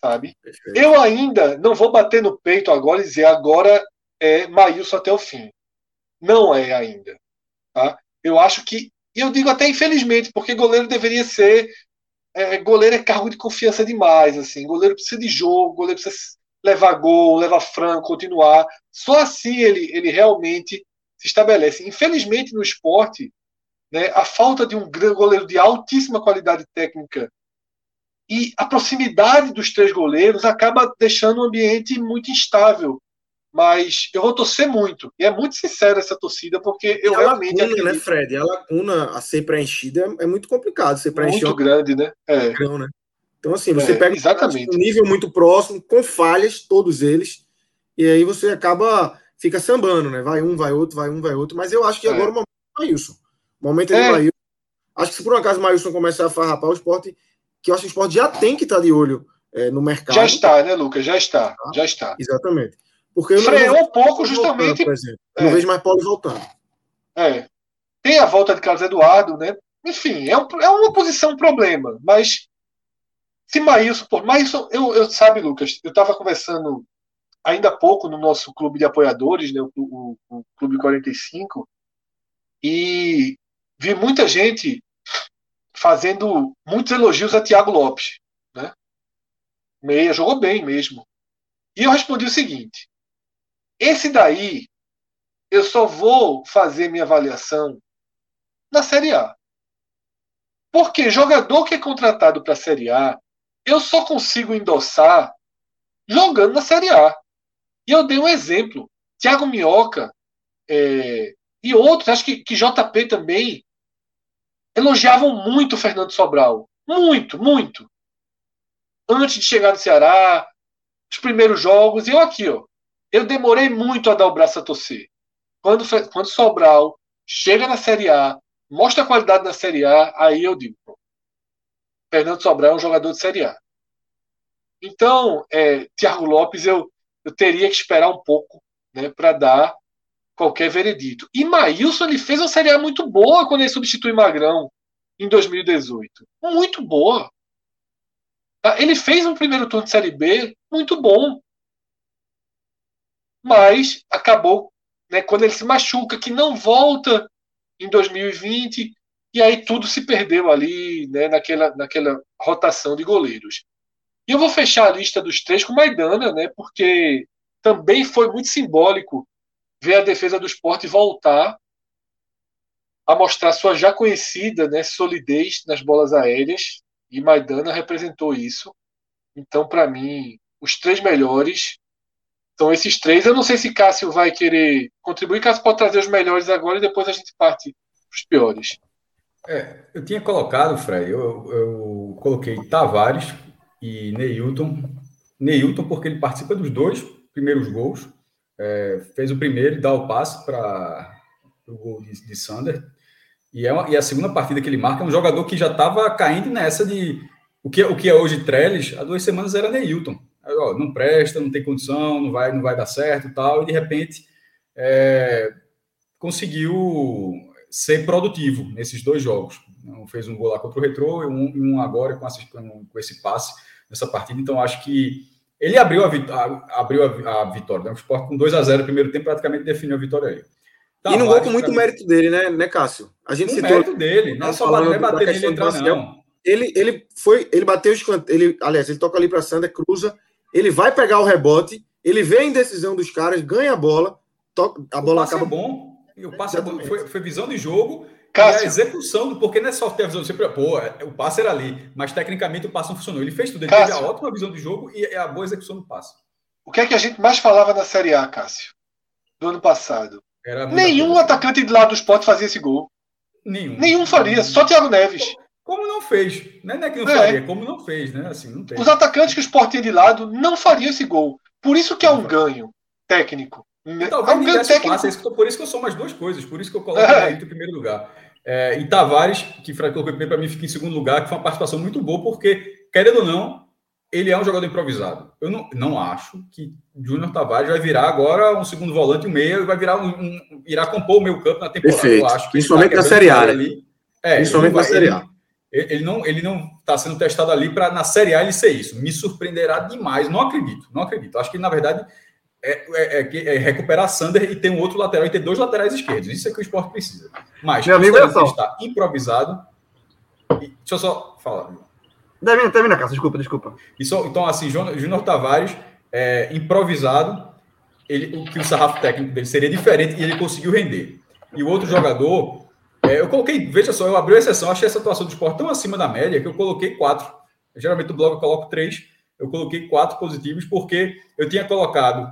Sabe? Perfeito. Eu ainda não vou bater no peito agora e dizer agora é Maílson até o fim. Não é ainda. Tá? Eu acho que, e eu digo até infelizmente, porque goleiro deveria ser é, goleiro é cargo de confiança demais, assim. Goleiro precisa de jogo, goleiro precisa levar gol, levar franco, continuar. Só assim ele, ele realmente se estabelece. Infelizmente no esporte, né, a falta de um goleiro de altíssima qualidade técnica e a proximidade dos três goleiros acaba deixando o ambiente muito instável mas eu vou torcer muito. E é muito sincero essa torcida, porque eu realmente. Lacuna, acredito... né, Fred? A lacuna a ser preenchida é muito complicado. Você preencher muito grande, né? É. né? Então, assim, você é, pega exatamente. um nível muito próximo, com falhas, todos eles, e aí você acaba, fica sambando, né? Vai um, vai outro, vai um, vai outro. Mas eu acho que é. agora o momento é o Maílson. O momento é, é. Maílson. Acho que se por um acaso o Maílson começar a farrapar o esporte, que eu acho que o esporte já tem que estar de olho é, no mercado. Já está, né, Lucas? Já está. Já está. Exatamente. Porque Freou um pouco, justamente. Voltando, por exemplo. É. Não vejo mais Paulo voltando. É. Tem a volta de Carlos Eduardo, né? Enfim, é, um, é uma posição problema, mas se Maílson, por Maílson, eu, eu sabe, Lucas, eu estava conversando ainda há pouco no nosso clube de apoiadores, né, o, o, o Clube 45, e vi muita gente fazendo muitos elogios a Thiago Lopes, né? Meia jogou bem mesmo. E eu respondi o seguinte: esse daí, eu só vou fazer minha avaliação na Série A. Porque jogador que é contratado para a Série A, eu só consigo endossar jogando na Série A. E eu dei um exemplo. Thiago Minhoca é, e outros, acho que, que JP também, elogiavam muito o Fernando Sobral. Muito, muito. Antes de chegar no Ceará, os primeiros jogos, e eu aqui, ó, eu demorei muito a dar o braço a torcer. Quando, quando Sobral chega na Série A, mostra a qualidade na Série A, aí eu digo: pô, Fernando Sobral é um jogador de Série A. Então, é, Thiago Lopes, eu, eu teria que esperar um pouco né, para dar qualquer veredito. E Maílson ele fez uma Série A muito boa quando ele substitui Magrão em 2018. Muito boa. Tá? Ele fez um primeiro turno de Série B muito bom. Mas acabou, né, quando ele se machuca, que não volta em 2020, e aí tudo se perdeu ali né, naquela, naquela rotação de goleiros. E eu vou fechar a lista dos três com Maidana, né, porque também foi muito simbólico ver a defesa do esporte voltar a mostrar sua já conhecida né, solidez nas bolas aéreas, e Maidana representou isso. Então, para mim, os três melhores são esses três. Eu não sei se Cássio vai querer contribuir. Cássio pode trazer os melhores agora e depois a gente parte os piores. É, eu tinha colocado, Fred, eu, eu coloquei Tavares e Neilton. Neilton, porque ele participa dos dois primeiros gols. É, fez o primeiro e dá o passe para o gol de, de Sander. E, é uma, e a segunda partida que ele marca é um jogador que já estava caindo nessa de. O que, o que é hoje Trellis, há duas semanas era Neilton. Ó, não presta, não tem condição, não vai, não vai dar certo tal. E de repente é, conseguiu ser produtivo nesses dois jogos. Fez um gol lá contra o Retrô e um, um agora com, com, esse passe nessa partida. Então acho que ele abriu a, a abriu a, vitória. Né? O Sport com 2 a 0 no primeiro tempo praticamente definiu a vitória aí. E não gol com muito mérito dele, né, né, Cássio? A gente citou. mérito dele, não é só bater, bater nele entrar, não. Ele, ele foi, ele bateu os ele, aliás, ele toca ali para Sander, cruza, ele vai pegar o rebote, ele vê a indecisão dos caras, ganha a bola, toca, a bola o acaba é bom. E o passe é bom. Foi, foi visão de jogo Cássio. e a execução, porque não é só ter a visão, sempre, pô, é, o passe era ali, mas tecnicamente o passe não funcionou. Ele fez tudo, ele Cássio. teve a ótima visão de jogo e a boa execução do passe. O que é que a gente mais falava na Série A, Cássio? Do ano passado. Nenhum atacante de lado do esporte fazia esse gol. Nenhum. Nenhum faria, só Thiago Neves. Como não fez? Não é que não é. faria, como não fez, né? Assim, não tem. Os atacantes que o Sport tinha de lado não fariam esse gol. Por isso que é um ganho técnico. Talvez é um ganho técnico. Passe, é por isso que eu sou mais duas coisas, por isso que eu coloco é. em primeiro lugar. É, e Tavares, que Fred colocou para mim, fica em segundo lugar, que foi uma participação muito boa, porque, querendo ou não, ele é um jogador improvisado. Eu não, não acho que Júnior Tavares vai virar agora um segundo volante, um meia, e vai virar um, um irá compor o meio campo na temporada. Perfeito. Eu acho que Principalmente tá na Série A. Né? Ali. É, Principalmente na Série A. Ele, ele não ele não está sendo testado ali para na Série A ele ser isso. Me surpreenderá demais. Não acredito, não acredito. Acho que na verdade é, é, é, é recuperar Sander e ter um outro lateral e ter dois laterais esquerdos. Isso é que o esporte precisa. Mas Meu amigo, está improvisado. E, deixa eu só falar. Termina, termina, Cássio. Desculpa, desculpa. Isso, então, assim, Júnior Tavares, é, improvisado, ele, o que o sarrafo técnico dele seria diferente e ele conseguiu render. E o outro jogador, é, eu coloquei, veja só, eu abri a exceção, achei essa atuação do esporte tão acima da média que eu coloquei quatro. Geralmente no blog eu coloco três, eu coloquei quatro positivos porque eu tinha colocado,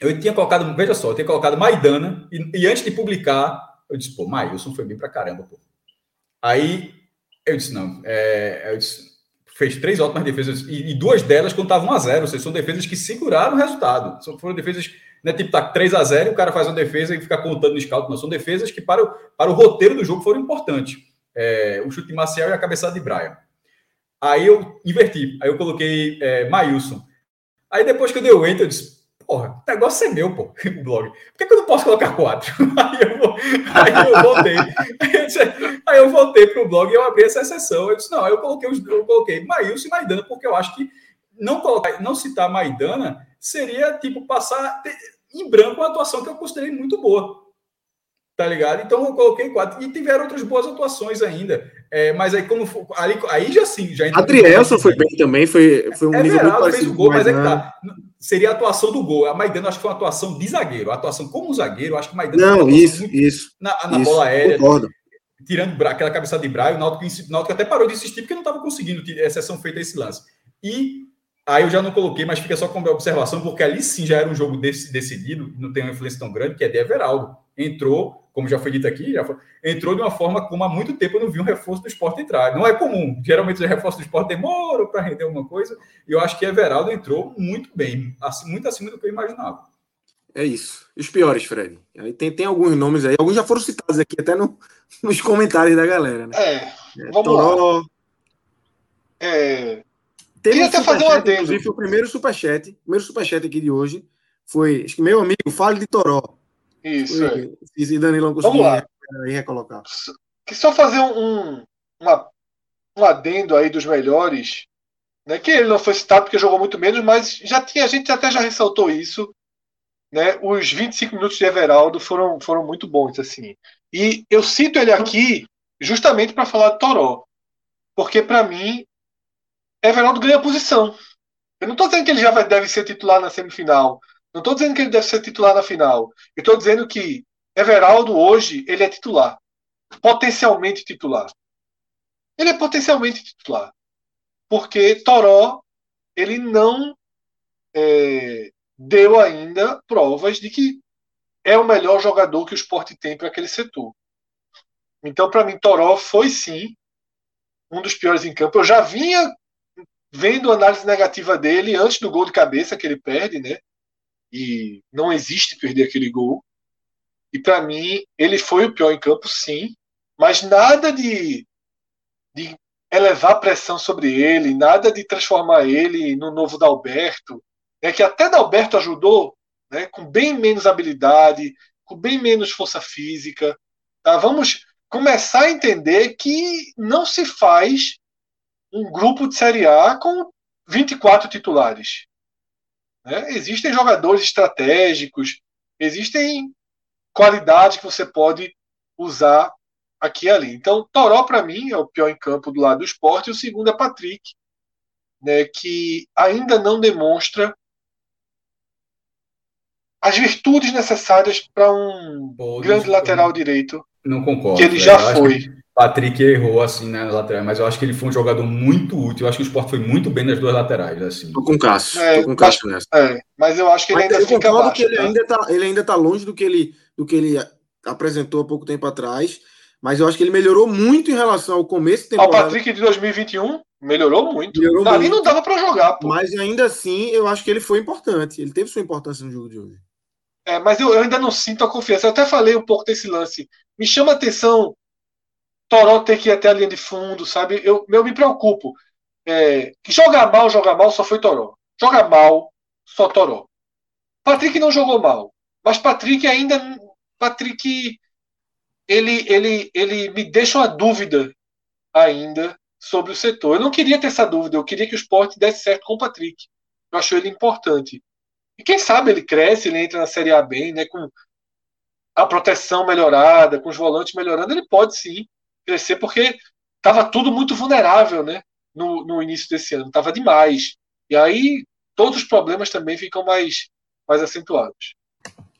eu tinha colocado, veja só, eu tinha colocado Maidana e, e antes de publicar, eu disse, pô, Mailson foi bem pra caramba, pô. Aí eu disse, não, é, eu disse, fez três ótimas defesas e, e duas delas contavam a zero, ou seja, são defesas que seguraram o resultado. São, foram defesas, né, tipo, tá 3 a 0 e o cara faz uma defesa e fica contando no scout. Não, são defesas que para o, para o roteiro do jogo foram importantes. É, o chute Marcial e a cabeçada de Brian. Aí eu inverti, aí eu coloquei é, Mailson. Aí depois que eu dei o enter, eu disse, porra, o negócio é meu, pô, o blog. Por que, que eu não posso colocar quatro? Aí eu, vou, aí eu voltei. Aí eu voltei para o blog e eu abri essa exceção. Eu disse, não, eu coloquei, os, eu coloquei Maílson e Maidana, porque eu acho que não, colocar, não citar Maidana seria, tipo, passar em branco uma atuação que eu considerei muito boa. Tá ligado? Então eu coloquei quatro. E tiveram outras boas atuações ainda. É, mas aí, como ali, aí já sim. Já Adrielson foi bem também, foi, foi um é nível muito fez o gol, mas é que tá. Seria a atuação do gol. A Maidana acho que foi uma atuação de zagueiro. A atuação como zagueiro, acho que Maidana. Não, isso, isso. Na, na isso, bola aérea. Concordo. Tirando aquela cabeçada de Braio, o Náutico, o Náutico até parou de insistir porque não estava conseguindo ter exceção feita a esse lance. E aí eu já não coloquei, mas fica só como observação, porque ali sim já era um jogo decidido, não tem uma influência tão grande, que é de Everaldo. Entrou como já foi dito aqui, já foi, entrou de uma forma como há muito tempo eu não vi um reforço do esporte entrar. Não é comum. Geralmente os reforços do esporte demoram para render alguma coisa. E eu acho que Everaldo entrou muito bem, muito acima do que eu imaginava. É isso. E os piores, Fred? Tem, tem alguns nomes aí. Alguns já foram citados aqui, até no, nos comentários da galera. Né? É, é vamos Toró. lá. É... Queria até fazer um adendo. Inclusive, o primeiro superchat, o primeiro superchat aqui de hoje foi, acho que meu amigo, fale de Toró. Isso, é. E não Vamos lá. recolocar. Que só fazer um, uma, um adendo aí dos melhores, né? Que ele não foi citado porque jogou muito menos, mas já tinha, a gente até já ressaltou isso. Né, os 25 minutos de Everaldo foram, foram muito bons, assim. E eu cito ele aqui justamente para falar de Toró. Porque, para mim, Everaldo ganha posição. Eu não estou dizendo que ele já vai, deve ser titular na semifinal. Não estou dizendo que ele deve ser titular na final. Eu estou dizendo que Everaldo hoje ele é titular. Potencialmente titular. Ele é potencialmente titular. Porque Toró ele não é, deu ainda provas de que é o melhor jogador que o esporte tem para aquele setor. Então, para mim, Toró foi sim um dos piores em campo. Eu já vinha vendo a análise negativa dele antes do gol de cabeça que ele perde, né? E não existe perder aquele gol. E para mim, ele foi o pior em campo, sim, mas nada de, de elevar pressão sobre ele, nada de transformar ele no novo Dalberto, é que até Dalberto ajudou, né, com bem menos habilidade, com bem menos força física. Tá? Vamos começar a entender que não se faz um grupo de Série A com 24 titulares. Né? Existem jogadores estratégicos, existem qualidades que você pode usar aqui e ali. Então, Toró, para mim, é o pior em campo do lado do esporte, e o segundo é Patrick, né, que ainda não demonstra as virtudes necessárias para um Pô, grande lateral direito. Não concordo. Que ele já foi. Patrick errou assim na né, lateral, mas eu acho que ele foi um jogador muito útil. Eu acho que o Sport foi muito bem nas duas laterais. Assim. Tô com o Cássio. É, tô com o Cássio nessa. É, mas eu acho que ele mas ainda fica abaixo. Que ele, tá? ainda tá, ele ainda tá longe do que ele, do que ele apresentou há pouco tempo atrás. Mas eu acho que ele melhorou muito em relação ao começo da temporada. Ao Patrick de 2021, melhorou muito. Melhorou Ali muito. não dava para jogar. Pô. Mas ainda assim, eu acho que ele foi importante. Ele teve sua importância no jogo de hoje. É, mas eu, eu ainda não sinto a confiança. Eu até falei um pouco desse lance. Me chama atenção Toró ter que ir até a linha de fundo, sabe? Eu, eu me preocupo. É, que jogar mal, jogar mal só foi Toró. Joga mal, só Toró. Patrick não jogou mal. Mas Patrick ainda. Patrick. Ele, ele, ele me deixa uma dúvida ainda sobre o setor. Eu não queria ter essa dúvida. Eu queria que o esporte desse certo com o Patrick. Eu acho ele importante. E quem sabe ele cresce, ele entra na Série A bem, né? Com a proteção melhorada, com os volantes melhorando, ele pode sim crescer, porque estava tudo muito vulnerável, né? No, no início desse ano, estava demais. E aí todos os problemas também ficam mais, mais acentuados.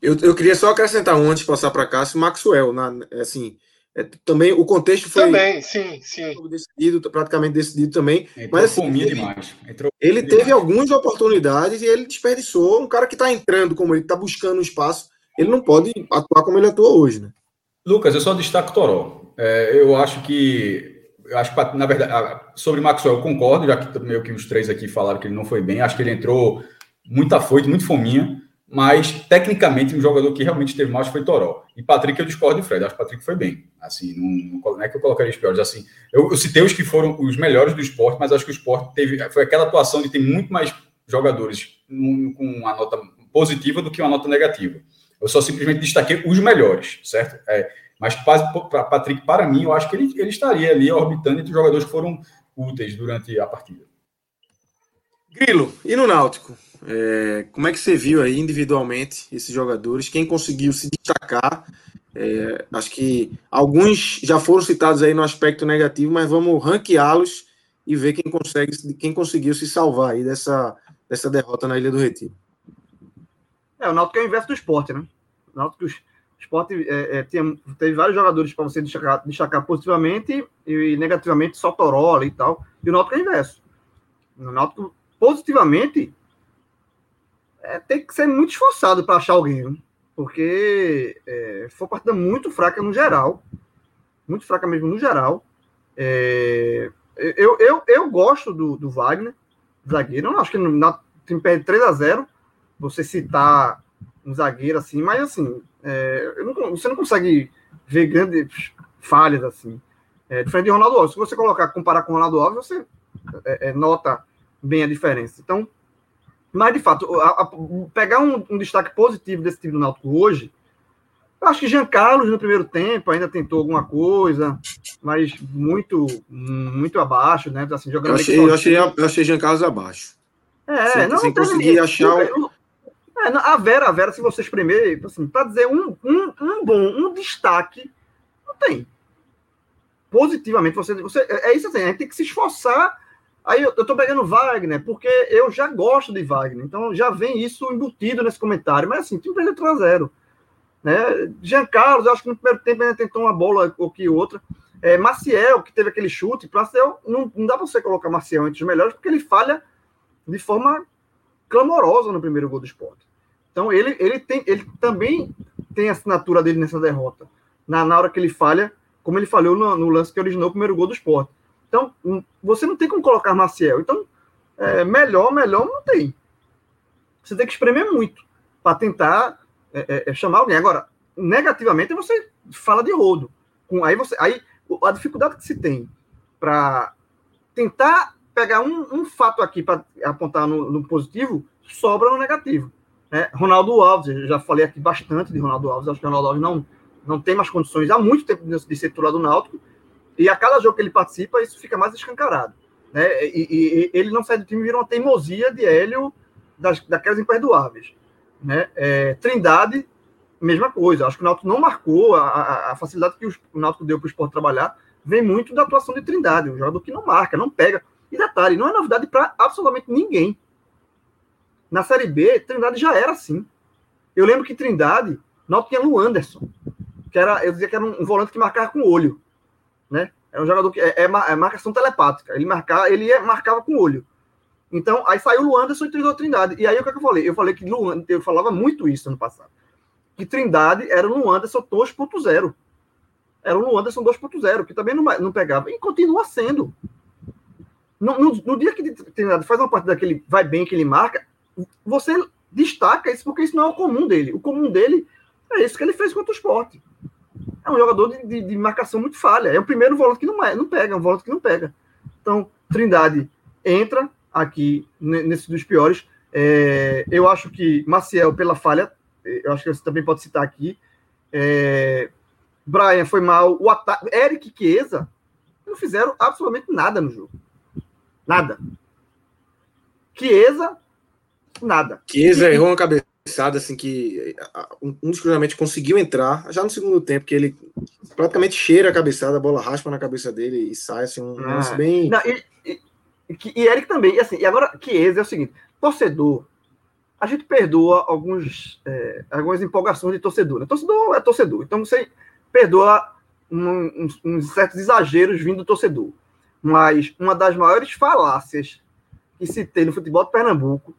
Eu, eu queria só acrescentar um antes de passar para cá, se Maxwell, na, assim, é, também o contexto foi também, sim, sim. decidido, praticamente decidido também. Entrou mas assim, ele, demais. Entrou ele teve demais. algumas oportunidades e ele desperdiçou. Um cara que está entrando, como ele está buscando um espaço, ele não pode atuar como ele atua hoje, né? Lucas, eu só destaco Toró. É, eu acho que. Eu acho que, na verdade, sobre Maxwell eu concordo, já que meio que os três aqui falaram que ele não foi bem. Acho que ele entrou muito afoito, muito fominha, mas tecnicamente um jogador que realmente teve mais foi Toró. E Patrick eu discordo de Fred, acho que Patrick foi bem. Assim, não, não é que eu colocaria os piores. Assim, eu, eu citei os que foram os melhores do esporte, mas acho que o esporte teve. Foi aquela atuação de ter muito mais jogadores com uma nota positiva do que uma nota negativa. Eu só simplesmente destaquei os melhores, certo? É, mas para Patrick, para mim, eu acho que ele, ele estaria ali orbitando entre os jogadores que foram úteis durante a partida. Grilo, e no Náutico? É, como é que você viu aí individualmente esses jogadores? Quem conseguiu se destacar? É, acho que alguns já foram citados aí no aspecto negativo, mas vamos ranqueá-los e ver quem consegue, quem conseguiu se salvar aí dessa, dessa derrota na Ilha do Retiro. É, o Náutico é o inverso do esporte, né? O Náutico, o esporte é, é, tinha, teve vários jogadores para você destacar, destacar positivamente e, negativamente, só Torola e tal. E o Náutico é o inverso. O Náutico, positivamente, é, tem que ser muito esforçado para achar alguém, né? porque é, foi uma partida muito fraca no geral. Muito fraca mesmo no geral. É, eu, eu, eu gosto do, do Wagner, zagueiro. Eu acho que na, time perde 3 a 0 você citar um zagueiro assim, mas assim, é, não, você não consegue ver grandes falhas assim. É, diferente de Ronaldo Alves. Se você colocar, comparar com Ronaldo Alves, você é, é, nota bem a diferença. Então, mas de fato, a, a, pegar um, um, destaque positivo desse time do Náutico hoje Eu acho que Jean Carlos no primeiro tempo ainda tentou alguma coisa, mas muito, muito abaixo, né? Assim, jogando eu, achei, eu, achei, eu achei Jean Carlos abaixo. É, sem, não, sem conseguir achar. É, a Vera, a Vera, se você espremer, assim, para dizer um, um, um bom, um destaque, não tem. Positivamente, você, você. É isso assim, a gente tem que se esforçar. Aí eu, tô pegando Wagner, porque eu já gosto de Wagner, então já vem isso embutido nesse comentário. Mas assim, time perdeu 3 a 0 né? Jean Carlos, eu acho que no primeiro tempo ainda tentou uma bola ou que outra. É, Maciel, que teve aquele chute, Maciel, não, não dá para você colocar Maciel entre os melhores, porque ele falha de forma clamorosa no primeiro gol do esporte. Então ele, ele, tem, ele também tem a assinatura dele nessa derrota. Na, na hora que ele falha, como ele falhou no, no lance que originou o primeiro gol do esporte. Então, hum, você não tem como colocar Maciel. Então, é, melhor, melhor não tem. Você tem que espremer muito para tentar é, é, é, chamar alguém. Agora, negativamente, você fala de rodo. Com, aí, você, aí a dificuldade que se tem para tentar pegar um, um fato aqui para apontar no, no, positivo, sobra no negativo. Né? Ronaldo Alves, já falei aqui bastante de Ronaldo Alves, acho que Ronaldo Alves não, não tem mais condições há muito tempo de, ser titular do Náutico, e a cada jogo que ele participa, isso fica mais escancarado. Né? E, e, e ele não sai do time, vira uma teimosia de Hélio das, daquelas imperdoáveis. Né? É, Trindade, mesma coisa. Acho que o Náutico não marcou a, a, a facilidade que o Náutico deu para o esporte trabalhar, vem muito da atuação de Trindade, um jogador que não marca, não pega. E detalhe, não é novidade para absolutamente ninguém. Na Série B, Trindade já era assim. Eu lembro que Trindade, Náutico tinha Lu Anderson, que era, eu dizia que era um, volante que marcava com o olho, né? Era um jogador que é, é, é marcação telepática. Ele marcava, ele marcava com o olho. Então, aí saiu o Anderson e treinou Trindade. E aí o que, é que eu falei? Eu falei que Luan, eu falava muito isso ano passado. Que Trindade era o Anderson 2.0. Era o Anderson 2.0, que também não, não pegava. E continua sendo. No, no, no dia que Trindade faz uma partida que ele vai bem, que ele marca, você destaca isso, porque isso não é o comum dele. O comum dele é isso que ele fez contra o esporte. É um jogador de, de, de marcação muito falha. É o primeiro volante que não, é, não pega, é um volante que não pega. Então, Trindade entra, aqui nesse dos piores. É, eu acho que Maciel, pela falha, eu acho que você também pode citar aqui. É, Brian foi mal. O ataque, Eric Chiesa não fizeram absolutamente nada no jogo. Nada. Chiesa, nada. Chiesa errou uma cabeçada, assim, que um dos cruzamentos conseguiu entrar já no segundo tempo, que ele praticamente cheira a cabeçada, a bola raspa na cabeça dele e sai, assim, um ah. lance bem. Não, e, e Eric também. E, assim, e agora, Chiesa é o seguinte: torcedor, a gente perdoa alguns, é, algumas empolgações de torcedor. Né? Torcedor é torcedor. Então você perdoa um, uns, uns certos exageros vindo do torcedor. Mas uma das maiores falácias que se tem no futebol de Pernambuco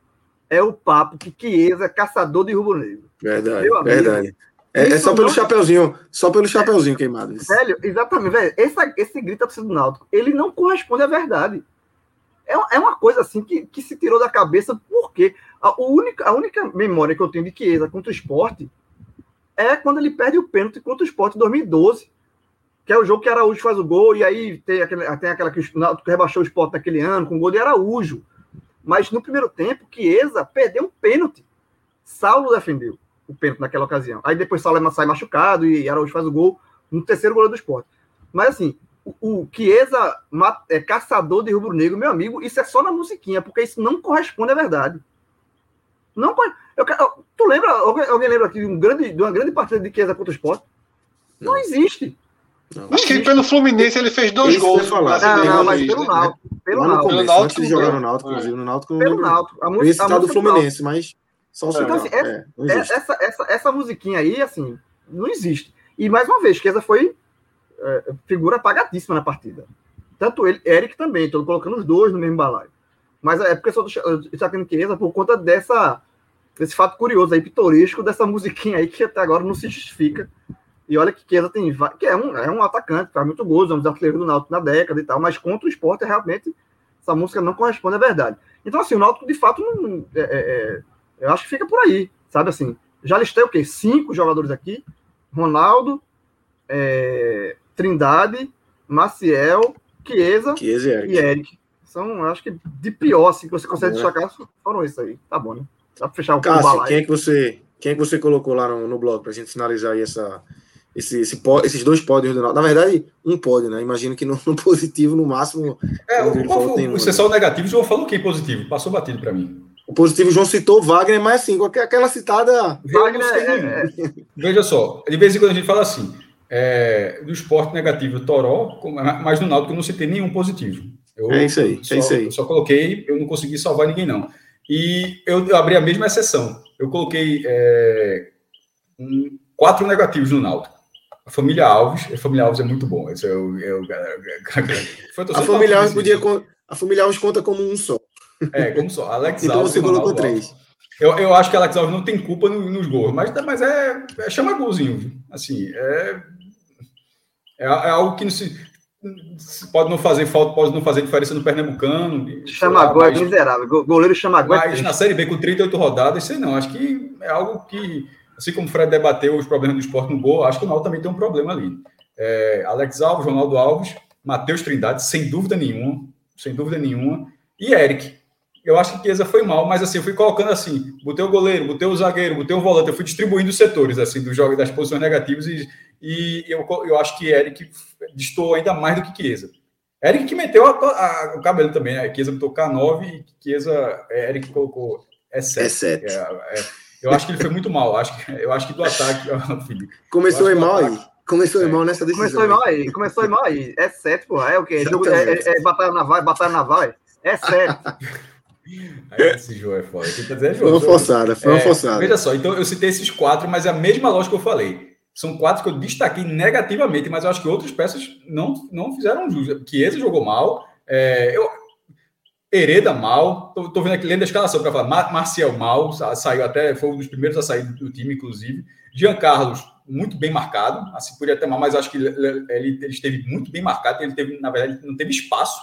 é o papo que Chiesa é caçador de rubro-negro. Verdade, amigo, verdade. É, é, só pelo não... chapeuzinho, só pelo chapeuzinho queimado. Velho, exatamente, velho. Esse, esse grito da do Náutico, ele não corresponde à verdade. É, é uma coisa assim que, que se tirou da cabeça, porque a única, a única memória que eu tenho de Chiesa contra o esporte é quando ele perde o pênalti contra o esporte em 2012, que é o jogo que Araújo faz o gol, e aí tem, aquele, tem aquela que o rebaixou o esporte naquele ano, com o gol de Araújo. Mas no primeiro tempo, Chiesa perdeu um pênalti. Saulo defendeu o pênalti naquela ocasião. Aí depois Saulo sai machucado e Araújo faz o gol no terceiro gol do esporte. Mas assim, o Chiesa é caçador de rubro-negro, meu amigo, isso é só na musiquinha, porque isso não corresponde à verdade. Não eu, Tu lembra, alguém, lembra aqui de, um grande, de uma grande partida de Chiesa contra o Sport? Não, não existe. Não. Acho que pelo Fluminense ele fez dois gols. Falar. Não, não, mas pelo né? Náutico. Pelo Náutico. Pelo Náutico. Antes de jogar no Náutico, inclusive, no Náutico. Pelo Náutico. A música, esse tá do Fluminense, mas só o então, assim, é, é, essa, essa, essa musiquinha aí, assim, não existe. E mais uma vez, Chiesa foi é, figura apagadíssima na partida. Tanto ele, Eric também, estou colocando os dois no mesmo balaio. Mas é porque só está tendo Chiesa por conta dessa, desse fato curioso aí, pitoresco, dessa musiquinha aí que até agora não se justifica. E olha que Chiesa tem, que é um, é um atacante, faz muito gozo, é um desafio do Náutico na década e tal, mas contra o esporte, realmente, essa música não corresponde à verdade. Então, assim, o Náutico, de fato, não, é, é, é, eu acho que fica por aí, sabe assim. Já listei o quê? Cinco jogadores aqui. Ronaldo, é, Trindade, Maciel, Chiesa, Chiesa e, Eric. e, Eric. São, acho que de pior, assim, que você consegue é. destacar, foram esses aí. Tá bom, né? Dá pra fechar o Cássio, quem é que você Quem é que você colocou lá no, no blog para a gente finalizar aí essa, esse, esse, esses dois pódios do Náutico? Na verdade, um pódio, né? Imagino que no, no positivo, no máximo. É, o, falou, tem, você só o negativo, o João falou que positivo, passou batido para mim. O positivo, o João citou Wagner, mas assim, aquela citada. Wagner, é, é... Veja só, de vez em quando a gente fala assim, é, do esporte negativo, Toró, mas no Náutico eu não citei nenhum positivo. Eu é isso aí, só, é isso aí. só coloquei, eu não consegui salvar ninguém, não. E eu, eu abri a mesma exceção. Eu coloquei é, um, quatro negativos no Náutico. A família Alves, a família Alves é muito bom. Esse é o, é o, a família Alves podia, a família Alves conta como um só. É, como só. Alex então Alves. Então você colocou três. Eu, eu acho que Alex Alves não tem culpa no, nos gols, mas, mas é, é chama golzinho. Assim, é, é, é algo que não se, pode não fazer falta, pode não fazer diferença no Pernambucano. Chamagol é miserável. Goleiro Chamagol é Mas na Série B com 38 rodadas, sei não. Acho que é algo que, assim como o Fred debateu os problemas do esporte no gol, acho que o Náutico também tem um problema ali. É, Alex Alves, Ronaldo Alves, Matheus Trindade, sem dúvida nenhuma, sem dúvida nenhuma, e Eric. Eu acho que Chiesa foi mal, mas assim, eu fui colocando assim, botei o goleiro, botei o zagueiro, botei o volante, eu fui distribuindo os setores assim do jogo das posições negativas e, e eu, eu acho que Eric distou ainda mais do que Chiesa. Eric que meteu a, a, o cabelo também, né? Chiesa botou K9 e Chiesa, Eric colocou E7. E7. É, é, eu acho que ele foi muito mal, acho que, eu acho que do ataque, Felipe. Começou em mal aí. Começou em mal nessa decisão. Começou em mal aí, começou em mal aí. É 7, pô. É o quê? Jogo, é, é, é batalha naval, batalha naval. É 7. esse jogo é foda. Quem tá dizendo é jogo. Foi uma forçada, foi uma é, forçada. Veja só, então eu citei esses quatro, mas é a mesma lógica que eu falei. São quatro que eu destaquei negativamente, mas eu acho que outras peças não, não fizeram jus. Chiesa jogou mal. É, eu, Hereda mal. Tô, tô, vendo aqui lendo a escalação para falar. Mar, Marcial mal, saiu até, foi um dos primeiros a sair do time, inclusive. Jean Carlos, muito bem marcado. Assim, podia ter mal, mas acho que ele, ele, ele esteve muito bem marcado. Ele teve, na verdade, não teve espaço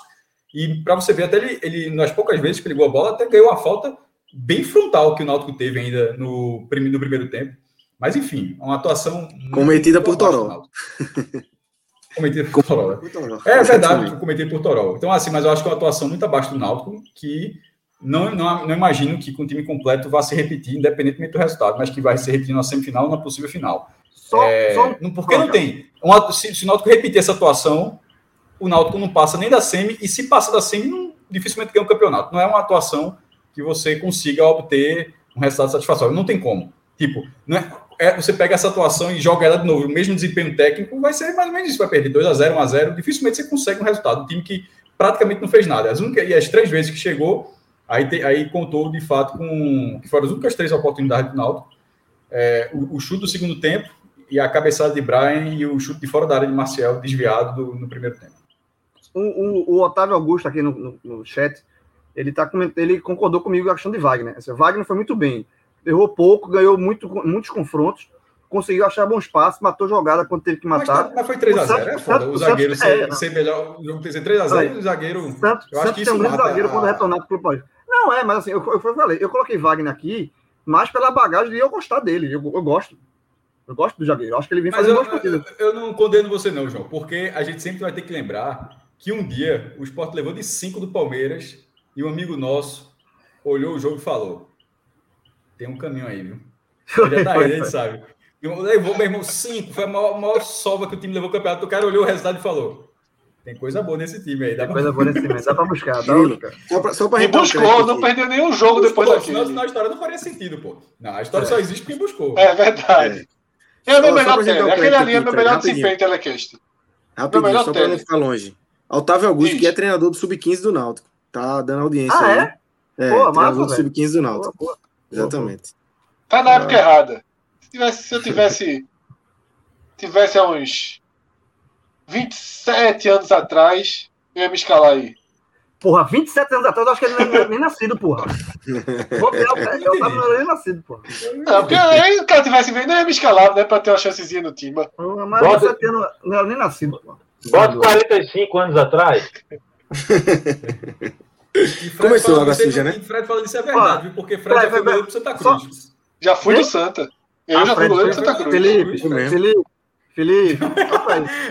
e para você ver, até ele, ele, nas poucas vezes que ligou a bola, até ganhou uma falta bem frontal que o Náutico teve ainda no, no primeiro tempo. Mas enfim, uma atuação. Cometida por Toró. cometida por Toró. É verdade, cometida por Toró. Então, assim, mas eu acho que é uma atuação muito abaixo do Náutico, que não, não, não imagino que com o time completo vá se repetir, independentemente do resultado, mas que vai se repetir na semifinal ou na possível final. Só, é, só... Porque não tem. Uma, se, se o Náutico repetir essa atuação, o Náutico não passa nem da semi, e se passa da semi, não, dificilmente ganha um campeonato. Não é uma atuação que você consiga obter um resultado satisfatório. Não tem como. Tipo, não é, é, você pega essa atuação e joga ela de novo, o mesmo desempenho técnico, vai ser mais ou menos isso, vai perder 2 a 0 1 a 0 dificilmente você consegue um resultado. Um time que praticamente não fez nada. As únicas, e as três vezes que chegou, aí, te, aí contou de fato com que foram as únicas três oportunidades do Náutico. É, o, o chute do segundo tempo e a cabeçada de Brian e o chute de fora da área de Marcel desviado do, no primeiro tempo o, o, o, Otávio Augusto aqui no, no, no, chat, ele, tá, ele concordou comigo com a questão de Wagner. Assim, Wagner foi muito bem, errou pouco, ganhou muito, muitos confrontos, conseguiu achar bom espaço, matou jogada quando teve que matar. Mas, mas foi 3x0, é foda. O, zagueiro ser, é, ser melhor, o jogo ter sido 3x0 e o zagueiro. Santos, eu acho que isso tem um grande zagueiro a... quando retornar pro pode. Não, é, mas assim, eu, eu, falei, eu coloquei Wagner aqui, mais pela bagagem de eu gostar dele. Eu, eu gosto. Eu gosto do zagueiro. Eu acho que ele vem fazendo boas partidas. Eu, eu não condeno você, não, João, porque a gente sempre vai ter que lembrar que um dia o Sport levou de 5 do Palmeiras e um amigo nosso olhou o jogo e falou: tem um caminho aí, viu? Ele tá aí, sabe. Levou, meu irmão, 5, foi a maior, maior sova que o time levou o campeonato. O cara olhou o resultado e falou: tem coisa boa nesse time aí. Dá tem coisa boa nesse time, dá pra buscar. Dá pra. Só pra, só pra e buscou, não perdeu nenhum jogo depois daquilo. Senão a história não faria sentido, pô. Não, a história é. só existe porque buscou. É verdade. É, é o meu melhor tele. Aquele ali é o meu melhor desempenho telecast. Rapidinho, só pra não ficar longe. Otávio Augusto, Isso. que é treinador do Sub-15 do Náutico. Tá dando audiência ah, aí. é? É, pô, treinador do Sub-15 do Náutico. Pô, pô. Exatamente. Tá na época ah. errada. Se, tivesse, se eu tivesse tivesse há uns 27 anos atrás, eu ia me escalar aí. Porra, 27 anos atrás, eu acho que ele não era nem nascido, porra. Vou ver, eu tava nem nascido, porra. Não, porque aí o cara tivesse vendo, eu ia me escalar, né, pra ter uma chancezinha no time. Mas Bota... 27 anos, não era nem nascido, porra. Bota 45 anos atrás. Começou a suja, né? Fred falando isso é verdade, viu? Porque Fred, Fred já foi goleiro do Santa Cruz. Só... Já fui do Santa. Eu ah, já fui goleiro do Santa Cruz. Felipe, Felipe, Felipe. Felipe.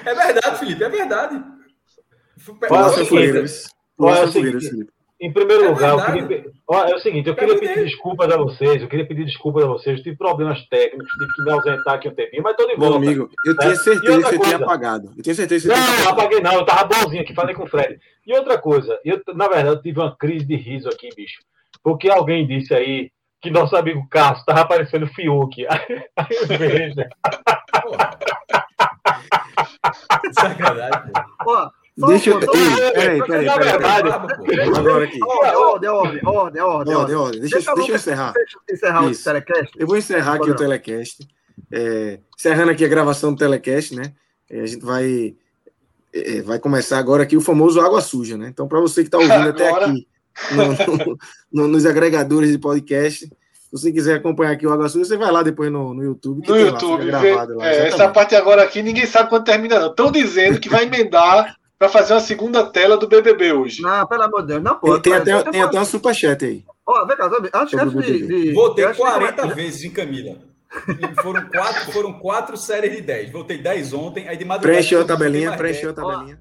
é verdade, Felipe, é verdade. É o seguinte? Qual é o seguinte? Em primeiro É lugar, eu queria, ó, é o seguinte, eu É queria verdade. pedir desculpas a vocês, eu queria pedir desculpas a vocês, eu tive problemas técnicos, tive que me ausentar aqui um tempinho, mas tô de Meu volta. amigo, eu É. tinha certeza que você tinha coisa? apagado. Eu tinha certeza que você Não, tinha não apagado. apaguei não, eu tava bonzinho aqui, falei com o Fred. E outra coisa, eu, na verdade, eu tive uma crise de riso aqui, bicho, porque alguém disse aí que nosso amigo Cássio tava aparecendo Fiuk. Aí eu vejo. Sacanagem, pô. Deixa eu. Peraí, peraí, peraí. Agora aqui. Ordem, ordem, ordem, ordem, ordem. Ordem, ordem. ordem. Deixa, eu- deixa eu encerrar. encerrar o telecast. Eu vou encerrar aqui o telecast. É, encerrando aqui a gravação do telecast, né? É, a gente vai, é, vai começar agora aqui o famoso água suja, né? Então, para você que está ouvindo até aqui no- no- no- nos agregadores de podcast, se você quiser acompanhar aqui o água suja, você vai lá depois no, no YouTube. que No tem lá, YouTube. lá, é, essa parte agora aqui ninguém sabe quando termina, não. Estão dizendo que vai emendar para fazer uma segunda tela do BBB hoje. Não, pelo amor de Deus, não Tem, pode. tem até, tem até um superchat aí. Ó, vem cá, sabe, antes, antes de, de- Votei eu acho que- 40 vezes em Camila. E foram quatro, foram quatro séries de 10. Votei 10 ontem, aí de madrugada. Preencheu a tabelinha, preencheu a 10. tabelinha.